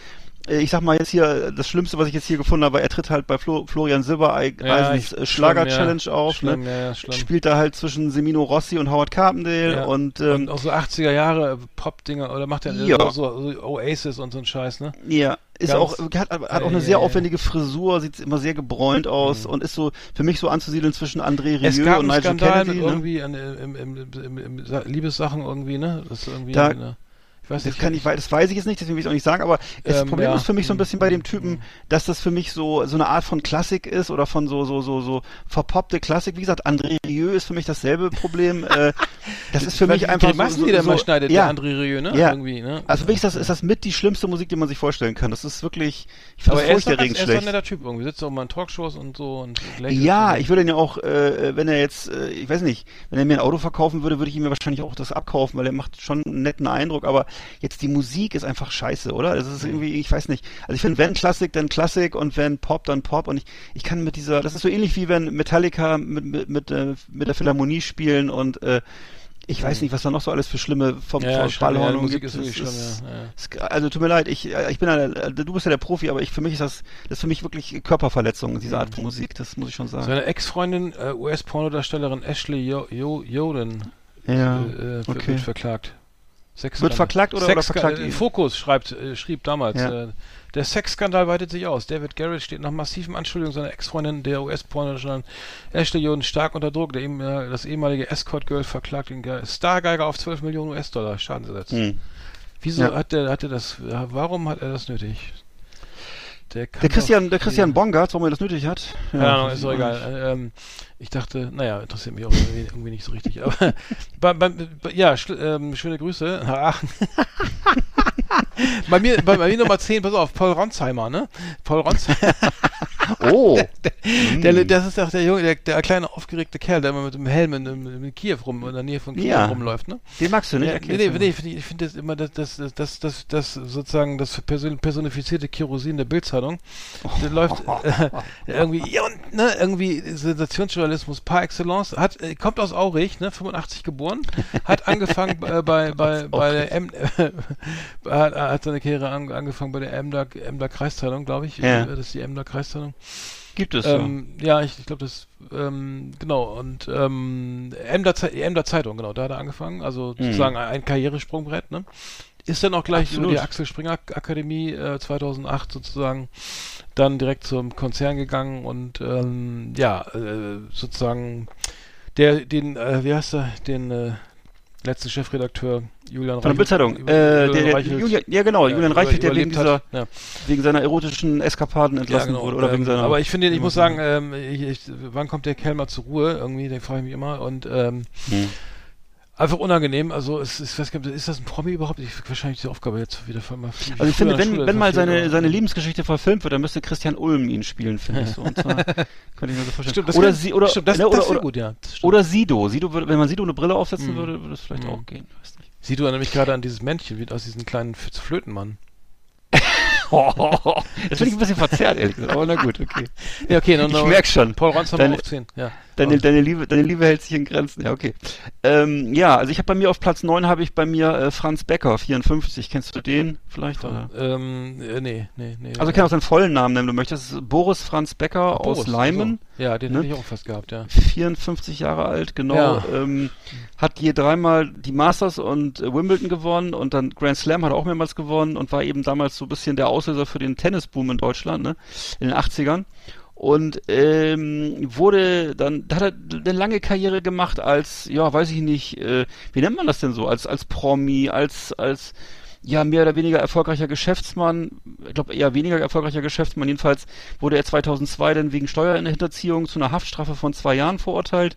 Speaker 3: ich sag mal jetzt hier, das Schlimmste, was ich jetzt hier gefunden habe, er tritt halt bei Flo, Florian Silbereisens
Speaker 2: Ja,
Speaker 3: äh, Schlager-Challenge
Speaker 2: ja.
Speaker 3: auf.
Speaker 2: Schlimm,
Speaker 3: ne?
Speaker 2: ja.
Speaker 3: Spielt da halt zwischen Semino Rossi und Howard Carpendale und, ähm,
Speaker 2: und auch so 80er Jahre Pop-Dinger oder macht er
Speaker 3: Ja.
Speaker 2: so, so, Oasis und so ein Scheiß, ne?
Speaker 3: Ja, ist
Speaker 2: Ganz-
Speaker 3: auch, hat, hat auch eine sehr aufwendige Frisur, sieht immer sehr gebräunt aus und ist so für mich so anzusiedeln zwischen André Rieu und Nigel
Speaker 2: Skandal
Speaker 3: Kennedy. Ne?
Speaker 2: irgendwie im, im, im Sa- Liebessachen irgendwie, ne? Das ist irgendwie
Speaker 3: Da-
Speaker 2: eine,
Speaker 3: Das
Speaker 2: nicht,
Speaker 3: kann ich, wei- das weiß ich jetzt nicht, deswegen will ich es auch nicht sagen, aber das
Speaker 2: Ähm,
Speaker 3: Problem
Speaker 2: ja.
Speaker 3: ist für mich so ein bisschen bei dem
Speaker 2: Mhm.
Speaker 3: Typen, dass das für mich so, so eine Art von Klassik ist oder von so, so, so, so verpoppte Klassik. Wie gesagt, André Rieu ist für mich dasselbe Problem. äh, das ist für mich einfach so,
Speaker 2: Grimassen,
Speaker 3: so,
Speaker 2: die der
Speaker 3: so
Speaker 2: mal schneidet,
Speaker 3: ja,
Speaker 2: der André Rieu, ne?
Speaker 3: Ja.
Speaker 2: Irgendwie, ne?
Speaker 3: Also wirklich, das ist das mit die schlimmste Musik, die man sich vorstellen kann. Das ist wirklich, ich finde das
Speaker 2: er
Speaker 3: furchterregend
Speaker 2: er ist ein
Speaker 3: schlecht.
Speaker 2: netter Typ irgendwie. Sitzt auch mal in Talkshows und so und
Speaker 3: Ja,
Speaker 2: und-
Speaker 3: ich würde ihn ja auch, äh, wenn er jetzt, äh, ich weiß nicht, wenn er mir ein Auto verkaufen würde, würde ich ihm ja wahrscheinlich auch das abkaufen, weil er macht schon einen netten Eindruck, aber jetzt die Musik ist einfach scheiße, oder? Das ist irgendwie, ich weiß nicht. Also ich finde, wenn Klassik, dann Klassik und wenn Pop, dann Pop und ich, ich kann mit dieser, das ist so ähnlich wie wenn Metallica mit, mit, mit, äh, mit der Philharmonie spielen und äh, ich weiß nicht, was da noch so alles für schlimme vom,
Speaker 2: Ja, schlimm, ja,
Speaker 3: Ballhornung
Speaker 2: Musik
Speaker 3: gibt.
Speaker 2: ist schlimm, ja,
Speaker 3: Also tut mir leid, ich, äh, ich bin ja, der- du bist ja der Profi, aber ich für mich ist das, das ist für mich wirklich Körperverletzung, diese Art von Musik, das muss ich schon sagen.
Speaker 2: Seine Ex-Freundin, äh, US-Pornodarstellerin Ashley Jo- Jo- Yoden,
Speaker 3: Ja,
Speaker 2: äh, äh,
Speaker 3: okay.
Speaker 2: wird verklagt. Sex
Speaker 3: Wird verklagt oder- oder verklagt
Speaker 2: äh,
Speaker 3: ihn?
Speaker 2: Fokus schreibt, äh, schrieb damals.
Speaker 3: Ja.
Speaker 2: Äh, der Sexskandal weitet sich aus. David Garrett steht nach massiven Anschuldigungen seiner Ex-Freundin, der US-Pornodarstellerin Ashley Yoden, stark unter Druck. Der, äh, das ehemalige Escort-Girl verklagt den Ge- Stargeiger auf 12 Millionen US-Dollar Schadensersatz.
Speaker 3: Hm.
Speaker 2: Wieso
Speaker 3: Ja.
Speaker 2: hat der, hat er das, äh, warum hat er das nötig? Der,
Speaker 3: Der Christian, der Christian Bongard, warum er das nötig hat?
Speaker 2: keine Ahnung,
Speaker 3: weiß
Speaker 2: ist doch egal. Äh, Ähm, ich dachte, naja, interessiert mich auch irgendwie, irgendwie nicht so richtig. Aber bei, bei, bei, ja, ähm, schöne Grüße nach Aachen. bei mir, bei, bei mir Nummer 10, pass auf, Paul Ronsheimer, ne? Paul Ronsheimer.
Speaker 3: Oh,
Speaker 2: der, das ist doch der Junge, der, der kleine aufgeregte Kerl, der immer mit dem Helm in, in, in Kiew rum, in der Nähe von Kiew
Speaker 3: Ja.
Speaker 2: rumläuft, ne?
Speaker 3: den magst du nicht?
Speaker 2: Ja,
Speaker 3: Erklär's
Speaker 2: nee, nee, nee, ich finde das immer das, das, das, das, das, sozusagen das person personifizierte Kerosin der Bildzeitung. Der läuft äh, irgendwie, ja, und, ne, irgendwie Sensationsjournalismus par excellence. Hat, äh, kommt aus Aurich, ne, 85 geboren, hat angefangen äh, bei, bei, bei der M, hat, hat seine Karriere an, angefangen bei der Emder, Emder Kreiszeitung, glaube ich.
Speaker 3: Ja.
Speaker 2: Das ist die Emder Kreiszeitung.
Speaker 3: Gibt es
Speaker 2: Ähm, ja, ich, ich glaube, das, ähm, genau, und ähm, Emder, Ze- Emder Zeitung, genau, da hat er angefangen, also sozusagen ein, ein Karrieresprungbrett, ne? Ist dann auch gleich
Speaker 3: Absolut.
Speaker 2: über die Axel Springer Akademie äh, 2008 sozusagen dann direkt zum Konzern gegangen und ähm, ja, äh, sozusagen der, den, äh, wie heißt er, den äh, letzten Chefredakteur Julian
Speaker 3: Von der Bildzeitung. Äh,
Speaker 2: Julian
Speaker 3: ja genau,
Speaker 2: ja,
Speaker 3: Julian Reichelt, der wegen dieser.
Speaker 2: Ja.
Speaker 3: wegen seiner erotischen Eskapaden
Speaker 2: Ja,
Speaker 3: entlassen
Speaker 2: genau.
Speaker 3: wurde oder wegen
Speaker 2: ähm,
Speaker 3: seiner.
Speaker 2: aber ich finde, ich
Speaker 3: wie
Speaker 2: muss sagen, ähm, ich, ich, wann kommt der Kerl mal zur Ruhe? Irgendwie, den frage ich mich immer. Und ähm,
Speaker 3: Hm.
Speaker 2: einfach unangenehm. Also es ist, ich weiß gar nicht, ist das ein Promi überhaupt? Ich wahrscheinlich die Aufgabe jetzt wieder mal.
Speaker 3: Also ich finde, wenn, wenn mal seine, seine Lebensgeschichte verfilmt wird, dann müsste Christian Ulm ihn spielen, finde ich so. Und zwar, könnte ich mir so vorstellen.
Speaker 2: Stimmt, das
Speaker 3: oder
Speaker 2: kann-
Speaker 3: sie, oder,
Speaker 2: stimmt, das,
Speaker 3: ne,
Speaker 2: das
Speaker 3: oder,
Speaker 2: wär
Speaker 3: oder,
Speaker 2: gut, ja. Das
Speaker 3: oder Sido. Sido würde, wenn man Sido eine Brille aufsetzen
Speaker 2: Mhm.
Speaker 3: würde, würde das vielleicht
Speaker 2: Mhm.
Speaker 3: auch gehen. Weiß nicht.
Speaker 2: Siehst du nämlich gerade an dieses Männchen, wie aus diesem kleinen Flötenmann.
Speaker 3: das finde ich ein bisschen verzerrt, ehrlich gesagt. Aber na gut, okay.
Speaker 2: Ja, okay, dann
Speaker 3: Ich merk schon.
Speaker 2: Paul Ronsheimer auf 10. Ja.
Speaker 3: Deine, deine, Liebe, deine Liebe hält sich in Grenzen. Ja, okay. Ähm, ja, also ich habe bei mir auf Platz 9 habe ich bei mir äh, Franz Becker, 54. Kennst du den vielleicht? Oder?
Speaker 2: Ähm, äh, nee, nee, nee.
Speaker 3: Also ich kann auch seinen vollen Namen nennen, wenn du möchtest. Das ist Boris Franz Becker
Speaker 2: Boris,
Speaker 3: aus Leimen.
Speaker 2: also. Ja, den
Speaker 3: ne?
Speaker 2: hätte ich auch fast gehabt, ja.
Speaker 3: 54 Jahre alt, genau.
Speaker 2: Ja.
Speaker 3: Ähm, hat je dreimal die Masters und äh, Wimbledon gewonnen und dann Grand Slam hat er auch mehrmals gewonnen und war eben damals so ein bisschen der Auslöser für den Tennisboom in Deutschland, ne? In den 80ern. Und ähm, wurde dann, da hat er eine lange Karriere gemacht als, ja, weiß ich nicht, äh, wie nennt man das denn so? Als, als Promi, als, als ja, mehr oder weniger erfolgreicher Geschäftsmann, ich glaube eher weniger erfolgreicher Geschäftsmann, jedenfalls wurde er 2002 dann wegen Steuerhinterziehung zu einer Haftstrafe von zwei Jahren verurteilt,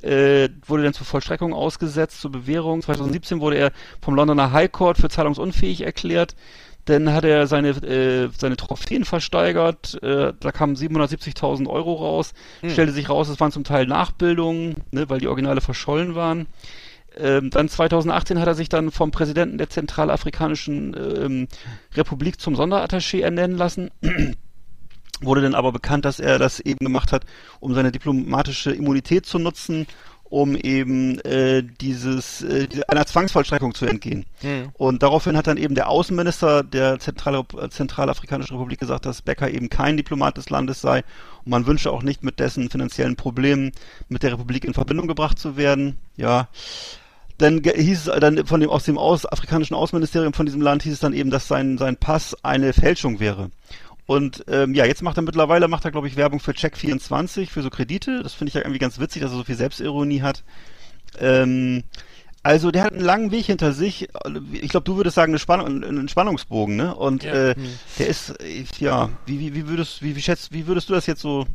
Speaker 3: äh, wurde dann zur Vollstreckung ausgesetzt, zur Bewährung. 2017 wurde er vom Londoner High Court für zahlungsunfähig erklärt. Dann hat er seine, äh, seine Trophäen versteigert, äh, da kamen 770.000 Euro raus, stellte sich raus, es waren zum Teil Nachbildungen, ne, weil die Originale verschollen waren. Ähm, dann 2018 hat er sich dann vom Präsidenten der Zentralafrikanischen ähm, Republik zum Sonderattaché ernennen lassen. Wurde dann aber bekannt, dass er das eben gemacht hat, um seine diplomatische Immunität zu nutzen, um eben äh, dieses äh, einer Zwangsvollstreckung zu entgehen. Und daraufhin hat dann eben der Außenminister der Zentral Zentralafrikanischen Republik gesagt, dass Becker eben kein Diplomat des Landes sei und man wünsche auch nicht mit dessen finanziellen Problemen mit der Republik in Verbindung gebracht zu werden. Ja, dann hieß es dann von dem aus dem aus, afrikanischen Außenministerium von diesem Land hieß es dann eben, dass sein sein Pass eine Fälschung wäre. Und ähm, ja, jetzt macht er mittlerweile macht er glaube ich Werbung für Check24 für so Kredite. Das finde ich ja irgendwie ganz witzig, dass er so viel Selbstironie hat. Ähm, also der hat einen langen Weg hinter sich. Ich glaube, du würdest sagen, eine Spannung, einen Spannungsbogen, ne? Und
Speaker 2: Ja.
Speaker 3: äh, der ist, äh, ja, wie, wie, wie würdest, wie, wie schätzt, wie würdest du das jetzt so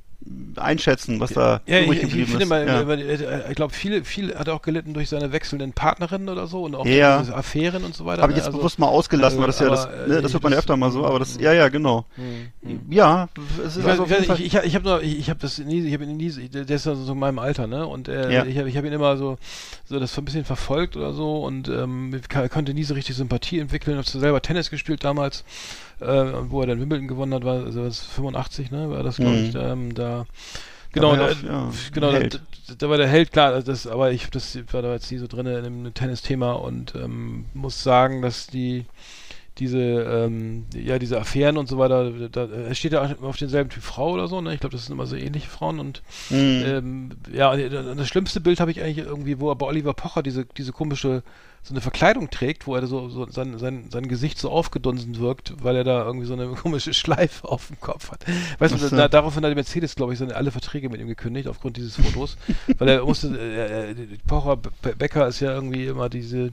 Speaker 3: einschätzen, was da
Speaker 2: Ja, ich,
Speaker 3: übrig
Speaker 2: ich, ich
Speaker 3: geblieben
Speaker 2: finde
Speaker 3: ist.
Speaker 2: mal,
Speaker 3: ja.
Speaker 2: über- äh, ich glaube, viele, viel hat er auch gelitten durch seine wechselnden Partnerinnen oder so und auch
Speaker 3: Ja.
Speaker 2: diese Affären und so weiter.
Speaker 3: Habe ich
Speaker 2: ne?
Speaker 3: jetzt
Speaker 2: Also-
Speaker 3: bewusst mal ausgelassen, weil das ja das,
Speaker 2: aber, äh,
Speaker 3: ne, das hört man ja
Speaker 2: das-
Speaker 3: öfter mal so, aber das, ja, ja, genau.
Speaker 2: Hm,
Speaker 3: Ja, es ist
Speaker 2: Ich,
Speaker 3: also
Speaker 2: weiß, ich,
Speaker 3: jeden
Speaker 2: weiß, ich, ich, ich habe ich, ich habe das nie, ich habe ihn nie, der ist ja so in meinem Alter, ne? Und äh,
Speaker 3: Ja.
Speaker 2: ich habe ich hab ihn immer so, so das ein bisschen verfolgt oder so und ähm, konnte nie so richtig Sympathie entwickeln. Habe selber Tennis gespielt damals, äh, wo er dann Wimbledon gewonnen hat, war also das 85, ne? War das glaube
Speaker 3: Mhm.
Speaker 2: ich ähm, da. Genau,
Speaker 3: war
Speaker 2: da,
Speaker 3: auch, ja,
Speaker 2: genau, da, da, da war der Held, klar, das, aber ich das war da jetzt nie so drin in dem Tennis-Thema und ähm, muss sagen, dass die diese, ähm, ja, diese Affären und so weiter, da, er steht ja auf denselben Typ Frau oder so, ne? Ich glaube, das sind immer so ähnliche Frauen und
Speaker 3: Mhm.
Speaker 2: ähm, ja, und das schlimmste Bild habe ich eigentlich irgendwie, wo er bei Oliver Pocher diese, diese komische, so eine Verkleidung trägt, wo er so, so sein, sein, sein Gesicht so aufgedunsen wirkt, weil er da irgendwie so eine komische Schleife auf dem Kopf hat. Weißt du, da, daraufhin hat die Mercedes, glaube ich, seine alle Verträge mit ihm gekündigt, aufgrund dieses Fotos, weil er musste, äh, äh, Pocher Be Becker ist ja irgendwie immer diese,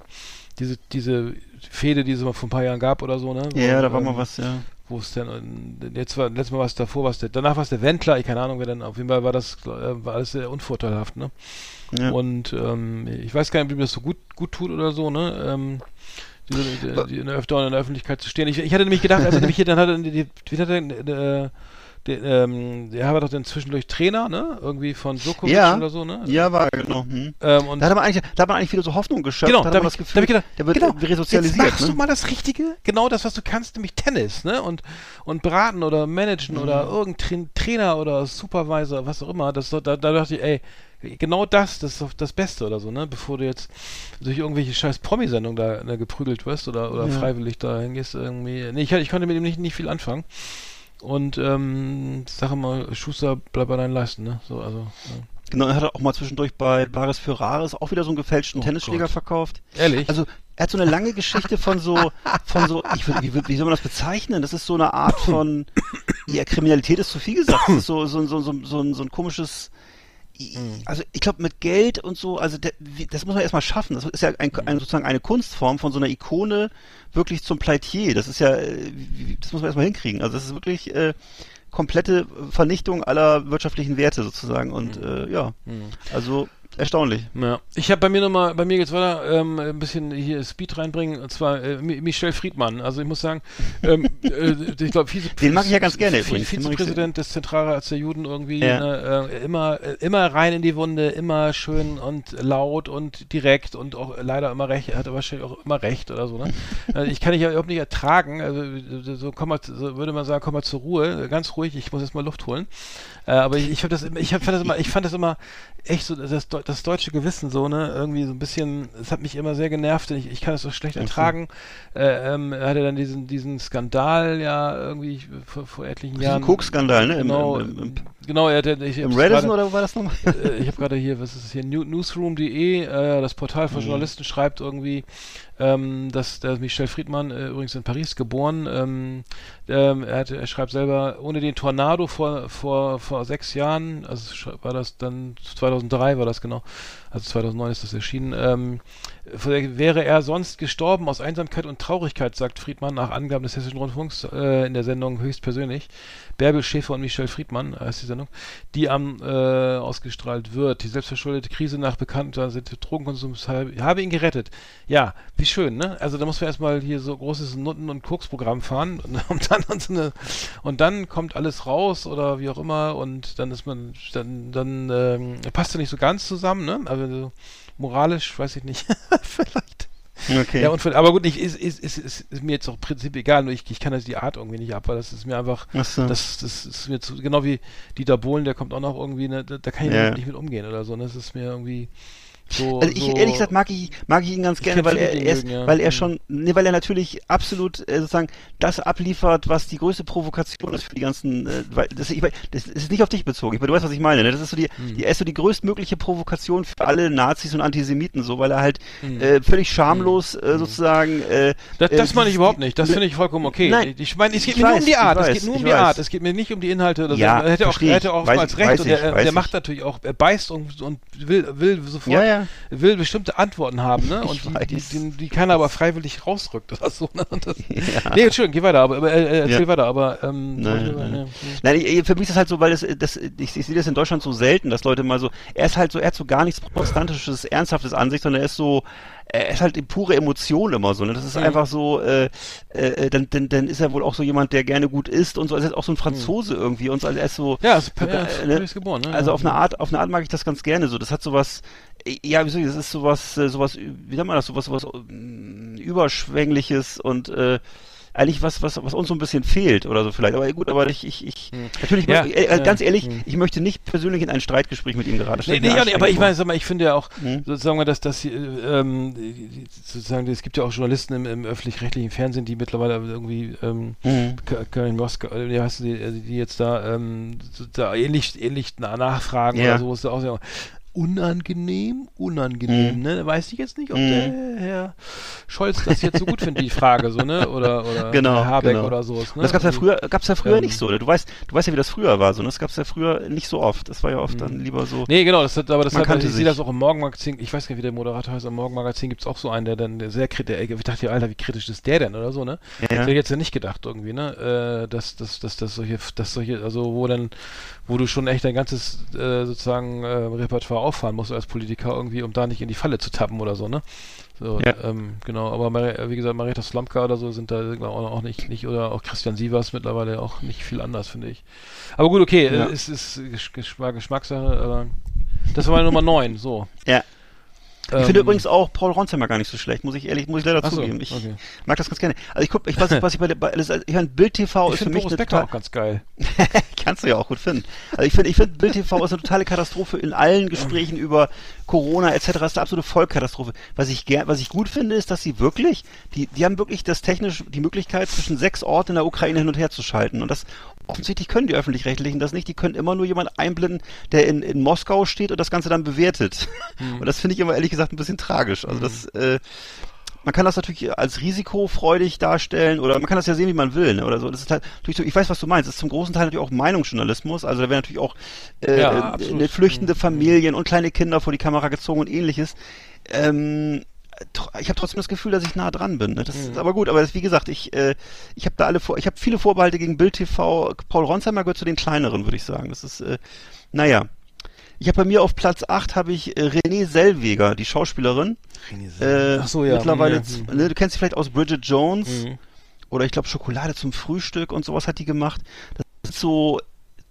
Speaker 2: diese, diese Fehde, die es mal vor ein paar Jahren gab oder so, ne?
Speaker 3: Ja, da war mal
Speaker 2: ähm,
Speaker 3: was, ja.
Speaker 2: wo es denn äh, jetzt war letztes Mal war es davor was der danach war es der Wendler ich keine Ahnung wer denn auf jeden Fall war das äh, war alles sehr unvorteilhaft ne
Speaker 3: ja.
Speaker 2: und ähm, ich weiß gar nicht ob ihm das so gut gut tut oder so ne ähm, die, die in der, öfter in der Öffentlichkeit zu stehen ich, ich hatte nämlich gedacht also nämlich hier dann hat er die, die, er denn, äh, der, ähm, der war doch dann zwischendurch Trainer, ne? Irgendwie von Djokovic
Speaker 3: Ja.
Speaker 2: oder so, ne?
Speaker 3: Ja, war genau. Hm.
Speaker 2: Ähm, und
Speaker 3: Da hat man eigentlich, da hat man eigentlich wieder so Hoffnung geschöpft.
Speaker 2: Genau,
Speaker 3: da
Speaker 2: da
Speaker 3: hat man
Speaker 2: ich,
Speaker 3: das
Speaker 2: da
Speaker 3: Gefühl,
Speaker 2: ich gedacht,
Speaker 3: der wird
Speaker 2: genau,
Speaker 3: resozialisiert.
Speaker 2: Jetzt machst du
Speaker 3: ne?
Speaker 2: mal das Richtige, genau das, was du kannst, nämlich Tennis, ne? Und, und beraten oder managen
Speaker 3: Mhm.
Speaker 2: oder irgendein Trainer oder Supervisor, was auch immer. Das, da, da dachte ich, ey, genau das, das ist doch das Beste oder so, ne? Bevor du jetzt durch irgendwelche scheiß Promi-Sendungen da ne, geprügelt wirst oder, oder
Speaker 3: Ja.
Speaker 2: freiwillig da hingehst irgendwie. Nee, ich, ich konnte mit ihm nicht, nicht viel anfangen. Und ähm, sag mal, Schuster, bleib bei deinen Leisten, ne? So, also. Ja.
Speaker 3: Genau, er hat auch mal zwischendurch bei Bares für Rares auch wieder so einen gefälschten
Speaker 2: Oh
Speaker 3: Tennisschläger
Speaker 2: Gott.
Speaker 3: verkauft.
Speaker 2: Ehrlich?
Speaker 3: Also er hat so eine lange Geschichte von so, von so, ich, wie, wie soll man das bezeichnen? Das ist so eine Art von, ja, Kriminalität ist zu viel gesagt. Das ist so, so, so, so, so, ein, so ein komisches, also ich glaube mit Geld und so, also der, das muss man erstmal schaffen. Das ist ja ein, ein, sozusagen eine Kunstform von so einer Ikone wirklich zum Pleitier. Das ist ja, äh, das muss man erstmal hinkriegen. Also das ist wirklich äh, komplette Vernichtung aller wirtschaftlichen Werte sozusagen. Und äh, ja, also erstaunlich.
Speaker 2: Ja. Ich habe bei mir nochmal, bei mir geht's weiter, ähm, ein bisschen hier Speed reinbringen, und zwar äh, Mi- Michel Friedmann. Also ich muss sagen, ähm, äh, ich glaube, Vize
Speaker 3: Den mag ich ja ganz gerne
Speaker 2: Vi-
Speaker 3: übrigens. Den mag ich
Speaker 2: Vizepräsident des Zentralrats der Juden irgendwie,
Speaker 3: Ja.
Speaker 2: ne, äh, immer, äh, immer rein in die Wunde, immer schön und laut und direkt und auch leider immer recht, er hat wahrscheinlich auch immer recht oder so, ne? Also ich kann dich ja überhaupt nicht ertragen, also so, komm mal, so würde man sagen, komm mal zur Ruhe, ganz ruhig, ich muss jetzt mal Luft holen. Äh, aber ich, ich, das, ich hab, fand das immer, ich fand das immer echt so, das, Deu- das deutsche Gewissen so, ne, irgendwie so ein bisschen, es hat mich immer sehr genervt, denn ich, ich kann es so schlecht ertragen. Äh, ähm, er hatte dann diesen, diesen Skandal ja irgendwie vor, vor etlichen
Speaker 3: Diesen
Speaker 2: Jahren.
Speaker 3: Koks-Skandal, ne? Im-
Speaker 2: Genau,
Speaker 3: im- im-
Speaker 2: genau, er hatte, ich,
Speaker 3: Im
Speaker 2: hab's
Speaker 3: Radisson
Speaker 2: gerade-
Speaker 3: oder wo war das nochmal?
Speaker 2: äh, ich habe gerade hier, was ist es hier, New, newsroom.de, äh, das Portal
Speaker 3: Mhm.
Speaker 2: von Journalisten schreibt irgendwie, ähm, dass der Michel Friedmann, äh, übrigens in Paris geboren, ähm, ähm, er, hat, er schreibt selber, ohne den Tornado vor, vor, vor sechs Jahren, also war das dann 2003 war das genau, also 2009 ist das erschienen, ähm, wäre er sonst gestorben aus Einsamkeit und Traurigkeit, sagt Friedmann nach Angaben des Hessischen Rundfunks äh, in der Sendung höchstpersönlich. Bärbel Schäfer und Michel Friedmann heißt die Sendung, die am äh, ausgestrahlt wird. Die selbstverschuldete Krise nach bekannter Drogenkonsums habe, habe ihn gerettet. Ja, wie schön, ne? Also da muss man erstmal hier so großes Nutten- und Koksprogramm fahren und, und dann und, eine, und dann kommt alles raus oder wie auch immer und dann ist man dann dann ähm, passt ja nicht so ganz zusammen, ne? Also so moralisch weiß ich nicht. Vielleicht.
Speaker 3: Okay.
Speaker 2: Ja, und von, aber gut, ich, ist, ist, ist, ist, mir jetzt auch im Prinzip egal, nur ich, ich kann das die Art irgendwie nicht ab, weil das ist mir einfach,
Speaker 3: Ach so.
Speaker 2: das, das ist mir zu, genau wie Dieter Bohlen, der kommt auch noch irgendwie, ne, da, da kann ich
Speaker 3: Ja.
Speaker 2: nicht mit umgehen oder so, ne, das ist mir irgendwie so,
Speaker 3: Also ich
Speaker 2: so
Speaker 3: ehrlich gesagt mag ich mag ich ihn ganz gerne, weil er, er ist,
Speaker 2: mögen, ja.
Speaker 3: weil er
Speaker 2: Mhm.
Speaker 3: schon, nee, weil er natürlich absolut äh, sozusagen das abliefert, was die größte Provokation ist für die ganzen, äh, weil das, ich, weiß- das ist nicht auf dich bezogen, ich, du weißt, was ich meine, ne? Das ist so die,
Speaker 2: Mhm.
Speaker 3: die er ist so die größtmögliche Provokation für alle Nazis und Antisemiten, so, weil er halt
Speaker 2: Mhm.
Speaker 3: äh, völlig schamlos äh, sozusagen. Äh,
Speaker 2: Das,
Speaker 3: äh,
Speaker 2: das meine ich überhaupt nicht. Das finde ich vollkommen okay.
Speaker 3: Nein,
Speaker 2: ich meine, es geht mir nur
Speaker 3: weiß,
Speaker 2: um die Art.
Speaker 3: ich
Speaker 2: Es
Speaker 3: weiß,
Speaker 2: geht nur um die
Speaker 3: weiß.
Speaker 2: Art. Es geht mir nicht um die Inhalte. Oder so.
Speaker 3: Ja,
Speaker 2: er hätte auch, er hätte auch
Speaker 3: Weiß
Speaker 2: mal als
Speaker 3: ich,
Speaker 2: recht.
Speaker 3: weiß
Speaker 2: Und er,
Speaker 3: ich, weiß
Speaker 2: der
Speaker 3: ich.
Speaker 2: macht natürlich auch, er beißt und, und will, will sofort
Speaker 3: Ja, ja. Ja.
Speaker 2: will bestimmte Antworten haben, ne? Und die, die, die, die keiner aber freiwillig rausrückt oder so. Ne? Das, Nee, Entschuldigung, geh weiter, aber äh, äh, erzähl
Speaker 3: Ja.
Speaker 2: weiter, aber ähm,
Speaker 3: Nein, nein,
Speaker 2: ja.
Speaker 3: Nein, ich, für mich ist es halt so, weil das, das ich, ich sehe das in Deutschland so selten, dass Leute mal so, er ist halt so, er hat so gar nichts Protestantisches, Ernsthaftes an sich, sondern er ist so, er ist halt pure Emotion immer so, ne? Das ist
Speaker 2: Mhm.
Speaker 3: einfach so, äh, äh, dann, dann, dann ist er wohl auch so jemand, der gerne gut isst und so, er ist auch so ein Franzose irgendwie und so, also er ist so,
Speaker 2: Mhm. Ja, ist, ja,
Speaker 3: äh,
Speaker 2: ja,
Speaker 3: ne?
Speaker 2: geboren, ne?
Speaker 3: Also
Speaker 2: ja.
Speaker 3: auf eine Art, auf eine Art mag ich das ganz gerne so. Das hat sowas, äh, ja, wie soll ich, das ist sowas, äh, sowas, wie nennt man das, sowas, sowas mm, überschwängliches und äh, eigentlich was, was, was uns so ein bisschen fehlt oder so vielleicht. Aber gut, aber ich, ich, ich natürlich,
Speaker 2: Ja,
Speaker 3: möchte- äh,
Speaker 2: ja,
Speaker 3: ganz ehrlich,
Speaker 2: hm.
Speaker 3: ich möchte nicht persönlich in ein Streitgespräch mit ihm gerade
Speaker 2: Nee,
Speaker 3: stellen.
Speaker 2: nee, nee, aber ich meine, sag mal, ich finde ja auch,
Speaker 3: Mhm.
Speaker 2: sozusagen, mal, dass das hier, ähm, sozusagen, es gibt ja auch Journalisten im, im öffentlich-rechtlichen Fernsehen, die mittlerweile irgendwie, ähm,
Speaker 3: Mhm.
Speaker 2: Ka- Karin Moskau, äh, wie heißt die, äh, die jetzt da, ähm, da ähnlich, ähnlich na- nachfragen
Speaker 3: Ja.
Speaker 2: oder so, ist auch unangenehm, unangenehm,
Speaker 3: Mhm.
Speaker 2: ne? Da weiß ich jetzt nicht, ob
Speaker 3: Mhm.
Speaker 2: der Herr Scholz das jetzt so gut findet, die Frage, so, ne? Oder, oder
Speaker 3: Genau,
Speaker 2: Herr Habeck
Speaker 3: genau.
Speaker 2: oder sowas, ne?
Speaker 3: Das gab's ja früher, gab's ja früher
Speaker 2: ähm,
Speaker 3: nicht so. Ne? Du weißt, du weißt ja, wie das früher war. So, ne? Das gab's ja früher nicht so oft. Das war ja oft dann lieber so.
Speaker 2: Mhm. Nee, genau, das hat, aber das hat, ich sehe
Speaker 3: sich.
Speaker 2: das auch im Morgenmagazin, ich weiß gar nicht, wie der Moderator heißt, im Morgenmagazin gibt es auch so einen, der dann der sehr kritisch, ich dachte, Alter, wie kritisch ist der denn oder so, ne?
Speaker 3: Ja.
Speaker 2: Das hätte ich jetzt ja nicht gedacht irgendwie, ne? Äh, dass, dass, dass, dass solche, dass solche, also wo dann, wo du schon echt dein ganzes äh, sozusagen äh, Repertoire auffahren musst als Politiker irgendwie, um da nicht in die Falle zu tappen oder so, ne? So,
Speaker 3: Ja.
Speaker 2: ähm, genau, aber äh, wie gesagt, Marietta Slomka oder so sind da auch, nicht, nicht, oder auch Christian Sievers mittlerweile auch nicht viel anders, finde ich. Aber gut, okay,
Speaker 3: Ja.
Speaker 2: äh, es ist Geschmack, Geschmackssache, aber das war meine Nummer 9, so.
Speaker 3: Ja. Ich
Speaker 2: Ähm,
Speaker 3: finde übrigens auch Paul Ronsheimer gar nicht so schlecht, muss ich ehrlich, muss ich leider
Speaker 2: so,
Speaker 3: zugeben. Ich
Speaker 2: okay.
Speaker 3: mag das ganz gerne. Also ich guck, ich weiß nicht, was ich bei, der- bei das, ich meine, Bild TV
Speaker 2: Ich
Speaker 3: ist für mich
Speaker 2: Boris
Speaker 3: eine
Speaker 2: Becker
Speaker 3: total,
Speaker 2: auch ganz geil.
Speaker 3: kannst du ja auch gut finden. Also ich finde, ich finde Bild TV ist eine totale Katastrophe in allen Gesprächen über Corona etc. ist eine absolute Vollkatastrophe. Was ich ger was ich gut finde, ist, dass sie wirklich, die, die haben wirklich das technisch die Möglichkeit zwischen sechs Orten in der Ukraine hin und her zu schalten und das offensichtlich können die öffentlich-rechtlichen das nicht. Die können immer nur jemand einblenden, der in, in Moskau steht und das Ganze dann bewertet. Und das finde ich immer ehrlich gesagt ein bisschen tragisch. Also das äh, man kann das natürlich als risikofreudig darstellen oder man kann das ja sehen, wie man will, ne, oder so. Das ist halt natürlich so, ich weiß, was du meinst. Das ist zum großen Teil natürlich auch Meinungsjournalismus. Also da werden natürlich auch äh,
Speaker 2: Ja,
Speaker 3: äh, ne, flüchtende Familien und kleine Kinder vor die Kamera gezogen und ähnliches. Ähm, ich habe trotzdem das Gefühl, dass ich nah dran bin. Ne? Das
Speaker 2: Mhm.
Speaker 3: ist aber gut, aber das, wie gesagt, ich äh, ich habe da alle vor, ich habe viele Vorbehalte gegen Bild TV. Paul Ronsheimer gehört zu den kleineren, würde ich sagen. Das ist äh, naja. Ich habe bei mir auf Platz 8 habe ich äh, Renée Selweger, die Schauspielerin. Äh,
Speaker 2: Ach so, ja.
Speaker 3: Mittlerweile,
Speaker 2: Ja,
Speaker 3: z-
Speaker 2: hm.
Speaker 3: ne, du kennst sie vielleicht aus Bridget Jones
Speaker 2: Mhm.
Speaker 3: oder ich glaube Schokolade zum Frühstück und sowas hat die gemacht. Das ist so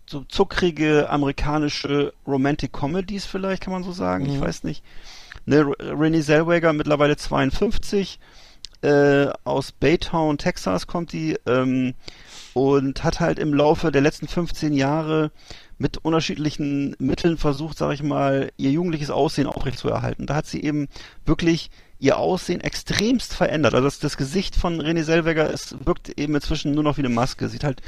Speaker 3: so zuckrige amerikanische Romantic Comedies vielleicht, kann man so sagen. Ich
Speaker 2: Mhm.
Speaker 3: weiß nicht. Ne, R- Renée Zellweger, mittlerweile 52, äh, aus Baytown, Texas kommt die ähm, und hat halt im Laufe der letzten 15 Jahre mit unterschiedlichen Mitteln versucht, sag ich mal, ihr jugendliches Aussehen aufrechtzuerhalten. Da hat sie eben wirklich ihr Aussehen extremst verändert. Also das, das Gesicht von René Selweger, es wirkt eben inzwischen nur noch wie eine Maske. Sieht halt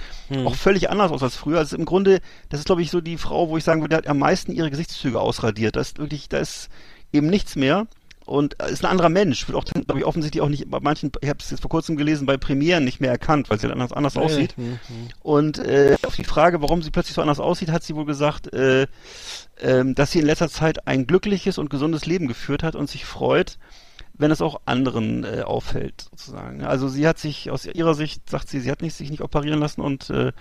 Speaker 3: auch völlig anders aus als früher. Also im Grunde, das ist glaube ich so die Frau, wo ich sagen würde, die hat am meisten ihre Gesichtszüge ausradiert. Da ist wirklich, da ist eben nichts mehr. Und äh, ist ein anderer Mensch, wird auch, glaube ich, offensichtlich auch nicht bei manchen, ich habe es jetzt vor kurzem gelesen, bei Premieren nicht mehr erkannt, weil sie halt anders, anders aussieht.
Speaker 2: Mhm.
Speaker 3: Und äh, auf die Frage, warum sie plötzlich so anders aussieht, hat sie wohl gesagt, äh, ähm, dass sie in letzter Zeit ein glückliches und gesundes Leben geführt hat und sich freut, wenn es auch anderen äh, auffällt, sozusagen. Also sie hat sich aus ihrer Sicht, sagt sie, sie hat nicht, sich nicht operieren lassen und äh,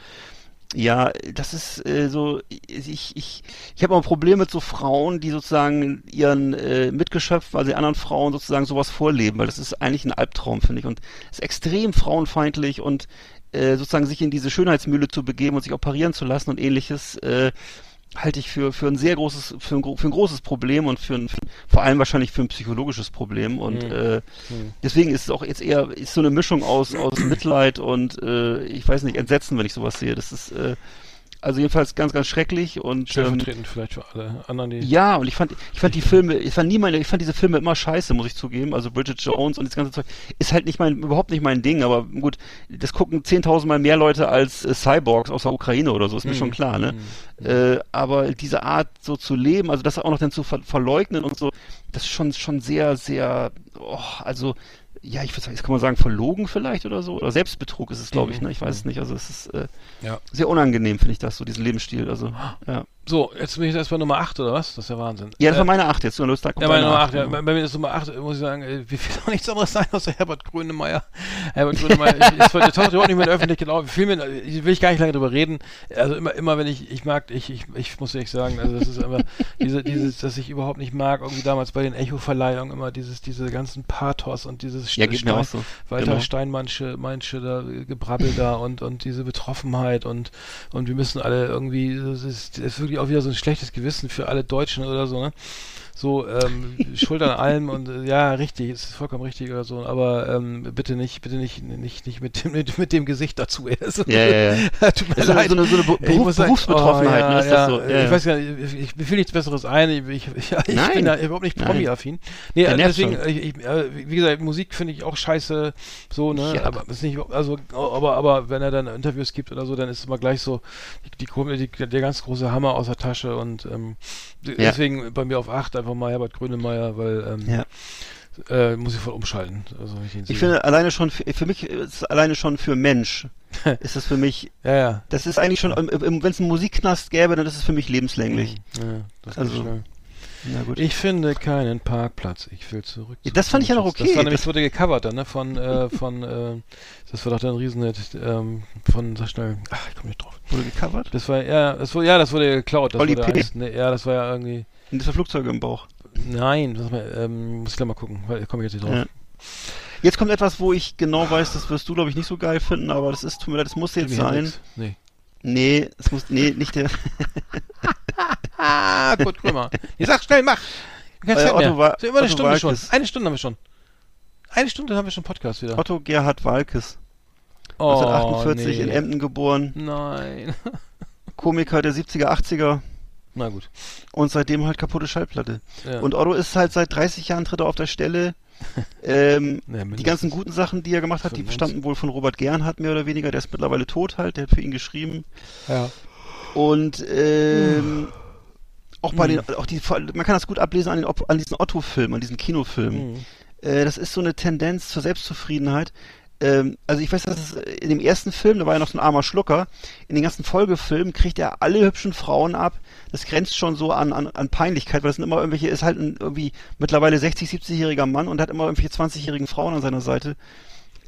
Speaker 3: ja, das ist äh, so, ich, ich, ich habe auch ein Problem mit so Frauen, die sozusagen ihren äh, Mitgeschöpfen, also anderen Frauen sozusagen sowas vorleben, weil das ist eigentlich ein Albtraum, finde ich. Und ist extrem frauenfeindlich und äh, sozusagen sich in diese Schönheitsmühle zu begeben und sich operieren zu lassen und ähnliches, äh, halte ich für, für ein sehr großes, für ein, für ein großes Problem und für ein, für, vor allem wahrscheinlich für ein psychologisches Problem. Und äh, deswegen ist es auch jetzt eher ist so eine Mischung aus, aus Mitleid und äh, ich weiß nicht, Entsetzen, wenn ich sowas sehe. Das ist äh, also jedenfalls ganz, ganz schrecklich und ähm,
Speaker 2: Stellvertretend vielleicht für alle anderen, die.
Speaker 3: ja, und ich fand, ich fand die Filme, ich fand nie meine, ich fand diese Filme immer scheiße, muss ich zugeben. Also Bridget Jones und das ganze Zeug ist halt nicht mein, überhaupt nicht mein Ding, aber gut, das gucken 10.000 Mal mehr Leute als äh, Cyborgs aus der Ukraine oder so, ist mir schon klar, ne? Äh, aber diese Art so zu leben, also das auch noch dann zu ver verleugnen und so, das ist schon, schon sehr, sehr, oh, also, ja, ich würde sagen, jetzt kann man sagen, verlogen vielleicht oder so, oder Selbstbetrug ist es, glaube ich, ne? Ich weiß es nicht, also es ist, äh,
Speaker 2: Ja.
Speaker 3: sehr unangenehm, finde ich das, so diesen Lebensstil, also, ja.
Speaker 2: So, jetzt bin ich erst bei Nummer 8 oder was? Das ist ja Wahnsinn.
Speaker 3: Ja, das
Speaker 2: Äh,
Speaker 3: war meine Acht jetzt. Los, da kommt
Speaker 2: Ja, meine
Speaker 3: deine
Speaker 2: Nummer
Speaker 3: Acht,
Speaker 2: 8, ja.
Speaker 3: genau.
Speaker 2: Bei mir ist Nummer 8, muss ich sagen, äh, wie viel doch nichts anderes sein außer Herbert Grönemeyer. Herbert Grönemeyer, ich, es wird taucht überhaupt nicht mehr in der Öffentlichkeit auf. Viel mehr, ich will ich gar nicht lange drüber reden. Also immer, immer wenn ich, ich mag, ich, ich, ich muss ehrlich sagen, also das ist einfach diese, dieses, dass ich überhaupt nicht mag, irgendwie damals bei den Echo-Verleihungen immer dieses, diese ganzen Pathos und dieses
Speaker 3: Ja, auch so.
Speaker 2: Walter
Speaker 3: Genau.
Speaker 2: Steinmannsche, Mannsche da, äh, Gebrabbel da und, und diese Betroffenheit und, und wir müssen alle irgendwie, das ist, das ist wirklich auch wieder so ein schlechtes Gewissen für alle Deutschen oder so, ne? So, ähm, Schuld an allem und äh, ja, richtig, ist vollkommen richtig oder so, aber ähm, bitte nicht, bitte nicht, nicht, nicht mit dem, mit, mit dem Gesicht dazu. Also,
Speaker 3: Ja, ja, ja.
Speaker 2: Tut mir
Speaker 3: Das ist so eine-
Speaker 2: leid.
Speaker 3: so eine- so eine Beruf-
Speaker 2: sagen,
Speaker 3: Berufsbetroffenheit,
Speaker 2: oh,
Speaker 3: ne,
Speaker 2: ja,
Speaker 3: ist das
Speaker 2: ja,
Speaker 3: so? Ja,
Speaker 2: Ich
Speaker 3: ja.
Speaker 2: weiß gar nicht, ich, ich fiel nichts Besseres ein. Ich, ich, ich, ich
Speaker 3: Nein.
Speaker 2: bin da überhaupt nicht. Promi-affin. Nee,
Speaker 3: Der
Speaker 2: deswegen, ich, ich, äh, wie gesagt, Musik finde ich auch scheiße, so, ne,
Speaker 3: Ja.
Speaker 2: aber ist nicht, also, aber, aber wenn er dann Interviews gibt oder so, dann ist es immer gleich so, die, die, die, der ganz große Hammer aus der Tasche und, ähm,
Speaker 3: Ja.
Speaker 2: deswegen bei mir auf 8 einfach mal Herbert Grönemeyer, weil, ähm,
Speaker 3: Ja.
Speaker 2: äh, muss ich voll umschalten. Also, ich
Speaker 3: Ich finde alleine schon, für, für mich ist alleine schon für Mensch, ist das für mich,
Speaker 2: ja, ja.
Speaker 3: das ist eigentlich schon, wenn es einen Musikknast gäbe, dann ist es für mich lebenslänglich.
Speaker 2: Ja, das
Speaker 3: Also,
Speaker 2: schnell. Ich finde keinen Parkplatz. Ich will zurück.
Speaker 3: Ja, das fand ich ja noch okay.
Speaker 2: Das war nämlich,
Speaker 3: Das-
Speaker 2: wurde gecovert dann, ne? Von, äh, von, äh, das war doch dann ein Riesenhit, ähm, von, sag schnell, ach, ich komme nicht drauf.
Speaker 3: Wurde gecovert?
Speaker 2: Das war, ja, das wurde, ja, das wurde geklaut. Das
Speaker 3: Oli
Speaker 2: wurde
Speaker 3: P.
Speaker 2: eins, ne, ja, das war ja irgendwie,
Speaker 3: Und das war Flugzeuge im Bauch.
Speaker 2: nein, das ähm, muss ich gleich mal gucken, weil, komme ich jetzt nicht drauf.
Speaker 3: Ja. Jetzt kommt etwas, wo ich genau weiß, das wirst du, glaube ich, nicht so geil finden, aber das ist, tut mir leid, das muss jetzt sein.
Speaker 2: Nee.
Speaker 3: Nee, es muss, nee, nicht der.
Speaker 2: Ah, gut, guck mal. Jetzt sag schnell, mach. Kein
Speaker 3: Äh,
Speaker 2: Zeit
Speaker 3: Otto
Speaker 2: mehr.
Speaker 3: Wa-
Speaker 2: so, über eine
Speaker 3: Otto
Speaker 2: Stunde schon.
Speaker 3: Walkes.
Speaker 2: Eine Stunde haben wir schon. Eine Stunde haben wir schon Podcast wieder.
Speaker 3: Otto Gerhard Walkes,
Speaker 2: Oh,
Speaker 3: 1948
Speaker 2: nee.
Speaker 3: in Emden geboren,
Speaker 2: Nein.
Speaker 3: Komiker der 70er, 80er
Speaker 2: Na gut.
Speaker 3: und seitdem halt kaputte Schallplatte.
Speaker 2: Ja.
Speaker 3: Und Otto ist halt seit 30 Jahren tritt er auf der Stelle. ähm,
Speaker 2: Ja,
Speaker 3: die ganzen guten Sachen, die er gemacht hat, die
Speaker 2: 25.
Speaker 3: stammten wohl von Robert Gernhardt mehr oder weniger. Der ist mittlerweile tot halt, der hat für ihn geschrieben.
Speaker 2: Ja.
Speaker 3: Und ähm, auch bei
Speaker 2: Mhm.
Speaker 3: den, auch die, man kann das gut ablesen an, den, an diesen Otto-Filmen, an diesen Kinofilmen.
Speaker 2: Mhm.
Speaker 3: Äh, das ist so eine Tendenz zur Selbstzufriedenheit. Ähm, also ich weiß, dass es in dem ersten Film, da war ja noch so ein armer Schlucker, in den ganzen Folgefilmen kriegt er alle hübschen Frauen ab. Das grenzt schon so an, an, an Peinlichkeit, weil das sind immer irgendwelche, ist halt ein irgendwie mittlerweile 60, 70-jähriger Mann und hat immer irgendwelche 20-jährigen Frauen an seiner Seite.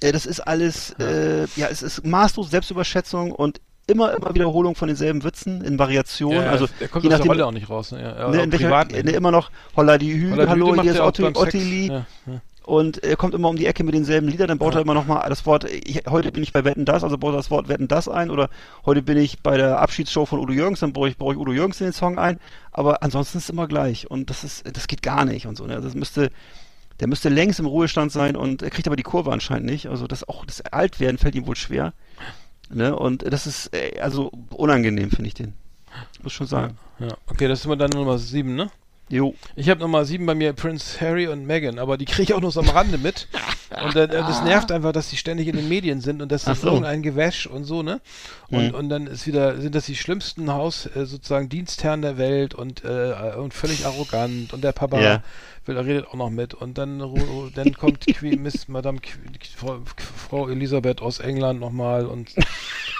Speaker 3: Äh, das ist alles, ja. Äh, ja, es ist maßlos Selbstüberschätzung und immer, immer Wiederholung von denselben Witzen in Variationen.
Speaker 2: Ja,
Speaker 3: also
Speaker 2: der kommt
Speaker 3: je
Speaker 2: aus der
Speaker 3: nachdem,
Speaker 2: Rolle auch nicht raus. Ne? Ja,
Speaker 3: ne, in welcher, ne, immer noch Holla die Hü,
Speaker 2: er
Speaker 3: Hallo, hier ist Otto. Ottili.
Speaker 2: Ja, ja.
Speaker 3: Und er kommt immer um die Ecke mit denselben Liedern, dann baut
Speaker 2: Ja.
Speaker 3: er immer noch mal das Wort, ich, heute bin ich bei Wetten das, also baut er das Wort Wetten das ein, oder heute bin ich bei der Abschiedsshow von Udo Jürgens, dann baue ich, baue ich Udo Jürgens in den Song ein, aber ansonsten ist es immer gleich und das ist, das geht gar nicht und so, ne? Das müsste, der müsste längst im Ruhestand sein und er kriegt aber die Kurve anscheinend nicht, also das auch, das Altwerden fällt ihm wohl schwer, ne? Und das ist, äh, also unangenehm, finde ich den. Muss schon sagen.
Speaker 2: Ja. Okay, das ist immer dann Nummer 7, ne?
Speaker 3: Jo.
Speaker 2: Ich habe Nummer 7 bei mir Prince Harry und Meghan, aber die kriege ich auch nur so am Rande mit. Und äh, das nervt einfach, dass die ständig in den Medien sind und das ist
Speaker 3: so.
Speaker 2: irgendein Gewäsch und so, ne? Und,
Speaker 3: Mhm.
Speaker 2: und dann ist wieder, sind das die schlimmsten Haus, äh, sozusagen Dienstherren der Welt und, äh, und völlig arrogant und der Papa
Speaker 3: Ja.
Speaker 2: Will, redet auch noch mit und dann, dann kommt Queen, Miss Madame Frau, Frau Elisabeth aus England nochmal und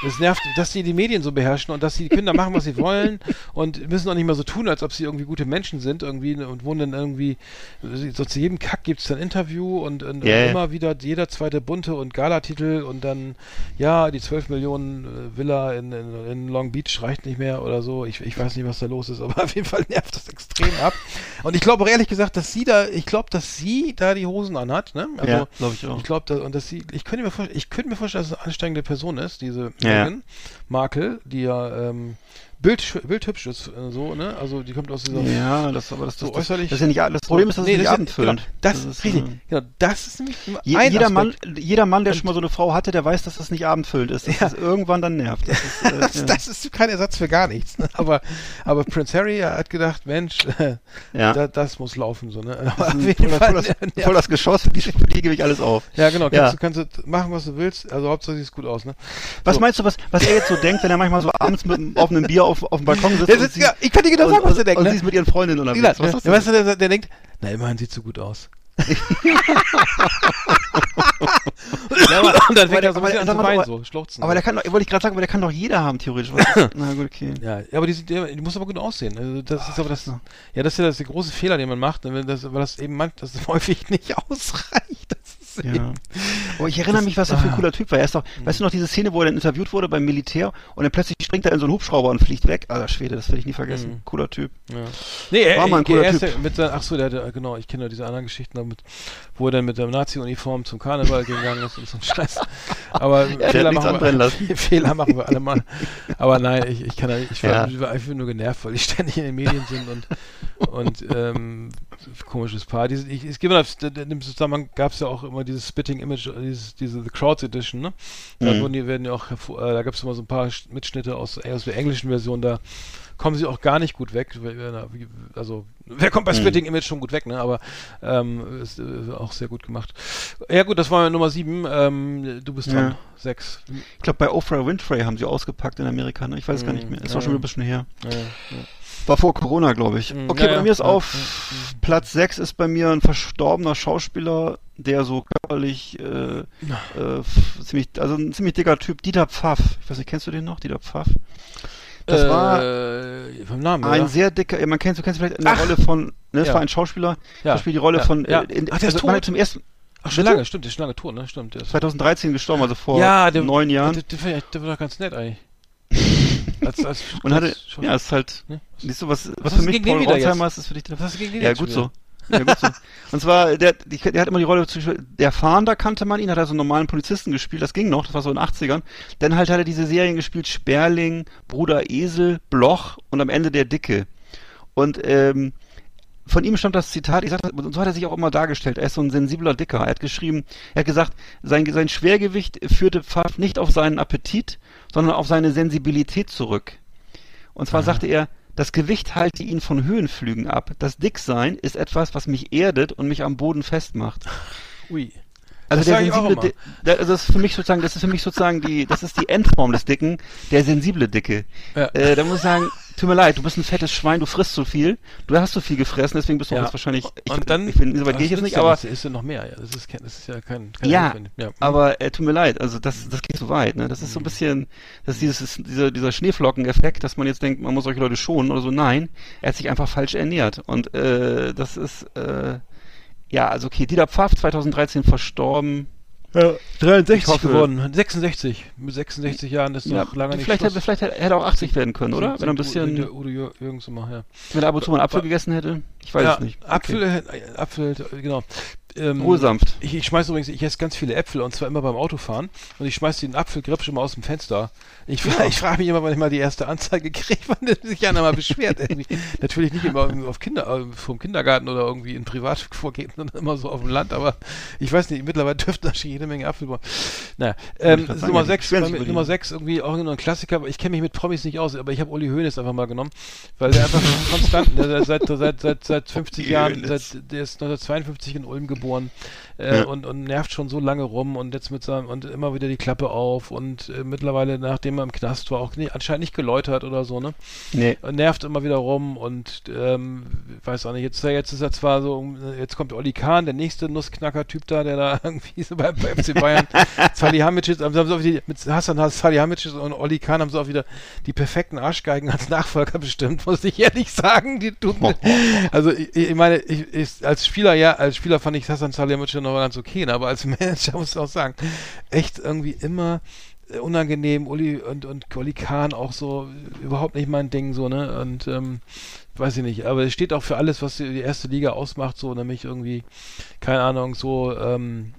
Speaker 2: es nervt, dass die die Medien so beherrschen und dass die Kinder machen, was sie wollen und müssen auch nicht mehr so tun, als ob sie irgendwie gute Menschen sind irgendwie und wohnen dann irgendwie, so zu jedem Kack gibt es dann Interview und, und, und immer wieder jeder zweite bunte und Galatitel und dann, ja, die 12 Millionen äh, Villa in, in, in Long Beach reicht nicht mehr oder so. Ich, ich weiß nicht, was da los ist, aber auf jeden Fall nervt das extrem ab. Und ich glaube auch ehrlich gesagt, dass sie da, ich glaube, dass sie da die Hosen anhat, ne? Also,
Speaker 3: ja, glaube ich auch.
Speaker 2: ich glaube, und dass sie, ich könnte mir vorstellen, ich könnte mir vorstellen, dass es eine ansteigende Person ist, diese
Speaker 3: Ja.
Speaker 2: Meghan Markle, die ja ähm, Bild, bildhübsch ist, äh, so, ne? Also die kommt aus dieser
Speaker 3: Ja, das, aber das,
Speaker 2: so
Speaker 3: das, das,
Speaker 2: äußerlich.
Speaker 3: das ist ja nicht, das Problem ist, dass es
Speaker 2: Nee,
Speaker 3: nicht
Speaker 2: das ist-
Speaker 3: abendfüllend.
Speaker 2: Genau, das,
Speaker 3: ist,
Speaker 2: richtig,
Speaker 3: äh,
Speaker 2: genau, das ist nämlich
Speaker 3: Je,
Speaker 2: ein
Speaker 3: jeder, Mann,
Speaker 2: Aspekt.
Speaker 3: jeder Mann, der
Speaker 2: Und-
Speaker 3: schon mal so eine Frau hatte, der weiß, dass das nicht abendfüllend ist. Dass
Speaker 2: Ja.
Speaker 3: das irgendwann dann nervt. Das ist, äh,
Speaker 2: das,
Speaker 3: ja.
Speaker 2: das ist kein Ersatz für gar nichts. Ne? Aber, aber Prince Harry hat gedacht, Mensch, äh,
Speaker 3: ja.
Speaker 2: da, das muss laufen. So, ne? Aber
Speaker 3: Das
Speaker 2: auf
Speaker 3: ist ein
Speaker 2: jeden
Speaker 3: voll,
Speaker 2: Fall
Speaker 3: voll, das, voll das Geschoss, für die, für die gebe ich alles auf.
Speaker 2: Ja, genau. Kannst. Du, kannst du machen, was du willst. Also Hauptsache sieht gut aus. Ne?
Speaker 3: Was
Speaker 2: So.
Speaker 3: meinst du, was, was er jetzt so denkt, wenn er manchmal so abends mit einem offenen Bier auf, auf dem Balkon sitzt? Und sie-
Speaker 2: ja, ich kann dir genau
Speaker 3: und,
Speaker 2: sagen, was er
Speaker 3: und,
Speaker 2: denkt.
Speaker 3: und
Speaker 2: Ne?
Speaker 3: sie ist mit ihren Freundinnen unterwegs.
Speaker 2: gesagt,
Speaker 3: Was
Speaker 2: ja, weißt du, der, der denkt, na immerhin sieht so gut aus. ja, aber, Und dann fängt
Speaker 3: der-
Speaker 2: er so ein
Speaker 3: aber
Speaker 2: bisschen
Speaker 3: der-
Speaker 2: an zu
Speaker 3: aber-
Speaker 2: weinen, so, schluchzen.
Speaker 3: Aber der kann doch, wollte ich gerade sagen, aber der kann doch jeder haben, theoretisch. Na gut, okay.
Speaker 2: Ja, ja, aber die, die, muss aber gut aussehen. Also das ist aber das, ja, das ist ja das der große Fehler, den man macht, das, weil das eben man, das häufig nicht ausreicht. Das ist
Speaker 3: Ja. Oh, ich erinnere mich, was das für ein cooler Typ war. Er ist doch, weißt du noch, diese Szene, wo er dann interviewt wurde beim Militär und dann plötzlich springt er in so einen Hubschrauber und fliegt weg. Alter Schwede, das werde ich nie vergessen.
Speaker 2: Mhm.
Speaker 3: Cooler Typ.
Speaker 2: ja. Nee, er,
Speaker 3: War mal ein
Speaker 2: er, er
Speaker 3: cooler Typ.
Speaker 2: ja mit seinen, ach so, der, der genau, ich kenne ja diese anderen Geschichten damit, wo er dann mit der Nazi-Uniform zum Karneval gegangen ist und so ein Scheiß. Aber
Speaker 3: der
Speaker 2: Fehler, machen wir. Fehler machen wir alle mal. Aber nein, ich, ich kann ja, nicht- ich war,
Speaker 3: Ja.
Speaker 2: ich war einfach nur genervt, weil die ständig in den Medien sind und und ähm, komisches Paar. Diese, ich, gibt ja, in dem Zusammenhang gab es ja auch immer dieses Spitting Image, dieses, diese The Crowds Edition, ne? Da
Speaker 3: Mhm.
Speaker 2: wurden die werden ja auch, äh, da gab es immer so ein paar Sch- Mitschnitte aus, aus der englischen Version, da kommen sie auch gar nicht gut weg. Also, wer kommt bei
Speaker 3: Mhm.
Speaker 2: Spitting Image schon gut weg, ne? Aber ähm, ist äh, auch sehr gut gemacht. Ja gut, das war Nummer 7. Ähm, du bist dran.
Speaker 3: Ja.
Speaker 2: 6.
Speaker 3: Ich glaube, bei Oprah Winfrey haben sie ausgepackt in Amerika. Ne? Ich weiß es gar nicht mehr. Ist
Speaker 2: Ja,
Speaker 3: auch schon ein bisschen her.
Speaker 2: Ja, ja.
Speaker 3: War vor Corona, glaube ich.
Speaker 2: Mhm,
Speaker 3: Okay,
Speaker 2: ja,
Speaker 3: bei
Speaker 2: ja.
Speaker 3: mir ist
Speaker 2: Ja,
Speaker 3: auf
Speaker 2: ja,
Speaker 3: Platz 6 ist bei mir ein verstorbener Schauspieler, der so körperlich äh, äh, ziemlich, also ein ziemlich dicker Typ, Dieter Pfaff. Ich weiß nicht, kennst du den noch, Dieter Pfaff? Das
Speaker 2: äh,
Speaker 3: war
Speaker 2: vom Namen,
Speaker 3: ein
Speaker 2: oder?
Speaker 3: sehr dicker, ja, man kennt, du kennst vielleicht in der
Speaker 2: Ach.
Speaker 3: Rolle von, ne, das
Speaker 2: Ja.
Speaker 3: war ein Schauspieler,
Speaker 2: Ja.
Speaker 3: der spielt die Rolle
Speaker 2: Ja.
Speaker 3: von,
Speaker 2: Ja.
Speaker 3: äh, in,
Speaker 2: Ach, der ist
Speaker 3: also hat
Speaker 2: tot?
Speaker 3: zum ersten,
Speaker 2: Ach, schon lange, stimmt, der ist schon lange tot, ne? Stimmt. Der ist
Speaker 3: 2013 gestorben, also vor
Speaker 2: ja, der,
Speaker 3: neun Jahren.
Speaker 2: Der, der, der war doch ganz nett eigentlich. Als, als,
Speaker 3: Und hatte,
Speaker 2: Schauspieler.
Speaker 3: ja, ist halt,
Speaker 2: Ne?
Speaker 3: siehst du, was, was, für mich Paul? Rotheimer ist, ist für dich
Speaker 2: Was hast du gegen den
Speaker 3: Ja, gut
Speaker 2: schon
Speaker 3: so. Ja, gut so. Und zwar, der, der hat immer die Rolle, der Fahnder kannte man ihn, hat er so einen normalen Polizisten gespielt, das ging noch, das war so in den 80ern. Dann halt hat er diese Serien gespielt, Sperling, Bruder Esel, Bloch und am Ende der Dicke. Und ähm, von ihm stammt das Zitat, ich sag, und so hat er sich auch immer dargestellt, er ist so ein sensibler Dicker. Er hat geschrieben, er hat gesagt, sein, sein Schwergewicht führte Pfaff nicht auf seinen Appetit, sondern auf seine Sensibilität zurück. Und zwar sagte er, das Gewicht halte ihn von Höhenflügen ab. Das Dicksein ist etwas, was mich erdet und mich am Boden festmacht.
Speaker 2: Ui.
Speaker 3: Also
Speaker 2: Das
Speaker 3: der
Speaker 2: auch
Speaker 3: sensible,
Speaker 2: immer.
Speaker 3: Di- der, also das ist für mich sozusagen, das ist für mich sozusagen die, das ist die Endform des Dicken, der sensible Dicke.
Speaker 2: Ja.
Speaker 3: Äh, da muss ich sagen, tut mir leid, du bist ein fettes Schwein, du frisst so viel, du hast so viel gefressen, deswegen bist du auch
Speaker 2: Ja.
Speaker 3: jetzt wahrscheinlich, ich,
Speaker 2: und dann,
Speaker 3: ich bin, so weit gehe ich jetzt nicht,
Speaker 2: denn
Speaker 3: aber,
Speaker 2: das? ist ja noch mehr, ja. Das ist, kein, das ist ja kein, kein
Speaker 3: ja,
Speaker 2: ja.
Speaker 3: aber äh, tut mir leid, also das, das geht so weit, ne? Das ist so ein bisschen, das ist dieses, ist dieser, dieser Schneeflocken-Effekt, dass man jetzt denkt, man muss solche Leute schonen oder so. Nein, er hat sich einfach falsch ernährt. Und äh, das ist, äh, ja, also okay, Dieter Pfaff, 2013 verstorben.
Speaker 2: Ja, 63
Speaker 3: Ich hoffe-
Speaker 2: geworden. 66. Mit 66 Jahren ist
Speaker 3: Ja,
Speaker 2: noch lange nicht
Speaker 3: vielleicht, hätte,
Speaker 2: Schluss.
Speaker 3: vielleicht hätte hätte er auch 80 werden können, oder? Wenn er ein bisschen,
Speaker 2: Udo Jür- Jürgens immer, ja.
Speaker 3: wenn er ab und zu mal einen Apfel
Speaker 2: Aber-
Speaker 3: gegessen hätte. Ich weiß
Speaker 2: ja,
Speaker 3: es nicht.
Speaker 2: Apfel, äh, Apfel, genau. Ähm,
Speaker 3: Wohlsanft.
Speaker 2: Ich, ich schmeiß übrigens, ich esse ganz viele Äpfel und zwar immer beim Autofahren und ich schmeiß den Apfelgripsch immer aus dem Fenster. Ich, fra- ich frage mich immer, wann ich mal die erste Anzeige kriege, wann der sich einer mal beschwert. Natürlich nicht immer auf Kinder, äh, vom Kindergarten oder irgendwie in Privat vorgehen, sondern immer so auf dem Land, aber ich weiß nicht, mittlerweile dürften da schon jede Menge Apfelbäume. Naja, ähm, Nummer
Speaker 3: die
Speaker 2: 6,
Speaker 3: beschweren sich über die.
Speaker 2: Nummer 6 irgendwie auch nur ein Klassiker, aber ich kenne mich mit Promis nicht aus, aber ich habe Uli Hoeneß einfach mal genommen, weil der einfach konstant, der, der seit, seit, seit, seit 50 Jahren, seit, der ist 1952 in Ulm geboren äh,
Speaker 3: Ja.
Speaker 2: und, und nervt schon so lange rum und jetzt mit seinem, und immer wieder die Klappe auf und äh, mittlerweile, nachdem er im Knast war, auch nie, anscheinend nicht geläutert oder so, ne?
Speaker 3: Nee.
Speaker 2: Und nervt immer wieder rum und ähm, weiß auch nicht, jetzt, jetzt ist er zwar so, jetzt kommt Olli Kahn, der nächste Nussknacker-Typ da, der da irgendwie so bei, bei FC Bayern, Salihamidzic, haben sie auch mit Hassan Salihamidzic und Olli Kahn haben sie auch wieder die perfekten Arschgeigen als Nachfolger bestimmt, muss ich ehrlich sagen, die tun, also ich, ich meine, ich, ich, als Spieler, ja, als Spieler fand ich Hassan Salihamidzic noch ganz okay, ne, aber als Manager muss ich auch sagen, echt irgendwie immer äh, unangenehm, Uli und, und Olli Kahn auch so überhaupt nicht mein Ding, so, ne? Und ähm, weiß ich nicht, aber es steht auch für alles, was die erste Liga ausmacht, so, nämlich irgendwie, keine Ahnung, so, ähm,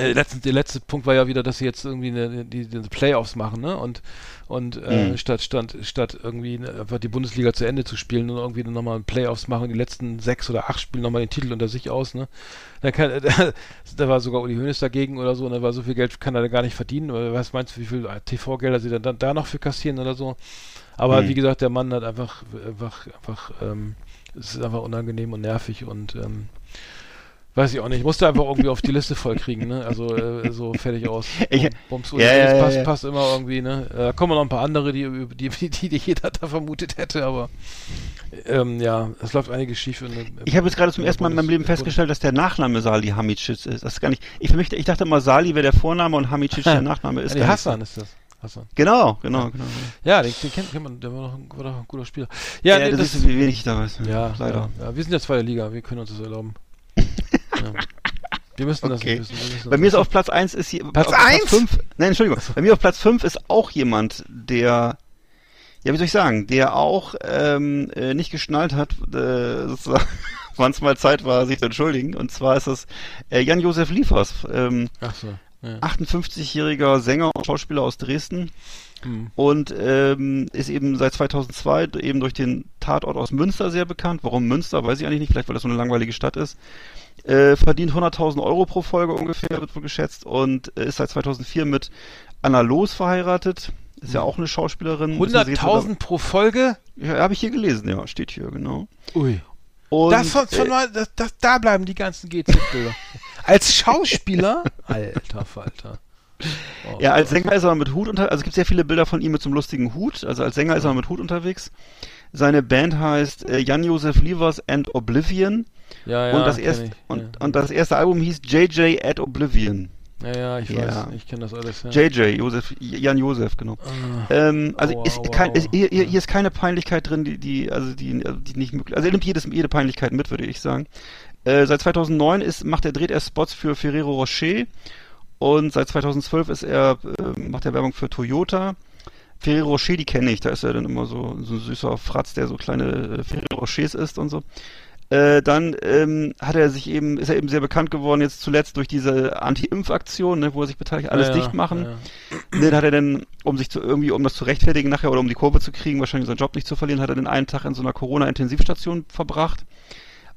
Speaker 2: äh, letztens, der letzte Punkt war ja wieder, dass sie jetzt irgendwie eine, die, die Playoffs machen, ne? Und und äh,
Speaker 3: Mhm.
Speaker 2: statt statt statt irgendwie ne, einfach die Bundesliga zu Ende zu spielen und irgendwie dann nochmal Playoffs machen, die letzten sechs oder acht spielen nochmal den Titel unter sich aus, ne? Da, kann, da, da war sogar Uli Hoeneß dagegen oder so, und da war so viel Geld kann er da gar nicht verdienen. Oder was meinst du, wie viel TV-Gelder sie dann da, da noch für kassieren oder so? Aber
Speaker 3: Mhm.
Speaker 2: wie gesagt, der Mann hat einfach, einfach, einfach, ähm, es ist einfach unangenehm und nervig und ähm, Weiß ich auch nicht. Musste einfach irgendwie auf die Liste voll kriegen, ne? Also äh, so fertig aus.
Speaker 3: Ich-
Speaker 2: Bums
Speaker 3: ja, ja, ja,
Speaker 2: passt,
Speaker 3: ja.
Speaker 2: passt immer irgendwie, ne? Äh, Da kommen noch ein paar andere, die, die, die, die, jeder da vermutet hätte, aber ähm, ja, es läuft einiges schief. In, in,
Speaker 3: Ich habe jetzt gerade zum ersten Mal in meinem Leben festgestellt, dass der Nachname Salihamidzic ist. Das ist gar nicht. Ich, möchte, ich dachte immer, Sali wäre der Vorname und Hamicic der Nachname ist.
Speaker 2: Ja, Hassan ist das. Hassan.
Speaker 3: Genau, genau, genau.
Speaker 2: Ja, den, den kennt, kennt man, der war doch, ein, war doch ein guter Spieler. Ja,
Speaker 3: Ja,
Speaker 2: nee,
Speaker 3: das,
Speaker 2: das,
Speaker 3: ist, wie wenig ich da weiß.
Speaker 2: ja,
Speaker 3: leider.
Speaker 2: Ja, ja, wir sind ja zweite Liga, wir können uns das erlauben. ja. Wir müssen das
Speaker 3: Okay.
Speaker 2: wissen. wir müssen
Speaker 3: Bei
Speaker 2: das
Speaker 3: mir ist auf Platz 1 ist hier.
Speaker 2: Platz
Speaker 3: auf
Speaker 2: eins?
Speaker 3: fünf, nein, Entschuldigung. Bei mir auf Platz 5 ist auch jemand, der. Ja, wie soll ich sagen, der auch ähm, äh, nicht geschnallt hat, äh, sozusagen, wann es mal Zeit war, sich zu entschuldigen. Und zwar ist das äh, Jan-Josef Liefers, ähm,
Speaker 2: so. Ja.
Speaker 3: 58-jähriger Sänger und Schauspieler aus Dresden.
Speaker 2: Hm.
Speaker 3: und ähm, ist eben seit 2002 eben durch den Tatort aus Münster sehr bekannt. Warum Münster, weiß ich eigentlich nicht, vielleicht weil das so eine langweilige Stadt ist. Äh, verdient 100.000 Euro pro Folge ungefähr, wird wohl geschätzt und äh, ist seit 2004 mit Anna Loos verheiratet. Ist ja auch eine Schauspielerin.
Speaker 2: 100.000 pro Folge?
Speaker 3: Ja, habe ich hier gelesen, ja, steht hier, genau.
Speaker 2: Ui.
Speaker 3: Und,
Speaker 2: Das von, von
Speaker 3: äh,
Speaker 2: mal, das, das, da bleiben die ganzen GZ-Bilder. Als Schauspieler? Alter Falter. Oh,
Speaker 3: Ja, als Sänger ist er mit Hut unter, also es gibt sehr viele Bilder von ihm mit so einem lustigen Hut. Also als Sänger ist er mit Hut unterwegs. Seine Band heißt äh, Jan-Josef Lievers and Oblivion.
Speaker 2: ja, ja,
Speaker 3: und, das erste,
Speaker 2: ich,
Speaker 3: und,
Speaker 2: ja.
Speaker 3: und das erste Album hieß JJ at Oblivion.
Speaker 2: ja, ja, ich
Speaker 3: Ja.
Speaker 2: weiß, ich kenne das alles. Ja.
Speaker 3: JJ, Josef, Jan Josef, genau. ähm, also
Speaker 2: aua,
Speaker 3: ist
Speaker 2: aua,
Speaker 3: kein, ist, hier, hier ist keine Peinlichkeit drin, die, die, also die, die nicht möglich, also er nimmt jedes, jede Peinlichkeit mit, würde ich sagen. Äh, seit 2009 ist, macht er, dreht er Spots für Ferrero Rocher und seit 2012 ist er, äh, macht er Werbung für Toyota. Ferrero Rocher, die kenne ich, da ist er dann immer so, so ein süßer Fratz, der so kleine äh, Ferrero Rochers isst und so. Äh, dann ähm, hat er sich eben, ist er eben sehr bekannt geworden, jetzt zuletzt durch diese Anti-Impf-Aktion, ne, wo er sich beteiligt, alles
Speaker 2: ja,
Speaker 3: dicht machen.
Speaker 2: Ja,
Speaker 3: Dann hat er dann, um sich zu irgendwie, um das zu rechtfertigen nachher oder um die Kurve zu kriegen, wahrscheinlich seinen Job nicht zu verlieren, hat er den einen Tag in so einer Corona-Intensivstation verbracht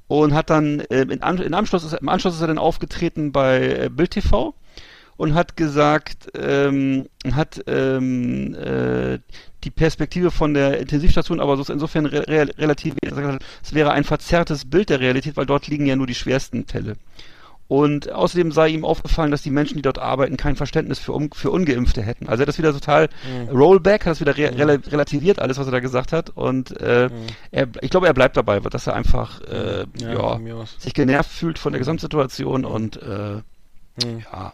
Speaker 3: und hat dann ähm, in, in Anschluss ist, im Anschluss ist er dann aufgetreten bei äh, Bild TV und hat gesagt, ähm, hat ähm, äh, die Perspektive von der Intensivstation aber so insofern re re relativ, es wäre ein verzerrtes Bild der Realität, weil dort liegen ja nur die schwersten Fälle. Und außerdem sei ihm aufgefallen, dass die Menschen, die dort arbeiten, kein Verständnis für, un für Ungeimpfte hätten. Also er hat das wieder total Rollback, hat das wieder re rela relativiert, alles, was er da gesagt hat. Und äh, er, ich glaube, er bleibt dabei, dass er einfach äh,
Speaker 2: Ja,
Speaker 3: ja, sich genervt fühlt von der Gesamtsituation und äh,
Speaker 2: Hm.
Speaker 3: ja.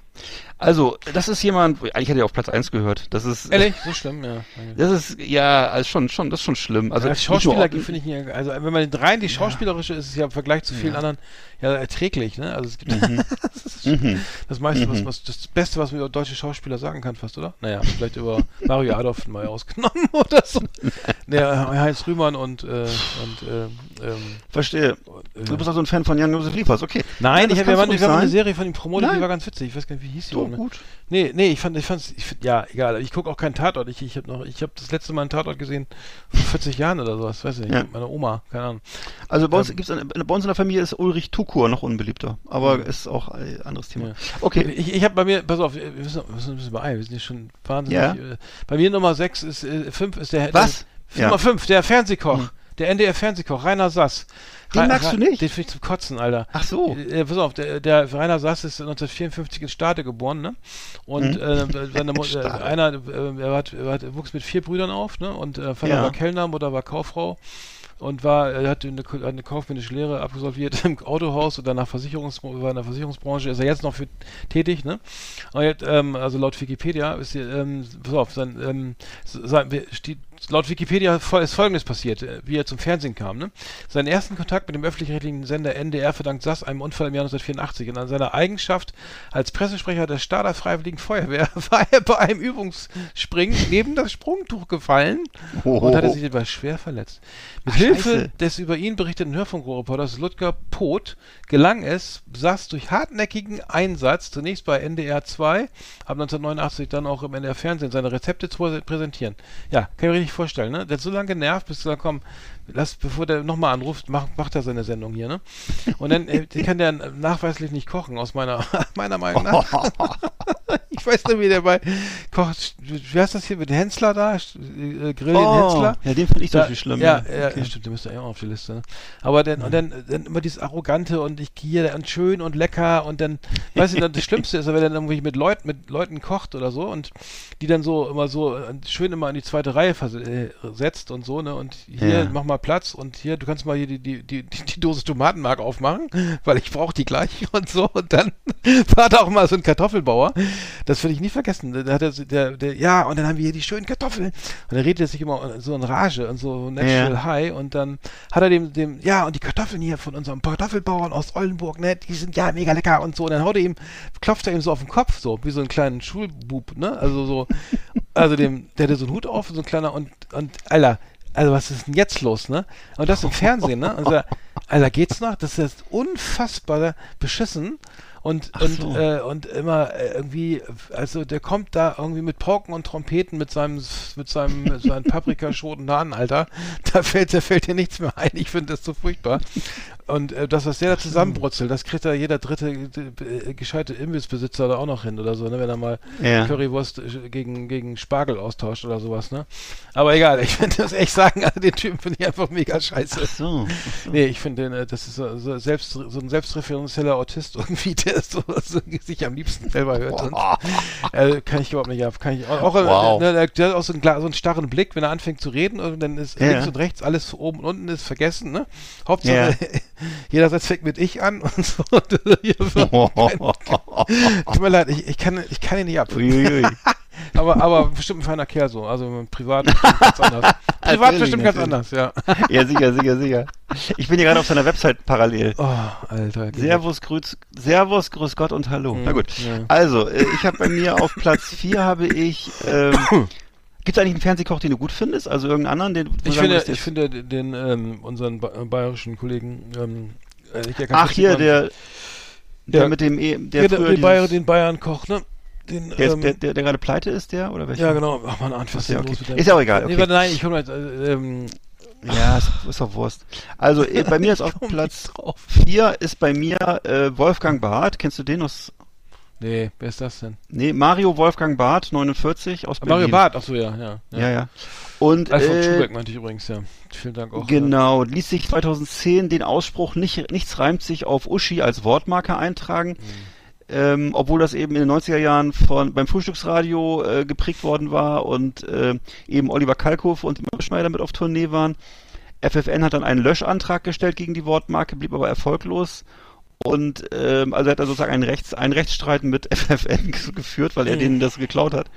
Speaker 3: Also, das ist jemand, eigentlich hätte er auf Platz 1 gehört. Das ist
Speaker 2: Ehrlich? So schlimm, ja.
Speaker 3: das ist ja also schon schon das ist schon schlimm. Also
Speaker 2: als
Speaker 3: nicht nur-
Speaker 2: Schauspieler finde ich ja, also wenn man rein die schauspielerische ist es ja im Vergleich zu vielen anderen ja erträglich, ne? Also es gibt das, ist
Speaker 3: Mhm.
Speaker 2: das meiste, was, was das Beste, was man über deutsche Schauspieler sagen kann, fast, oder? Naja, vielleicht über Mario Adolf mal ausgenommen oder so. Der Heinz Rühmann und äh, und äh, ähm,
Speaker 3: Verstehe.
Speaker 2: äh,
Speaker 3: Du bist also ein Fan von Jan Josef Liefers, okay.
Speaker 2: Nein,
Speaker 3: das
Speaker 2: ich habe ja haben eine. Serie von ihm promotet, die war ganz witzig. Ich weiß gar nicht, wie hieß die
Speaker 3: So
Speaker 2: auch, ne?
Speaker 3: gut.
Speaker 2: Nee, nee, ich fand, ich fand's, ich find, ja, egal. Ich gucke auch keinen Tatort. Ich, ich habe noch, ich habe das letzte Mal einen Tatort gesehen vor 40 Jahren oder sowas, weiß ich nicht.
Speaker 3: Ja.
Speaker 2: Mit meiner Oma, keine Ahnung.
Speaker 3: Also bei uns
Speaker 2: Ähm.
Speaker 3: gibt's eine, bei uns in der Familie ist Ulrich Tukur noch unbeliebter, aber ist auch ein anderes Thema.
Speaker 2: Ja.
Speaker 3: Okay.
Speaker 2: Ich, ich habe bei mir, pass auf, wir müssen, müssen ein bisschen beeilen, wir sind hier schon wahnsinnig.
Speaker 3: Ja.
Speaker 2: Äh, bei mir Nummer 6 ist, äh, 5 ist der.
Speaker 3: Was?
Speaker 2: Der. Nummer 5, der Fernsehkoch.
Speaker 3: Hm.
Speaker 2: Der NDR-Fernsehkoch, Rainer Sass.
Speaker 3: Den
Speaker 2: Ra-
Speaker 3: magst du nicht?
Speaker 2: Den finde ich zum Kotzen, Alter.
Speaker 3: Ach so.
Speaker 2: Äh, pass auf, der, der Rainer Sass ist 1954 in Stade geboren, ne? Und
Speaker 3: Mhm.
Speaker 2: äh, seine Mu- äh, einer, äh, er, hat, er hat, wuchs mit vier Brüdern auf, ne? Und äh, Vater
Speaker 3: Ja.
Speaker 2: war Kellner, Mutter war Kauffrau und war, er hatte eine, hat eine kaufmännische Lehre absolviert im Autohaus und danach Versicherungs, war in der Versicherungsbranche, ist er jetzt noch für tätig, ne? Jetzt, ähm, also laut Wikipedia ist hier, ähm, pass auf, sein, ähm, sein, steht, laut Wikipedia ist folgendes passiert, äh, wie er zum Fernsehen kam, ne? Seinen ersten Kontakt mit dem öffentlich-rechtlichen Sender NDR verdankt Sass einem Unfall im Jahr 1984 und an seiner Eigenschaft als Pressesprecher der Stader Freiwilligen Feuerwehr war er bei einem Übungsspringen neben das Sprungtuch gefallen und hatte sich dabei schwer verletzt. Mit
Speaker 3: Ach,
Speaker 2: Hilfe
Speaker 3: Scheiße.
Speaker 2: des über ihn berichteten Hörfunkreporters Ludger Poth gelang es, Sass durch hartnäckigen Einsatz zunächst bei NDR 2, ab 1989 dann auch im NDR Fernsehen seine Rezepte zu präsentieren. Ja, kann ich mir richtig vorstellen, ne? Der hat so lange genervt, bis du da komm, lass, bevor der nochmal anruft, macht, macht er seine Sendung hier, ne? Und dann äh, kann der nachweislich nicht kochen, aus meiner, meiner Meinung nach. ich weiß nicht, wie der bei kocht, wie heißt das hier mit Hensler da? Äh, Grill den
Speaker 3: Oh,
Speaker 2: Hensler.
Speaker 3: ja, den finde ich
Speaker 2: Da-
Speaker 3: Beispiel schlimm.
Speaker 2: Ja, ja,
Speaker 3: Okay.
Speaker 2: ja, stimmt, der müsste ja auch auf die Liste. Ne? Aber dann, und dann, dann immer dieses Arrogante und ich hier und schön und lecker und dann, weiß ich, das Schlimmste ist, wenn er dann irgendwie mit Leuten, mit Leuten kocht oder so und die dann so immer so äh, schön immer in die zweite Reihe vers- äh, setzt und so, ne? Und hier,
Speaker 3: Ja.
Speaker 2: mach mal Platz und hier, du kannst mal hier die, die, die, die, Dose Tomatenmark aufmachen, weil ich brauche die gleich und so. Und dann war da auch mal so ein Kartoffelbauer. Das will ich nie vergessen. Da hat er, der, der, ja, und dann haben wir hier die schönen Kartoffeln. Und dann redet er sich immer so in Rage und so natural
Speaker 3: Ja.
Speaker 2: high. Und dann hat er dem, dem, ja, und die Kartoffeln hier von unserem Kartoffelbauern aus Oldenburg, ne, die sind ja mega lecker und so. Und dann haut er ihm, klopft er ihm so auf den Kopf, so, wie so einen kleinen Schulbub, ne? Also so, also dem, der hatte so einen Hut auf, so ein kleiner und, und, Alter, also was ist denn jetzt los, ne? Und das im Fernsehen, ne? Und so, Alter, geht's noch? Das ist unfassbar beschissen. Und,
Speaker 3: Ach
Speaker 2: und,
Speaker 3: so.
Speaker 2: äh, und immer äh, irgendwie, also der kommt da irgendwie mit Pauken und Trompeten mit seinem, mit seinem, mit seinen Paprikaschoten an, Alter. Da fällt, da fällt dir nichts mehr ein. Ich finde das so furchtbar. Und äh, das, was der da zusammenbrutzelt, das kriegt da jeder dritte äh, gescheite Imbissbesitzer da auch noch hin oder so, ne? Wenn er mal
Speaker 3: Ja.
Speaker 2: Currywurst äh, gegen, gegen Spargel austauscht oder sowas, ne? Aber egal, ich finde das echt sagen, also den Typen finde ich einfach mega scheiße.
Speaker 3: Ach so.
Speaker 2: Nee, ich finde, den, äh, das ist so, so, selbst, so ein selbstreferenzieller Autist irgendwie, der so, so sich am liebsten selber hört. Und, äh, kann ich überhaupt nicht ab. Kann ich auch, auch
Speaker 3: Wow.
Speaker 2: äh, ne, der hat auch so einen, so einen starren Blick, wenn er anfängt zu reden, und dann ist
Speaker 3: Ja.
Speaker 2: links und rechts alles oben und unten ist vergessen, ne? Hauptsache,
Speaker 3: Ja.
Speaker 2: jeder Satz fängt mit ich an und so. Tut mir leid, ich, ich, kann, ich kann ihn nicht ab. Aber, aber bestimmt ein feiner Kerl so. Also privat bestimmt ganz anders. Privat bestimmt ganz anders, ja.
Speaker 3: Ja, sicher, sicher, sicher. Ich bin hier gerade auf seiner Website parallel.
Speaker 2: Oh, Alter.
Speaker 3: Servus, grüß, Servus, grüß Gott und Hallo.
Speaker 2: Mhm,
Speaker 3: Na gut.
Speaker 2: ja.
Speaker 3: Also, äh, ich habe bei mir auf Platz 4 habe ich, ähm, gibt es eigentlich einen Fernsehkoch, den du gut findest? Also irgendeinen anderen, den
Speaker 2: Ich finde, ich
Speaker 3: der-
Speaker 2: finde den, ähm, unseren ba äh, bayerischen Kollegen, ähm, äh,
Speaker 3: Ach, hier, der, der
Speaker 2: Ja.
Speaker 3: mit dem, E- der
Speaker 2: der, den,
Speaker 3: dieses-
Speaker 2: Bayer, den Bayern-Koch, ne? Den,
Speaker 3: der, ist,
Speaker 2: ähm,
Speaker 3: der, der, der gerade pleite ist, der? Oder welcher?
Speaker 2: ja, genau. Ach man, ist denn
Speaker 3: okay.
Speaker 2: dem?
Speaker 3: Ist ja auch egal,
Speaker 2: Nee,
Speaker 3: okay.
Speaker 2: warte, nein, ich komme mal, äh, ähm,
Speaker 3: Ja, ist, ist doch Wurst. Also, bei mir ist auf Platz
Speaker 2: drauf.
Speaker 3: 4 ist bei mir äh, Wolfgang Barth. Kennst du den aus?
Speaker 2: Nee, wer ist das denn?
Speaker 3: Nee, Mario Wolfgang Barth, 49 aus Berlin.
Speaker 2: Mario Barth, ach so, ja, ja.
Speaker 3: Ja, ja. Und
Speaker 2: Alfred
Speaker 3: äh,
Speaker 2: Schubeck meinte ich übrigens, ja. Vielen Dank auch.
Speaker 3: Genau, ließ sich 2010 den Ausspruch nicht, nichts reimt sich auf Uschi als Wortmarke eintragen. Ähm, obwohl das eben in den 90er Jahren von beim Frühstücksradio äh, geprägt worden war und äh, eben Oliver Kalkofe und Schneider mit auf Tournee waren. FFN hat dann einen Löschantrag gestellt gegen die Wortmarke, blieb aber erfolglos. Und ähm, also er hat da sozusagen einen, Rechts, einen Rechtsstreit mit FFN geführt, weil er
Speaker 2: Mhm.
Speaker 3: denen das geklaut hat.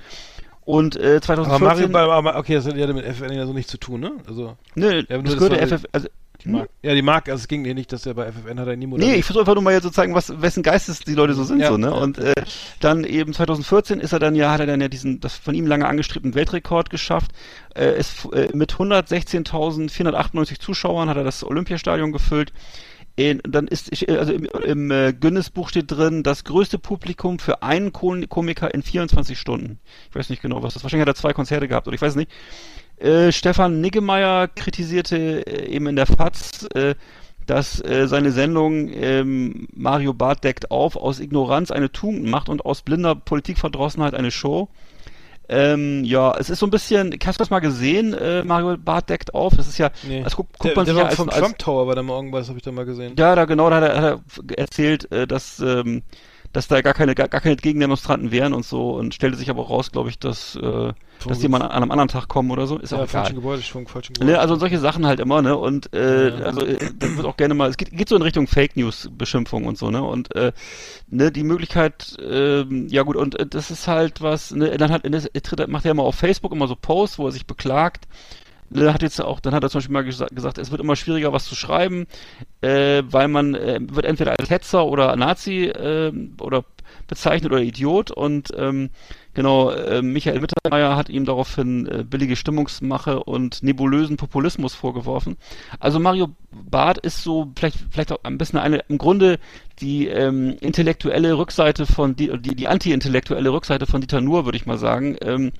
Speaker 3: Und äh,
Speaker 2: Aber
Speaker 3: 2014...
Speaker 2: Mario, Barth, aber, okay, das hat ja mit FN ja so nichts zu tun, ne? Also,
Speaker 3: Nö,
Speaker 2: Ja,
Speaker 3: das gehörte
Speaker 2: war die-
Speaker 3: FF... Also,
Speaker 2: die Marke. Ja, die Marke, also es ging dir nicht, dass er bei FFN hat er nie
Speaker 3: Nee, ich versuche einfach nur mal jetzt zu zeigen, was, wessen Geistes die Leute so sind,
Speaker 2: Ja,
Speaker 3: so, ne?
Speaker 2: ja.
Speaker 3: Und äh, dann eben 2014 ist er dann ja, hat er dann ja diesen, das von ihm lange angestrebten Weltrekord geschafft. Äh, ist, äh, mit 116.498 Zuschauern hat er das Olympiastadion gefüllt. In, dann ist, ich- also im, im äh, Guinness-Buch steht drin, das größte Publikum für einen Ko- Komiker in 24 Stunden. Ich weiß nicht genau, was das. Wahrscheinlich hat er zwei Konzerte gehabt oder ich weiß nicht. Äh, Stefan Niggemeier kritisierte äh, eben in der FAZ, äh, dass äh, seine Sendung ähm, Mario Barth deckt auf, aus Ignoranz eine Tugend macht und aus blinder Politikverdrossenheit eine Show. Ähm, ja, es ist so ein bisschen, hast du das mal gesehen, äh, Mario Barth deckt auf? Das ist ja,
Speaker 2: Nee.
Speaker 3: das guckt, guckt
Speaker 2: der,
Speaker 3: man
Speaker 2: der
Speaker 3: sich ja
Speaker 2: war
Speaker 3: als,
Speaker 2: vom
Speaker 3: als
Speaker 2: Trump Tower bei der Morgenbeiß, habe ich da mal gesehen.
Speaker 3: ja, da genau, da hat er, hat er erzählt, äh, dass, ähm, dass da gar keine, gar, gar keine Gegendemonstranten wären und so und stellte sich aber auch raus, glaube ich, dass, äh, dass die mal an einem anderen Tag kommen oder so. Ist
Speaker 2: ja,
Speaker 3: auch
Speaker 2: falschen Gebäudeschwung, falschen Gebäude.
Speaker 3: Ne, also solche Sachen halt immer, ne? Und äh,
Speaker 2: Ja.
Speaker 3: also äh, da wird auch gerne mal, es geht, geht so in Richtung Fake News Beschimpfung und so, ne? Und äh, ne, die Möglichkeit, ähm, ja gut, und äh, das ist halt was, ne, dann hat er tritt, macht er immer auf Facebook immer so Posts, wo er sich beklagt. Hat jetzt auch, dann hat er zum Beispiel mal gesa gesagt, es wird immer schwieriger, was zu schreiben, äh, weil man äh, wird entweder als Hetzer oder Nazi äh, oder bezeichnet oder Idiot und ähm, genau, äh, Michael Mittermeier hat ihm daraufhin äh, billige Stimmungsmache und nebulösen Populismus vorgeworfen. Also Mario Barth ist so vielleicht vielleicht auch ein bisschen eine im Grunde die ähm, intellektuelle Rückseite von die die, die anti-intellektuelle Rückseite von Dieter Nuhr, würde ich mal sagen. Ähm,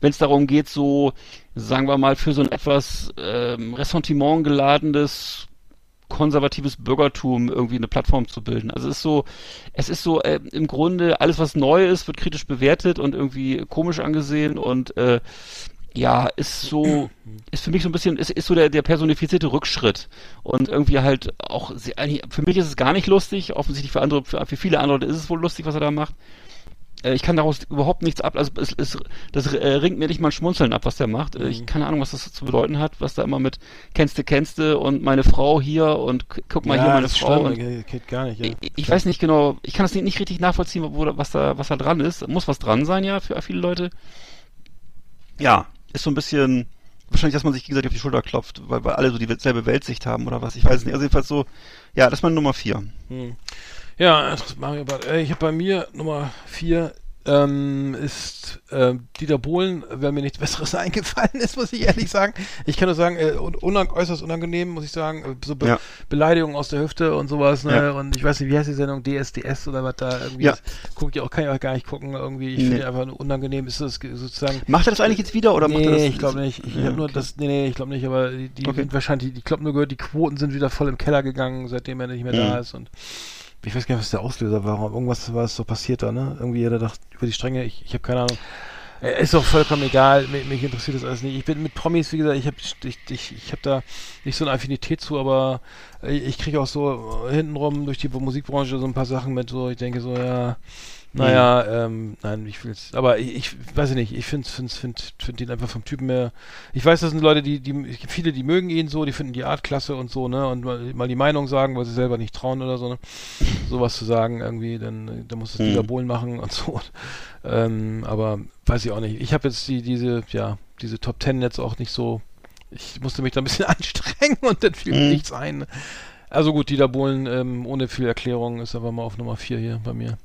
Speaker 3: wenn es darum geht, so, sagen wir mal, für so ein etwas ähm, Ressentiment geladenes konservatives Bürgertum irgendwie eine Plattform zu bilden. Also es ist so, es ist so äh, im Grunde alles, was neu ist, wird kritisch bewertet und irgendwie komisch angesehen und äh, ja, ist so, ist für mich so ein bisschen, ist, ist so der, der personifizierte Rückschritt. Und irgendwie halt auch, für mich ist es gar nicht lustig, offensichtlich für andere, für, für viele andere ist es wohl lustig, was er da macht. Äh, ich kann daraus überhaupt nichts ab, also es, es, das äh, ringt mir nicht mal ein Schmunzeln ab, was der macht. Äh, Ich
Speaker 2: Mhm.
Speaker 3: keine Ahnung, was das zu bedeuten hat, was da immer mit kennste, kennste und meine Frau hier und guck mal hier meine Frau. Und,
Speaker 2: geht- gar nicht. Ja.
Speaker 3: ich, ich weiß nicht genau, ich kann das nicht, nicht richtig nachvollziehen, wo, was da, was da dran ist. Muss was dran sein, ja, für viele Leute. Ja, ist so ein bisschen, wahrscheinlich, dass man sich gegenseitig auf die Schulter klopft, weil, weil alle so dieselbe Weltsicht haben oder was, ich weiß es nicht. Also jedenfalls so, ja, das ist meine Nummer vier.
Speaker 2: Hm. Ja, Mario Barth. Äh, Ich habe bei mir Nummer 4 ähm, ist ähm, Dieter Bohlen, weil mir nichts Besseres eingefallen ist, muss ich ehrlich sagen. Ich kann nur sagen, äh, un unang äußerst unangenehm, muss ich sagen. Äh, So Be
Speaker 3: Ja.
Speaker 2: Beleidigungen aus der Hüfte und sowas. Ne?
Speaker 3: Ja.
Speaker 2: Und ich weiß nicht, wie heißt die Sendung? DSDS oder was da irgendwie
Speaker 3: Ja.
Speaker 2: ist. Guck ich auch, kann ich auch gar nicht gucken. Irgendwie, ich
Speaker 3: Nee.
Speaker 2: finde einfach nur unangenehm ist das ge- sozusagen.
Speaker 3: Macht er das eigentlich jetzt wieder oder macht er das?
Speaker 2: Nee, ich glaube nicht. Ich
Speaker 3: Ja,
Speaker 2: habe nur
Speaker 3: okay.
Speaker 2: das, nee, nee, ich glaube nicht, aber die, die
Speaker 3: Okay.
Speaker 2: sind wahrscheinlich, ich glaube nur gehört, die Quoten sind wieder voll im Keller gegangen, seitdem er nicht mehr da
Speaker 3: Mhm.
Speaker 2: ist und ich weiß gar nicht, was der Auslöser war, irgendwas war so passiert da, ne? Irgendwie jeder dachte über die Stränge, ich, ich habe keine Ahnung. Äh, Ist doch vollkommen egal, mich, mich interessiert das alles nicht. Ich bin mit Promis, wie gesagt, ich habe ich, ich, ich hab da nicht so eine Affinität zu, aber äh, ich kriege auch so äh, hintenrum durch die Musikbranche so ein paar Sachen mit, so ich denke so, ja, naja, ähm, nein, ich will's. Aber ich, ich weiß nicht, ich finde find, find, find ihn einfach vom Typen her. Ich weiß, das sind Leute, die, die, es viele, die mögen ihn so, die finden die Art klasse und so, ne? Und mal, mal die Meinung sagen, weil sie selber nicht trauen oder so, ne? Sowas zu sagen, irgendwie, dann, dann muss das
Speaker 3: Hm.
Speaker 2: Dieter Bohlen machen und so. Ähm, aber weiß ich auch nicht. Ich habe jetzt die, diese, ja, diese Top Ten jetzt auch nicht so. Ich musste mich da ein bisschen anstrengen und dann fiel mir
Speaker 3: Hm.
Speaker 2: nichts ein. Also gut, Dieter Bohlen, ähm, ohne viel Erklärung, ist aber mal auf Nummer 4 hier bei mir.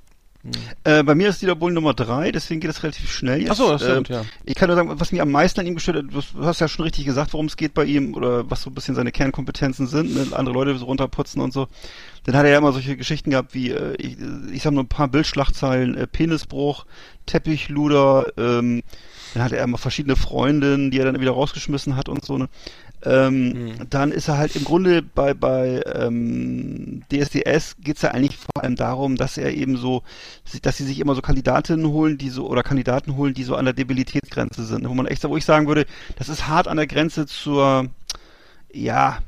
Speaker 2: Hm.
Speaker 3: Äh, bei mir ist Dieter Bohlen Nummer drei, deswegen geht das relativ schnell jetzt.
Speaker 2: Achso, das ist
Speaker 3: Ähm,
Speaker 2: gut, ja.
Speaker 3: Ich kann nur sagen, was mir am meisten an ihm gestört hat, du hast- du hast ja schon richtig gesagt, worum es geht bei ihm oder was so ein bisschen seine Kernkompetenzen sind, ne? andere Leute so runterputzen und so. Dann hat er ja immer solche Geschichten gehabt wie, äh, ich, ich sag nur ein paar Bildschlagzeilen, äh, Penisbruch, Teppichluder, ähm, dann hat er immer verschiedene Freundinnen, die er dann wieder rausgeschmissen hat und so, ne? Ähm,
Speaker 2: Mhm.
Speaker 3: Dann ist er halt im Grunde bei, bei ähm, DSDS geht's ja eigentlich vor allem darum, dass er eben so, dass sie sich immer so Kandidatinnen holen, die so, oder Kandidaten holen, die so an der Debilitätsgrenze sind, wo man echt, wo ich sagen würde, das ist hart an der Grenze zur, ja,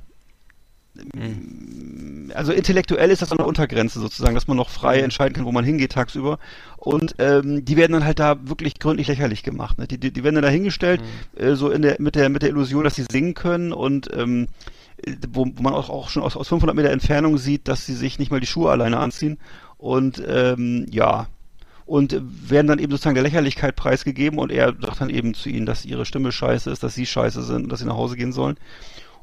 Speaker 3: also intellektuell ist das an der Untergrenze sozusagen, dass man noch frei entscheiden kann, wo man hingeht tagsüber. Und ähm, die werden dann halt da wirklich gründlich lächerlich gemacht. Ne? Die, die, die werden dann da hingestellt, äh, so in der, mit der mit der Illusion, dass sie singen können und ähm, wo, wo man auch, auch schon aus, aus 500 Meter Entfernung sieht, dass sie sich nicht mal die Schuhe alleine anziehen. Und ähm, ja, und werden dann eben sozusagen der Lächerlichkeit preisgegeben und er sagt dann eben zu ihnen, dass ihre Stimme scheiße ist, dass sie scheiße sind und dass sie nach Hause gehen sollen.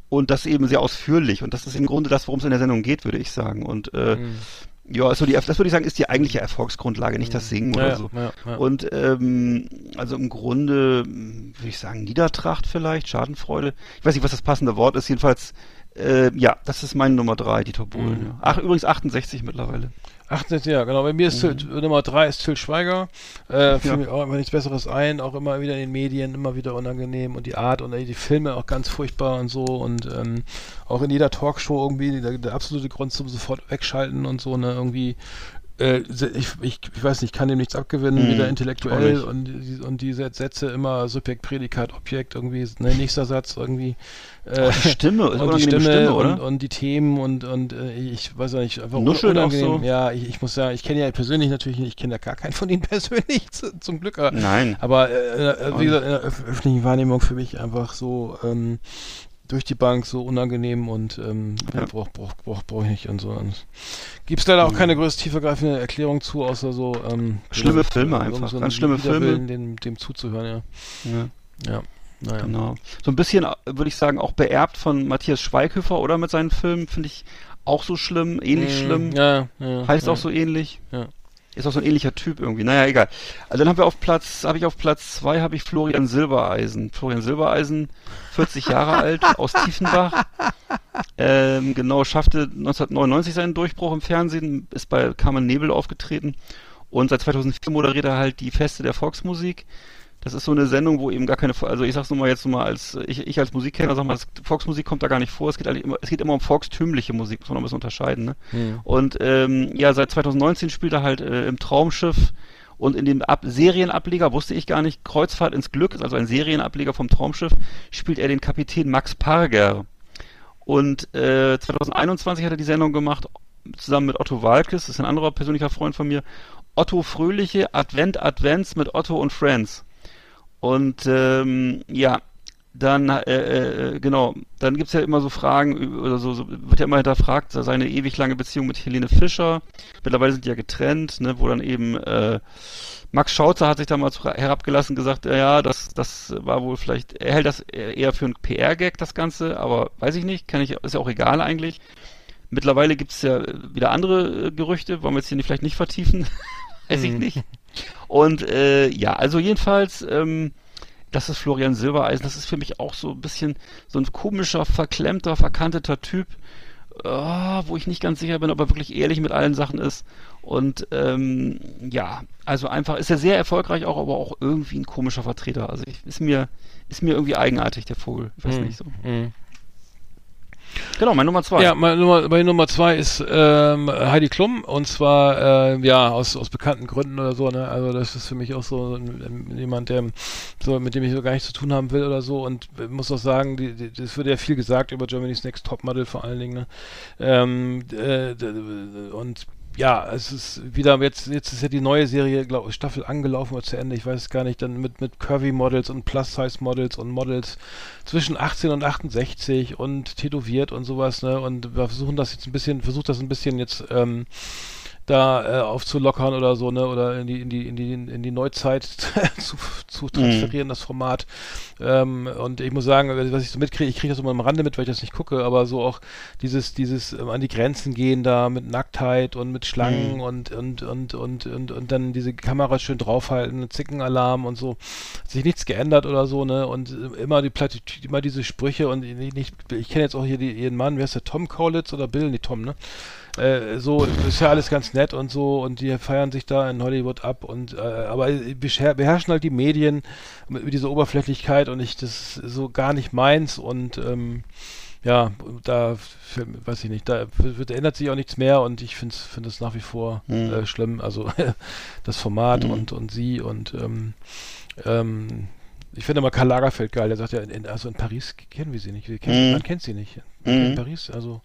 Speaker 3: Und das eben sehr ausführlich. Und das ist im Grunde das, worum es in der Sendung geht, würde ich sagen. Und äh,
Speaker 2: Mhm.
Speaker 3: ja, ist so die, das würde ich sagen, ist die eigentliche Erfolgsgrundlage, nicht das Singen
Speaker 2: Ja,
Speaker 3: oder so.
Speaker 2: ja, ja.
Speaker 3: Und ähm, also im Grunde würde ich sagen, Niedertracht vielleicht, Schadenfreude. Ich weiß nicht, was das passende Wort ist. Jedenfalls, äh, ja, das ist meine Nummer drei, Dieter Bohlen.
Speaker 2: Mhm.
Speaker 3: Ach, übrigens 68 mittlerweile.
Speaker 2: 68, ja, genau. Bei mir ist Till, Nummer 3 ist Till Schweiger. Äh, fiel
Speaker 3: Ja.
Speaker 2: mir auch immer nichts Besseres ein, auch immer wieder in den Medien, immer wieder unangenehm und die Art und die Filme auch ganz furchtbar und so und ähm, auch in jeder Talkshow irgendwie der, der absolute Grund zum sofort wegschalten und so, ne, irgendwie äh, ich, ich, ich weiß nicht, ich kann dem nichts abgewinnen,
Speaker 3: Mhm,
Speaker 2: wieder
Speaker 3: auch
Speaker 2: intellektuell und, die- und diese Sätze immer Subjekt, Prädikat, Objekt, irgendwie, ne, nächster Satz irgendwie. Äh,
Speaker 3: Die Stimme,
Speaker 2: und die Stimme,
Speaker 3: Stimme,
Speaker 2: und,
Speaker 3: oder?
Speaker 2: und die Themen und und äh, ich weiß auch nicht, einfach un-
Speaker 3: Nuschelt auch
Speaker 2: unangenehm.
Speaker 3: so?
Speaker 2: Ja, ich, ich muss sagen, ich kenne ja persönlich natürlich nicht, ich kenne ja gar keinen von ihnen persönlich, zu, zum Glück. Aber,
Speaker 3: Nein.
Speaker 2: aber äh, äh, wie gesagt, in der öf öffentlichen Wahrnehmung für mich einfach so ähm, durch die Bank so unangenehm und ähm, ja.
Speaker 3: Ja.
Speaker 2: brauch, brauch, brauch, brauch ich nicht und so. Und gibt's leider auch keine größte tiefergreifende Erklärung zu, außer so ähm,
Speaker 3: Schlimme
Speaker 2: so-
Speaker 3: Filme
Speaker 2: so-
Speaker 3: einfach,
Speaker 2: so
Speaker 3: ganz schlimme
Speaker 2: Widerwillen, Dem, dem zuzuhören,
Speaker 3: Ja.
Speaker 2: ja. Ja, naja.
Speaker 3: Genau. So ein bisschen, würde ich sagen, auch beerbt von Matthias Schweighöfer, oder mit seinen Filmen, finde ich auch so schlimm, ähnlich
Speaker 2: Mm,
Speaker 3: schlimm.
Speaker 2: Ja, ja,
Speaker 3: Heißt
Speaker 2: ja.
Speaker 3: auch so ähnlich.
Speaker 2: Ja.
Speaker 3: Ist auch so ein ähnlicher Typ irgendwie. Naja, egal. Also dann haben wir auf Platz, habe ich auf Platz zwei habe ich Florian Silbereisen. Florian Silbereisen, 40 Jahre alt, aus Tiefenbach. Ähm, genau, schaffte 1999 seinen Durchbruch im Fernsehen, ist bei Carmen Nebel aufgetreten und seit 2004 moderiert er halt die Feste der Volksmusik. Das ist so eine Sendung, wo eben gar keine, also ich sag's nur mal jetzt nur mal als, ich, ich als Musikkenner sag mal, das Volksmusik kommt da gar nicht vor. Es geht, eigentlich immer, es geht immer um volkstümliche Musik, muss man noch ein bisschen unterscheiden. Ne?
Speaker 2: Mhm.
Speaker 3: Und ähm, ja, seit 2019 spielt er halt äh, im Traumschiff und in dem Ab Serienableger, wusste ich gar nicht, Kreuzfahrt ins Glück, also ein Serienableger vom Traumschiff, spielt er den Kapitän Max Parger. Und äh, 2021 hat er die Sendung gemacht, zusammen mit Otto Walkes, das ist ein anderer persönlicher Freund von mir. Otto Fröhliche Advent Advents mit Otto und Friends. Und ähm, ja, dann, äh, äh, genau, dann gibt's ja immer so Fragen, oder so, so wird ja immer hinterfragt, seine ewig lange Beziehung mit Helene Fischer. Mittlerweile sind die ja getrennt, ne, wo dann eben äh, Max Schauzer hat sich damals herabgelassen gesagt, äh, ja, das, das war wohl vielleicht, er hält das eher für ein PR-Gag, das Ganze, aber weiß ich nicht, kann ich, ist ja auch egal eigentlich. Mittlerweile gibt's ja wieder andere äh, Gerüchte, wollen wir jetzt hier nicht, vielleicht nicht vertiefen, weiß ich nicht. Und äh, ja, also jedenfalls, ähm, das ist Florian Silbereisen, das ist für mich auch so ein bisschen so ein komischer, verklemmter, verkanteter Typ, äh, wo ich nicht ganz sicher bin, ob er wirklich ehrlich mit allen Sachen ist. Und ähm, ja, also einfach ist er sehr erfolgreich auch, aber auch irgendwie ein komischer Vertreter. Also ich, ist mir ist mir irgendwie eigenartig der Vogel, ich weiß
Speaker 2: Mhm.
Speaker 3: nicht so.
Speaker 2: Mhm.
Speaker 3: Genau, mein Nummer zwei.
Speaker 2: Ja, meine Nummer, meine Nummer zwei ist ähm, Heidi Klum und zwar äh, ja aus, aus bekannten Gründen oder so. Ne? Also das ist für mich auch so ein, jemand, der so mit dem ich so gar nichts zu tun haben will oder so. Und muss auch sagen, die, die, das wird ja viel gesagt über Germany's Next Topmodel vor allen Dingen. Ne? Ähm, äh, und ja, es ist wieder jetzt jetzt ist ja die neue Serie, glaube Staffel angelaufen oder zu Ende, ich weiß es gar nicht, dann mit mit Curvy Models und Plus Size Models und Models zwischen 18 und 68 und tätowiert und sowas, ne? Und wir versuchen das jetzt ein bisschen, versucht das ein bisschen jetzt ähm, da äh, aufzulockern oder so, ne? Oder in die in die in die in die Neuzeit zu, zu transferieren, das Format. Ähm, und ich muss sagen, was ich so mitkriege, ich kriege das immer am Rande mit, weil ich das nicht gucke, aber so auch dieses dieses ähm, an die Grenzen gehen da mit Nacktheit und mit Schlangen
Speaker 3: Mhm.
Speaker 2: und, und und und und und dann diese Kamera schön draufhalten, Zickenalarm und so. Hat sich nichts geändert oder so, ne? Und äh, immer die Plattitüde, immer diese Sprüche und ich, nicht, ich kenne jetzt auch hier die, ihren Mann, wer ist der Tom Kaulitz oder Bill? Nee, Tom, ne? Äh, so ist ja alles ganz nett und so und die feiern sich da in Hollywood ab und äh, aber beher beherrschen halt die Medien mit, mit dieser Oberflächlichkeit und ich das ist so gar nicht meins und ähm, ja da weiß ich nicht da wird, ändert sich auch nichts mehr und ich finde finde es nach wie vor
Speaker 3: Mhm.
Speaker 2: äh, schlimm also das Format
Speaker 3: Mhm.
Speaker 2: und und sie und ähm, ähm, ich finde immer Karl Lagerfeld geil, der sagt ja, in, also in Paris kennen wir sie nicht. Wir kennen,
Speaker 3: Mhm.
Speaker 2: Man kennt sie nicht.
Speaker 3: Mhm.
Speaker 2: In Paris, also.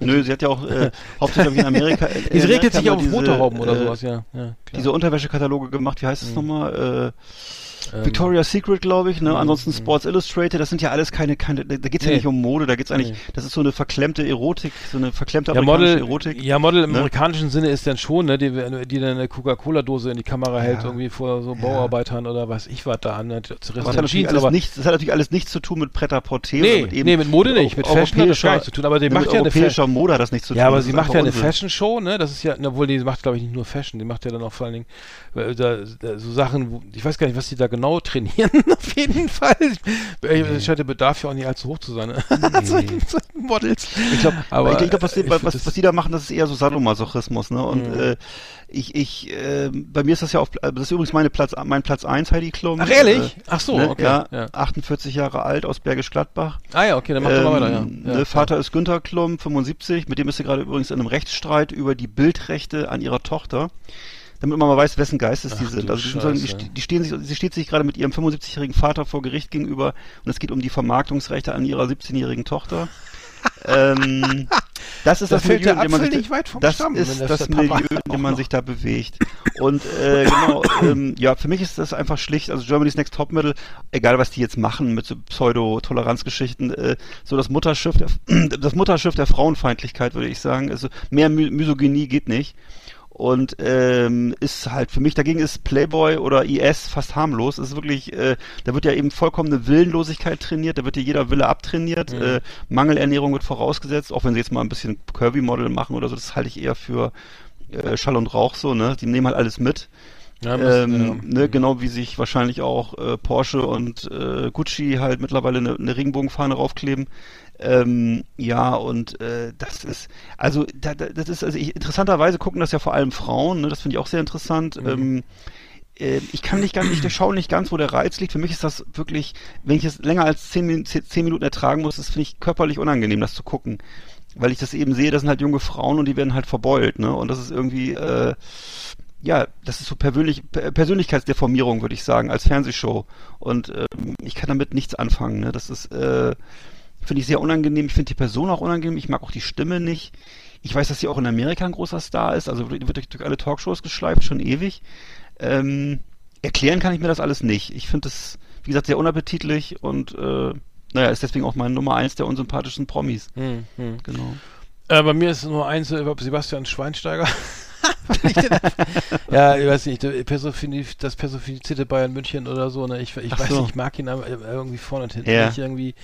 Speaker 3: Nö, sie hat ja auch äh, hauptsächlich in Amerika. äh, in
Speaker 2: regnet sich auf
Speaker 3: diese,
Speaker 2: Motorhauben oder
Speaker 3: äh,
Speaker 2: sowas, ja. ja.
Speaker 3: Diese Unterwäschekataloge gemacht, wie heißt es
Speaker 2: Mhm.
Speaker 3: nochmal? Äh,
Speaker 2: Ähm,
Speaker 3: Victoria's Secret, glaube ich, ne?
Speaker 2: Mhm.
Speaker 3: Ansonsten
Speaker 2: Mhm.
Speaker 3: Sports Illustrated, das sind ja alles keine, keine da geht's ja
Speaker 2: Nee.
Speaker 3: nicht um Mode, da geht's eigentlich,
Speaker 2: Nee.
Speaker 3: das ist so eine verklemmte Erotik, so eine verklemmte
Speaker 2: ja,
Speaker 3: amerikanische
Speaker 2: Model,
Speaker 3: Erotik.
Speaker 2: ja, Model im
Speaker 3: ne?
Speaker 2: amerikanischen Sinne ist dann schon, ne, die, die dann eine Coca-Cola-Dose in die Kamera hält,
Speaker 3: Ja.
Speaker 2: irgendwie vor so
Speaker 3: Ja.
Speaker 2: Bauarbeitern oder was ich was da an, ne,
Speaker 3: Das hat, natürlich alles nichts, das hat natürlich alles nichts zu tun mit Pret-à-Porter.
Speaker 2: nee,
Speaker 3: oder mit eben
Speaker 2: nee, mit Mode nicht, mit Fashion hat das gar nichts zu tun, aber die macht ja eine Fashion.
Speaker 3: europäischer Mode hat das nichts zu tun.
Speaker 2: Ja, aber sie macht ja eine. Fashion-Show, ne? Das ist ja, obwohl die macht, glaube ich, nicht nur Fashion, die macht ja dann auch vor allen Dingen äh, so Sachen, ich weiß gar nicht, was die da genau trainieren, auf jeden Fall. Ich, ich der Bedarf ja auch nicht allzu hoch zu sein, ne? solchen, solchen Models.
Speaker 3: Ich glaube, glaube, was, was, was,
Speaker 2: das-
Speaker 3: die da machen, das ist eher so Sadomasochismus, ne? Und
Speaker 2: Mhm.
Speaker 3: äh, ich, ich, äh, bei mir ist das ja auf, das ist übrigens meine Platz, mein Platz 1, Heidi Klum.
Speaker 2: Ach, ehrlich?
Speaker 3: Äh,
Speaker 2: Ach so,
Speaker 3: ne?
Speaker 2: okay.
Speaker 3: Ja,
Speaker 2: Ja.
Speaker 3: 48 Jahre alt aus Bergisch Gladbach.
Speaker 2: Ah ja, okay, dann mach doch mal weiter, ja.
Speaker 3: Ähm,
Speaker 2: ja.
Speaker 3: ne, Vater ist Günther Klum, 75, mit dem ist sie gerade übrigens in einem Rechtsstreit über die Bildrechte an ihrer Tochter. Damit man mal weiß, wessen Geistes die sind. Also die, sind so- die,
Speaker 2: Scheiße.
Speaker 3: st- die stehen sich, sie steht sich gerade mit ihrem 75-jährigen Vater vor Gericht gegenüber und es geht um die Vermarktungsrechte an ihrer 17-jährigen Tochter. ähm, das ist
Speaker 2: Da
Speaker 3: das Milieu, in dem man sich das
Speaker 2: Stamm,
Speaker 3: ist
Speaker 2: das
Speaker 3: das Milieu, in dem man sich da bewegt. Und äh, genau, ähm, ja, für mich ist das einfach schlicht, also Germany's Next Topmodel, egal was die jetzt machen mit so Pseudo-Toleranzgeschichten, äh, so das Mutterschiff, der, das Mutterschiff der Frauenfeindlichkeit, würde ich sagen. Also mehr My Misogynie geht nicht. Und ähm, ist halt für mich dagegen ist Playboy oder IS fast harmlos. Es ist wirklich, äh, da wird ja eben vollkommene Willenlosigkeit trainiert, da wird ja jeder Wille abtrainiert,
Speaker 2: Mhm.
Speaker 3: äh, Mangelernährung wird vorausgesetzt, auch wenn sie jetzt mal ein bisschen Curvy-Model machen oder so, das halte ich eher für äh, Schall und Rauch so, ne? Die nehmen halt alles mit.
Speaker 2: Ja,
Speaker 3: ähm,
Speaker 2: ja.
Speaker 3: ne, genau wie sich wahrscheinlich auch äh, Porsche und äh, Gucci halt mittlerweile eine, eine Regenbogenfahne raufkleben. Ähm, ja, und äh, das ist, also da, da, das ist, also ich, interessanterweise gucken das ja vor allem Frauen, ne, das finde ich auch sehr interessant.
Speaker 2: Mhm.
Speaker 3: Ähm, äh, ich kann nicht ganz, ich durchschaue nicht ganz, wo der Reiz liegt. Für mich ist das wirklich, wenn ich es länger als zehn, zehn, Minuten ertragen muss, das finde ich körperlich unangenehm, das zu gucken. Weil ich das eben sehe, das sind halt junge Frauen und die werden halt verbeult, ne? Und das ist irgendwie, äh, ja, das ist so persönlich, Per- Persönlichkeitsdeformierung, würde ich sagen, als Fernsehshow. Und ähm, ich kann damit nichts anfangen, ne? Das ist, äh, finde ich sehr unangenehm. Ich finde die Person auch unangenehm. Ich mag auch die Stimme nicht. Ich weiß, dass sie auch in Amerika ein großer Star ist. Also wird durch, durch alle Talkshows geschleift, schon ewig. Ähm, erklären kann ich mir das alles nicht. Ich finde es, wie gesagt, sehr unappetitlich und äh, naja, ist deswegen auch mein Nummer eins der unsympathischen Promis.
Speaker 2: Hm, hm.
Speaker 3: Genau.
Speaker 2: Äh, bei mir ist nur eins, Sebastian Schweinsteiger. Ich ja, ich weiß nicht, Persifini- das personifizierte Bayern München oder so, ne? Ich, ich
Speaker 3: Ach
Speaker 2: weiß
Speaker 3: so.
Speaker 2: nicht, ich mag ihn aber irgendwie vorne und hinten
Speaker 3: Ja.
Speaker 2: nicht irgendwie.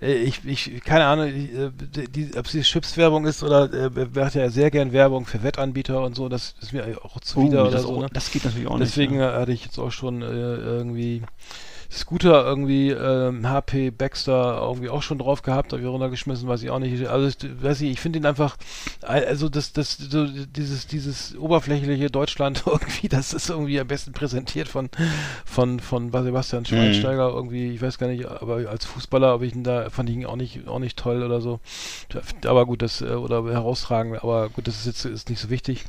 Speaker 2: Äh, ich, ich, keine Ahnung, ich, äh, die, ob es die Chips-Werbung ist oder äh, er macht ja sehr gern Werbung für Wettanbieter und so, das ist mir auch zuwider
Speaker 3: Uh,
Speaker 2: oder
Speaker 3: das,
Speaker 2: so,
Speaker 3: auch-
Speaker 2: ne?
Speaker 3: das geht natürlich auch
Speaker 2: Deswegen
Speaker 3: nicht.
Speaker 2: äh, hatte ich jetzt auch schon äh, irgendwie Scooter irgendwie ähm, HP Baxter irgendwie auch schon drauf gehabt, habe ich runtergeschmissen, weiß ich auch nicht. Also ich, weiß ich, ich finde ihn einfach, also das, das, so dieses, dieses oberflächliche Deutschland irgendwie, das ist irgendwie am besten präsentiert von, von, von Sebastian Schweinsteiger irgendwie, ich weiß gar nicht, aber als Fußballer, ob ich ihn da, fand ich ihn auch nicht, auch nicht toll oder so. Aber gut, das, äh, oder herausragend, aber gut, das ist jetzt ist nicht so wichtig.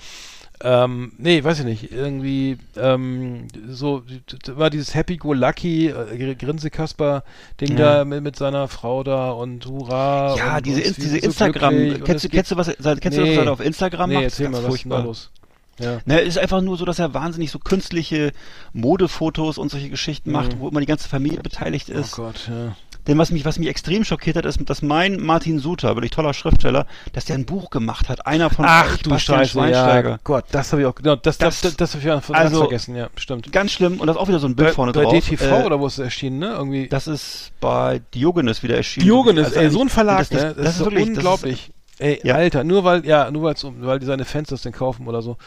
Speaker 2: Ähm, nee, weiß ich nicht. Irgendwie, ähm, so, war dieses Happy-Go-Lucky, äh, Grinsekasper-Ding
Speaker 3: Ja.
Speaker 2: da mit, mit seiner Frau da und Hurra.
Speaker 3: ja,
Speaker 2: und,
Speaker 3: diese,
Speaker 2: und
Speaker 3: diese
Speaker 2: so
Speaker 3: Instagram,
Speaker 2: und
Speaker 3: kennst, du, kennst du was, kennst du
Speaker 2: Nee.
Speaker 3: was er auf Instagram
Speaker 2: Nee,
Speaker 3: macht?
Speaker 2: erzähl mal, was
Speaker 3: furchtbar.
Speaker 2: los? Ja.
Speaker 3: Na, es ist einfach nur so, dass er wahnsinnig so künstliche Modefotos und solche Geschichten macht,
Speaker 2: Mhm.
Speaker 3: wo immer die ganze Familie beteiligt
Speaker 2: Oh
Speaker 3: ist.
Speaker 2: Gott, ja.
Speaker 3: Denn was mich, was mich extrem schockiert hat, ist, dass mein Martin Suter, wirklich toller Schriftsteller, dass der ein Buch gemacht hat. Einer von
Speaker 2: Ach
Speaker 3: euch,
Speaker 2: du
Speaker 3: Bastian
Speaker 2: Scheiße, ja, Gott, das habe ich auch, genau, das, das,
Speaker 3: Das-
Speaker 2: das, das habe ich ja ganz
Speaker 3: also-
Speaker 2: vergessen, ja, stimmt.
Speaker 3: Ganz schlimm und das ist auch wieder so ein Bild
Speaker 2: Bei,
Speaker 3: vorne
Speaker 2: bei
Speaker 3: drauf.
Speaker 2: DTV
Speaker 3: Äh,
Speaker 2: oder wo ist es erschienen, ne? Irgendwie.
Speaker 3: Das ist bei Diogenes wieder erschienen.
Speaker 2: Diogenes,
Speaker 3: Also
Speaker 2: ey, so ein Verlag,
Speaker 3: das, das,
Speaker 2: ne?
Speaker 3: Das, ist
Speaker 2: so
Speaker 3: wirklich das ist-
Speaker 2: unglaublich. ey,
Speaker 3: Ja.
Speaker 2: Alter, nur weil, ja, nur weil's, weil die seine Fans das denn kaufen oder so.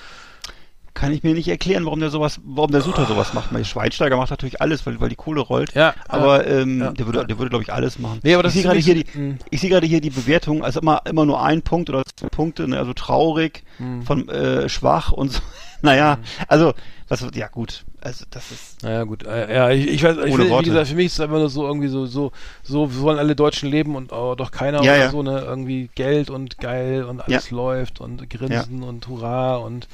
Speaker 3: Kann ich mir nicht erklären, warum der sowas, warum der Suter sowas macht. Weil Schweinsteiger macht natürlich alles, weil, weil die Kohle rollt.
Speaker 2: Ja,
Speaker 3: Aber ähm,
Speaker 2: ja.
Speaker 3: der würde, der würde glaube ich alles machen.
Speaker 2: Nee, aber das
Speaker 3: ich sehe gerade hier die,
Speaker 2: Mm.
Speaker 3: ich sehe gerade hier die Bewertung, also immer immer nur ein Punkt oder zwei Punkte, ne? also traurig,
Speaker 2: Hm.
Speaker 3: von äh, schwach und so. naja, also was, ja gut, also das ist
Speaker 2: Naja, gut. Äh, ja, ich, ich weiß, ich
Speaker 3: Ohne
Speaker 2: will, wie gesagt, für mich ist es einfach nur so irgendwie so, so, so wollen alle Deutschen leben und aber doch keiner
Speaker 3: Ja,
Speaker 2: oder
Speaker 3: ja.
Speaker 2: so, ne? Irgendwie Geld und geil und alles läuft und Grinsen und Hurra und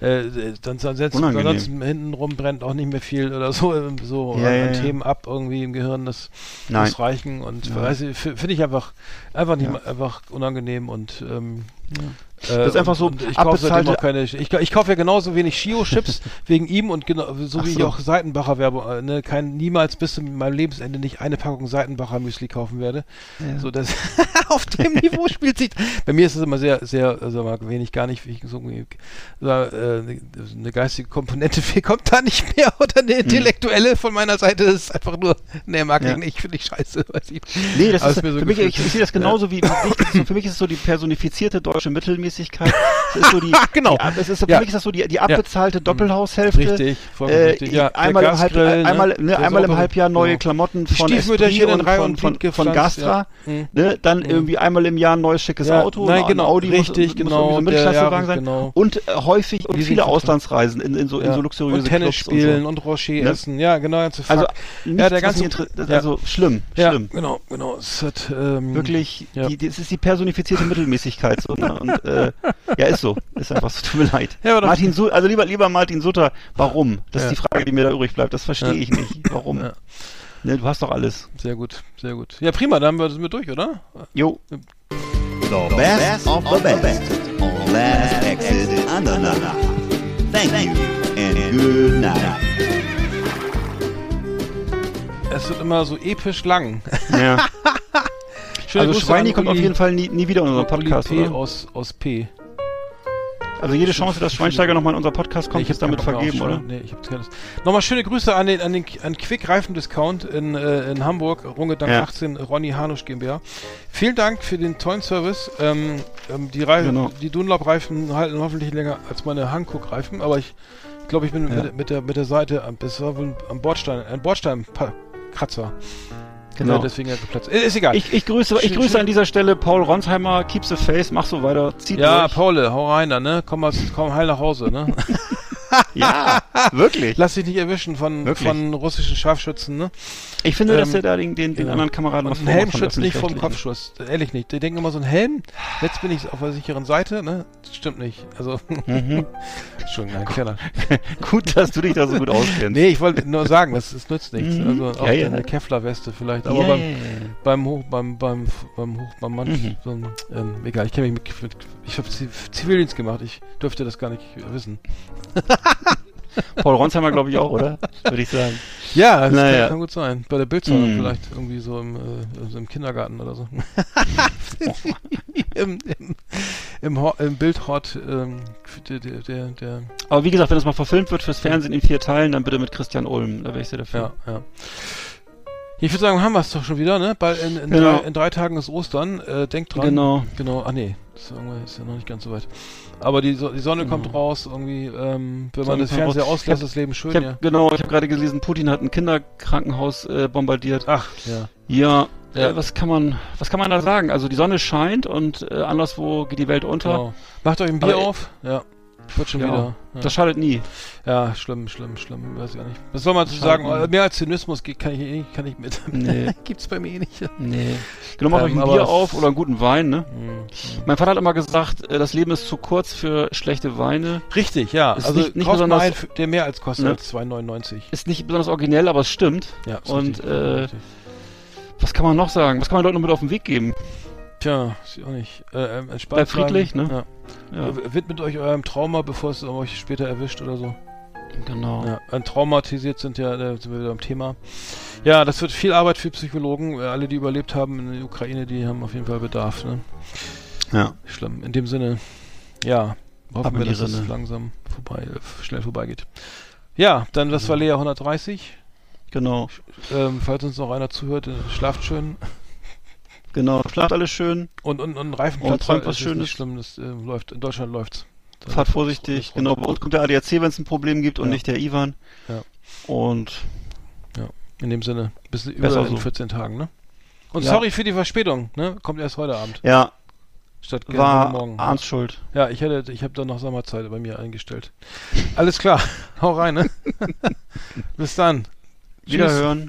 Speaker 2: äh, dann, dann setzt ansonsten hintenrum brennt auch nicht mehr viel oder so, ähm, so
Speaker 3: Ja,
Speaker 2: an,
Speaker 3: ja, ja.
Speaker 2: Themen ab irgendwie im Gehirn, das muss reichen und
Speaker 3: Ja.
Speaker 2: finde ich einfach einfach nicht
Speaker 3: Ja.
Speaker 2: einfach unangenehm und ähm, äh,
Speaker 3: Das ist einfach so
Speaker 2: und ich kaufe seitdem auch keine ich, ich kaufe ja genauso wenig Shio-Chips wegen ihm und genau, so
Speaker 3: Ach
Speaker 2: wie
Speaker 3: so.
Speaker 2: ich auch Seitenbacher Werbung, äh, ne, kein, niemals bis zu meinem Lebensende nicht eine Packung Seitenbacher Müsli kaufen werde.
Speaker 3: Ja.
Speaker 2: So, das, auf dem Niveau spielt sich, bei mir ist es immer sehr, sehr, also mal wenig gar nicht, ich so, äh, eine, geistige Komponente kommt da nicht mehr oder eine intellektuelle von meiner Seite, das ist einfach nur, ne, mag ich.
Speaker 3: Ja.
Speaker 2: nicht, finde ich scheiße, weiß ich.
Speaker 3: Nee, das
Speaker 2: Aber
Speaker 3: ist,
Speaker 2: mir so
Speaker 3: für mich, ich, ich sehe das genauso wie, wie für mich ist es so die personifizierte deutsche Mittelmäßigkeit. Es ist so die,
Speaker 2: Genau.
Speaker 3: Die, es ist so, für
Speaker 2: Ja.
Speaker 3: mich ist das so die, die abbezahlte Doppelhaushälfte.
Speaker 2: Richtig, vollkommen
Speaker 3: Äh,
Speaker 2: richtig. Ja,
Speaker 3: einmal, im Halb,
Speaker 2: ne?
Speaker 3: einmal, ne, einmal im Halbjahr neue
Speaker 2: genau.
Speaker 3: Klamotten von Esprit und von,
Speaker 2: und
Speaker 3: von, von Gastra.
Speaker 2: ja. Mhm.
Speaker 3: Ne, dann
Speaker 2: Mhm.
Speaker 3: irgendwie einmal im Jahr ein neues schickes
Speaker 2: Ja,
Speaker 3: Auto.
Speaker 2: nein,
Speaker 3: ein
Speaker 2: genau,
Speaker 3: Audi
Speaker 2: richtig,
Speaker 3: muss,
Speaker 2: genau,
Speaker 3: Muss so Mittelklassewagen
Speaker 2: ja,
Speaker 3: sein.
Speaker 2: genau.
Speaker 3: Und äh, häufig und viele. Auslandsreisen in, in, so, in
Speaker 2: Ja.
Speaker 3: so luxuriöse
Speaker 2: und Tennis
Speaker 3: Clubs und
Speaker 2: spielen
Speaker 3: so.
Speaker 2: und Rocher
Speaker 3: Ne?
Speaker 2: essen, ja, genau.
Speaker 3: Also,
Speaker 2: ja, der ganze, ja.
Speaker 3: also schlimm,
Speaker 2: ja,
Speaker 3: schlimm.
Speaker 2: genau, genau, es ähm,
Speaker 3: Wirklich,
Speaker 2: ja.
Speaker 3: das ist die personifizierte Mittelmäßigkeit. Ne? Und äh, ja, ist so. Ist einfach so, tut mir leid.
Speaker 2: Ja,
Speaker 3: Martin Su also lieber, lieber Martin Sutter, warum? Das
Speaker 2: Ja.
Speaker 3: ist die Frage, die mir da übrig bleibt. Das verstehe
Speaker 2: Ja.
Speaker 3: ich nicht. Warum?
Speaker 2: Ja.
Speaker 3: Ne, du hast doch alles.
Speaker 2: Sehr gut, sehr gut. Ja, prima, dann haben wir das mit durch, oder?
Speaker 3: Jo.
Speaker 6: The best of the best on Last Exit Andernach. Thank you and good night.
Speaker 2: Es wird immer so episch lang.
Speaker 3: Ja.
Speaker 2: Schöne
Speaker 3: also
Speaker 2: Grüße
Speaker 3: Schweini kommt
Speaker 2: Uli-
Speaker 3: auf jeden Fall nie, nie wieder in unseren
Speaker 2: Uli
Speaker 3: Podcast,
Speaker 2: P.
Speaker 3: oder?
Speaker 2: aus, aus P.
Speaker 3: Also jede Chance, dass Schweinsteiger nochmal in unser Podcast kommt,
Speaker 2: Nee, ich
Speaker 3: ist damit vergeben, oder?
Speaker 2: Nee, ich hab's keine Lust. Nochmal schöne Grüße an den, an den an Quick Reifen Discount in, äh, in Hamburg, Rungedank
Speaker 3: Ja.
Speaker 2: 18, Ronny Hanusch GmbH. Vielen Dank für den tollen Service. Ähm, ähm, die Reifen,
Speaker 3: Genau.
Speaker 2: die Dunlop-Reifen halten hoffentlich länger als meine Hankook-Reifen, aber ich glaube, ich bin
Speaker 3: Ja.
Speaker 2: mit, mit, der, mit der Seite, am- das war wohl am Bordstein, ein Bordsteinkratzer.
Speaker 3: Genau.
Speaker 2: Deswegen hat geplatzt. Ist egal.
Speaker 3: Ich, ich grüße, ich grüße an dieser Stelle Paul Ronsheimer, keep the face, mach so weiter, zieht
Speaker 2: ja,
Speaker 3: durch.
Speaker 2: Paul, hau rein da, ne? Komm, mal, komm heil nach Hause, ne?
Speaker 3: Ja. Wirklich?
Speaker 2: Lass dich nicht erwischen von,
Speaker 3: Wirklich?
Speaker 2: von russischen Scharfschützen, ne?
Speaker 3: Ich finde, dass
Speaker 2: Ähm,
Speaker 3: er da den, den, den
Speaker 2: ja.
Speaker 3: anderen Kameraden was
Speaker 2: ein Helm schützt nicht vom
Speaker 3: Öffentlich-Rechtlichen.
Speaker 2: Kopfschuss. Ehrlich nicht. Die denken immer so ein Helm. Jetzt bin ich auf der sicheren Seite, ne? Das stimmt nicht. Also,
Speaker 3: Mhm.
Speaker 2: Entschuldigung, nein, Keller.
Speaker 3: Gut, dass du dich da so gut auskennst.
Speaker 2: Nee, ich wollte nur sagen, das, das nützt nichts.
Speaker 3: Mhm.
Speaker 2: Also auch
Speaker 3: Ja, ja.
Speaker 2: eine Kevlar-Weste vielleicht. Aber beim,
Speaker 3: ja, ja.
Speaker 2: beim Hoch, beim, beim, beim Hoch, beim Mann,
Speaker 3: Mhm.
Speaker 2: so ein, ähm, egal, ich kenne mich mit, mit ich habe Zivildienst gemacht, ich dürfte das gar nicht wissen.
Speaker 3: Paul Ronsheimer glaube ich auch, oder? Würde ich sagen.
Speaker 2: Ja, das
Speaker 3: Naja.
Speaker 2: kann, kann gut sein. Bei der Bildzeitung
Speaker 3: Mhm.
Speaker 2: vielleicht irgendwie so im, äh, also im Kindergarten oder so. Im, im, im, im Bildhort ähm, der, der, der,
Speaker 3: Aber wie gesagt, wenn das mal verfilmt wird fürs Fernsehen in vier Teilen, dann bitte mit Christian Ulm. Da wäre ich sehr dafür.
Speaker 2: ja, ja. Ich würde sagen, haben wir es doch schon wieder, ne? Bald in, in,
Speaker 3: Genau.
Speaker 2: drei, in drei Tagen ist Ostern. Äh, denkt dran.
Speaker 3: Genau.
Speaker 2: Genau, ach nee, das ist, ist ja noch nicht ganz so weit. Aber die, So- die Sonne kommt raus, irgendwie, ähm, wenn man
Speaker 3: Sonne
Speaker 2: das
Speaker 3: kommt
Speaker 2: Fernseher
Speaker 3: raus.
Speaker 2: auslässt,
Speaker 3: hab-
Speaker 2: das Leben schön,
Speaker 3: hab,
Speaker 2: ja.
Speaker 3: Genau, ich habe gerade gelesen, Putin hat ein Kinderkrankenhaus äh, bombardiert.
Speaker 2: Ach, ja.
Speaker 3: Ja,
Speaker 2: Ja.
Speaker 3: Äh, was kann man, was kann man da sagen? Also die Sonne scheint und äh, anderswo geht die Welt unter.
Speaker 2: Genau. Macht euch ein Bier
Speaker 3: Aber,
Speaker 2: auf. Ja. Wird schon
Speaker 3: Ja,
Speaker 2: wieder. Ja.
Speaker 3: Das schadet nie.
Speaker 2: ja, schlimm, schlimm, schlimm. Weiß ich auch nicht. Was soll man zu
Speaker 3: Schadet
Speaker 2: sagen? Äh, Mehr als Zynismus geht- kann ich eh kann ich mit.
Speaker 3: Nee.
Speaker 2: Gibt's bei mir eh nicht.
Speaker 3: Nee. Genau, macht
Speaker 2: Ähm,
Speaker 3: euch ein Bier auf oder einen guten Wein, ne?
Speaker 2: Hm,
Speaker 3: Mein Vater hat immer gesagt, äh, das Leben ist zu kurz für schlechte Weine.
Speaker 2: Richtig, ja.
Speaker 3: Ist
Speaker 2: also
Speaker 3: nicht- nicht besonders-
Speaker 2: f- der mehr als kostet
Speaker 3: Ne?
Speaker 2: als 2,99.
Speaker 3: Ist nicht besonders originell, aber es stimmt.
Speaker 2: Ja,
Speaker 3: Und,
Speaker 2: richtig,
Speaker 3: äh,
Speaker 2: richtig.
Speaker 3: Was kann man noch sagen? Was kann man Leuten noch mit auf den Weg geben?
Speaker 2: Tja, ist ja auch nicht. Äh, ähm, entspannt
Speaker 3: Bleibt friedlich, ne?
Speaker 2: Ja.
Speaker 3: Ja,
Speaker 2: Äh, Widmet euch eurem Trauma, bevor es euch später erwischt oder so.
Speaker 3: genau.
Speaker 2: Ja, ein traumatisiert sind ja, da sind wir wieder am Thema. Ja, das wird viel Arbeit für Psychologen. Äh, Alle, die überlebt haben in der Ukraine, die haben auf jeden Fall Bedarf. Ne?
Speaker 3: Ja.
Speaker 2: Schlimm. In dem Sinne, ja, hoffen wir, dass es
Speaker 3: Rinne.
Speaker 2: langsam vorbei, äh, schnell vorbeigeht. Ja, dann das war Lea 130.
Speaker 3: Genau.
Speaker 2: Ähm, falls uns noch einer zuhört, äh, schlaft schön.
Speaker 3: Genau. Schlaft alles schön.
Speaker 2: Und, und, und
Speaker 3: Und
Speaker 2: Reifenplatz
Speaker 3: träumt was
Speaker 2: ist nicht
Speaker 3: Schönes.
Speaker 2: schlimm. Das äh, läuft, in Deutschland läuft's. Da
Speaker 3: Fahrt vorsichtig. Genau. Bei uns kommt der ADAC, wenn es ein Problem gibt und
Speaker 2: Ja.
Speaker 3: nicht der Ivan.
Speaker 2: Ja.
Speaker 3: Und
Speaker 2: In dem Sinne, bis über
Speaker 3: Besser
Speaker 2: in
Speaker 3: so.
Speaker 2: 14 Tagen, ne? Und
Speaker 3: Ja.
Speaker 2: sorry für die Verspätung, ne? Kommt erst heute Abend.
Speaker 3: ja,
Speaker 2: Statt
Speaker 3: war
Speaker 2: morgen.
Speaker 3: Arns Schuld.
Speaker 2: Ja, ich hätte, ich habe da noch Sommerzeit bei mir eingestellt. Alles klar, hau rein, ne? Bis dann. Tschüss.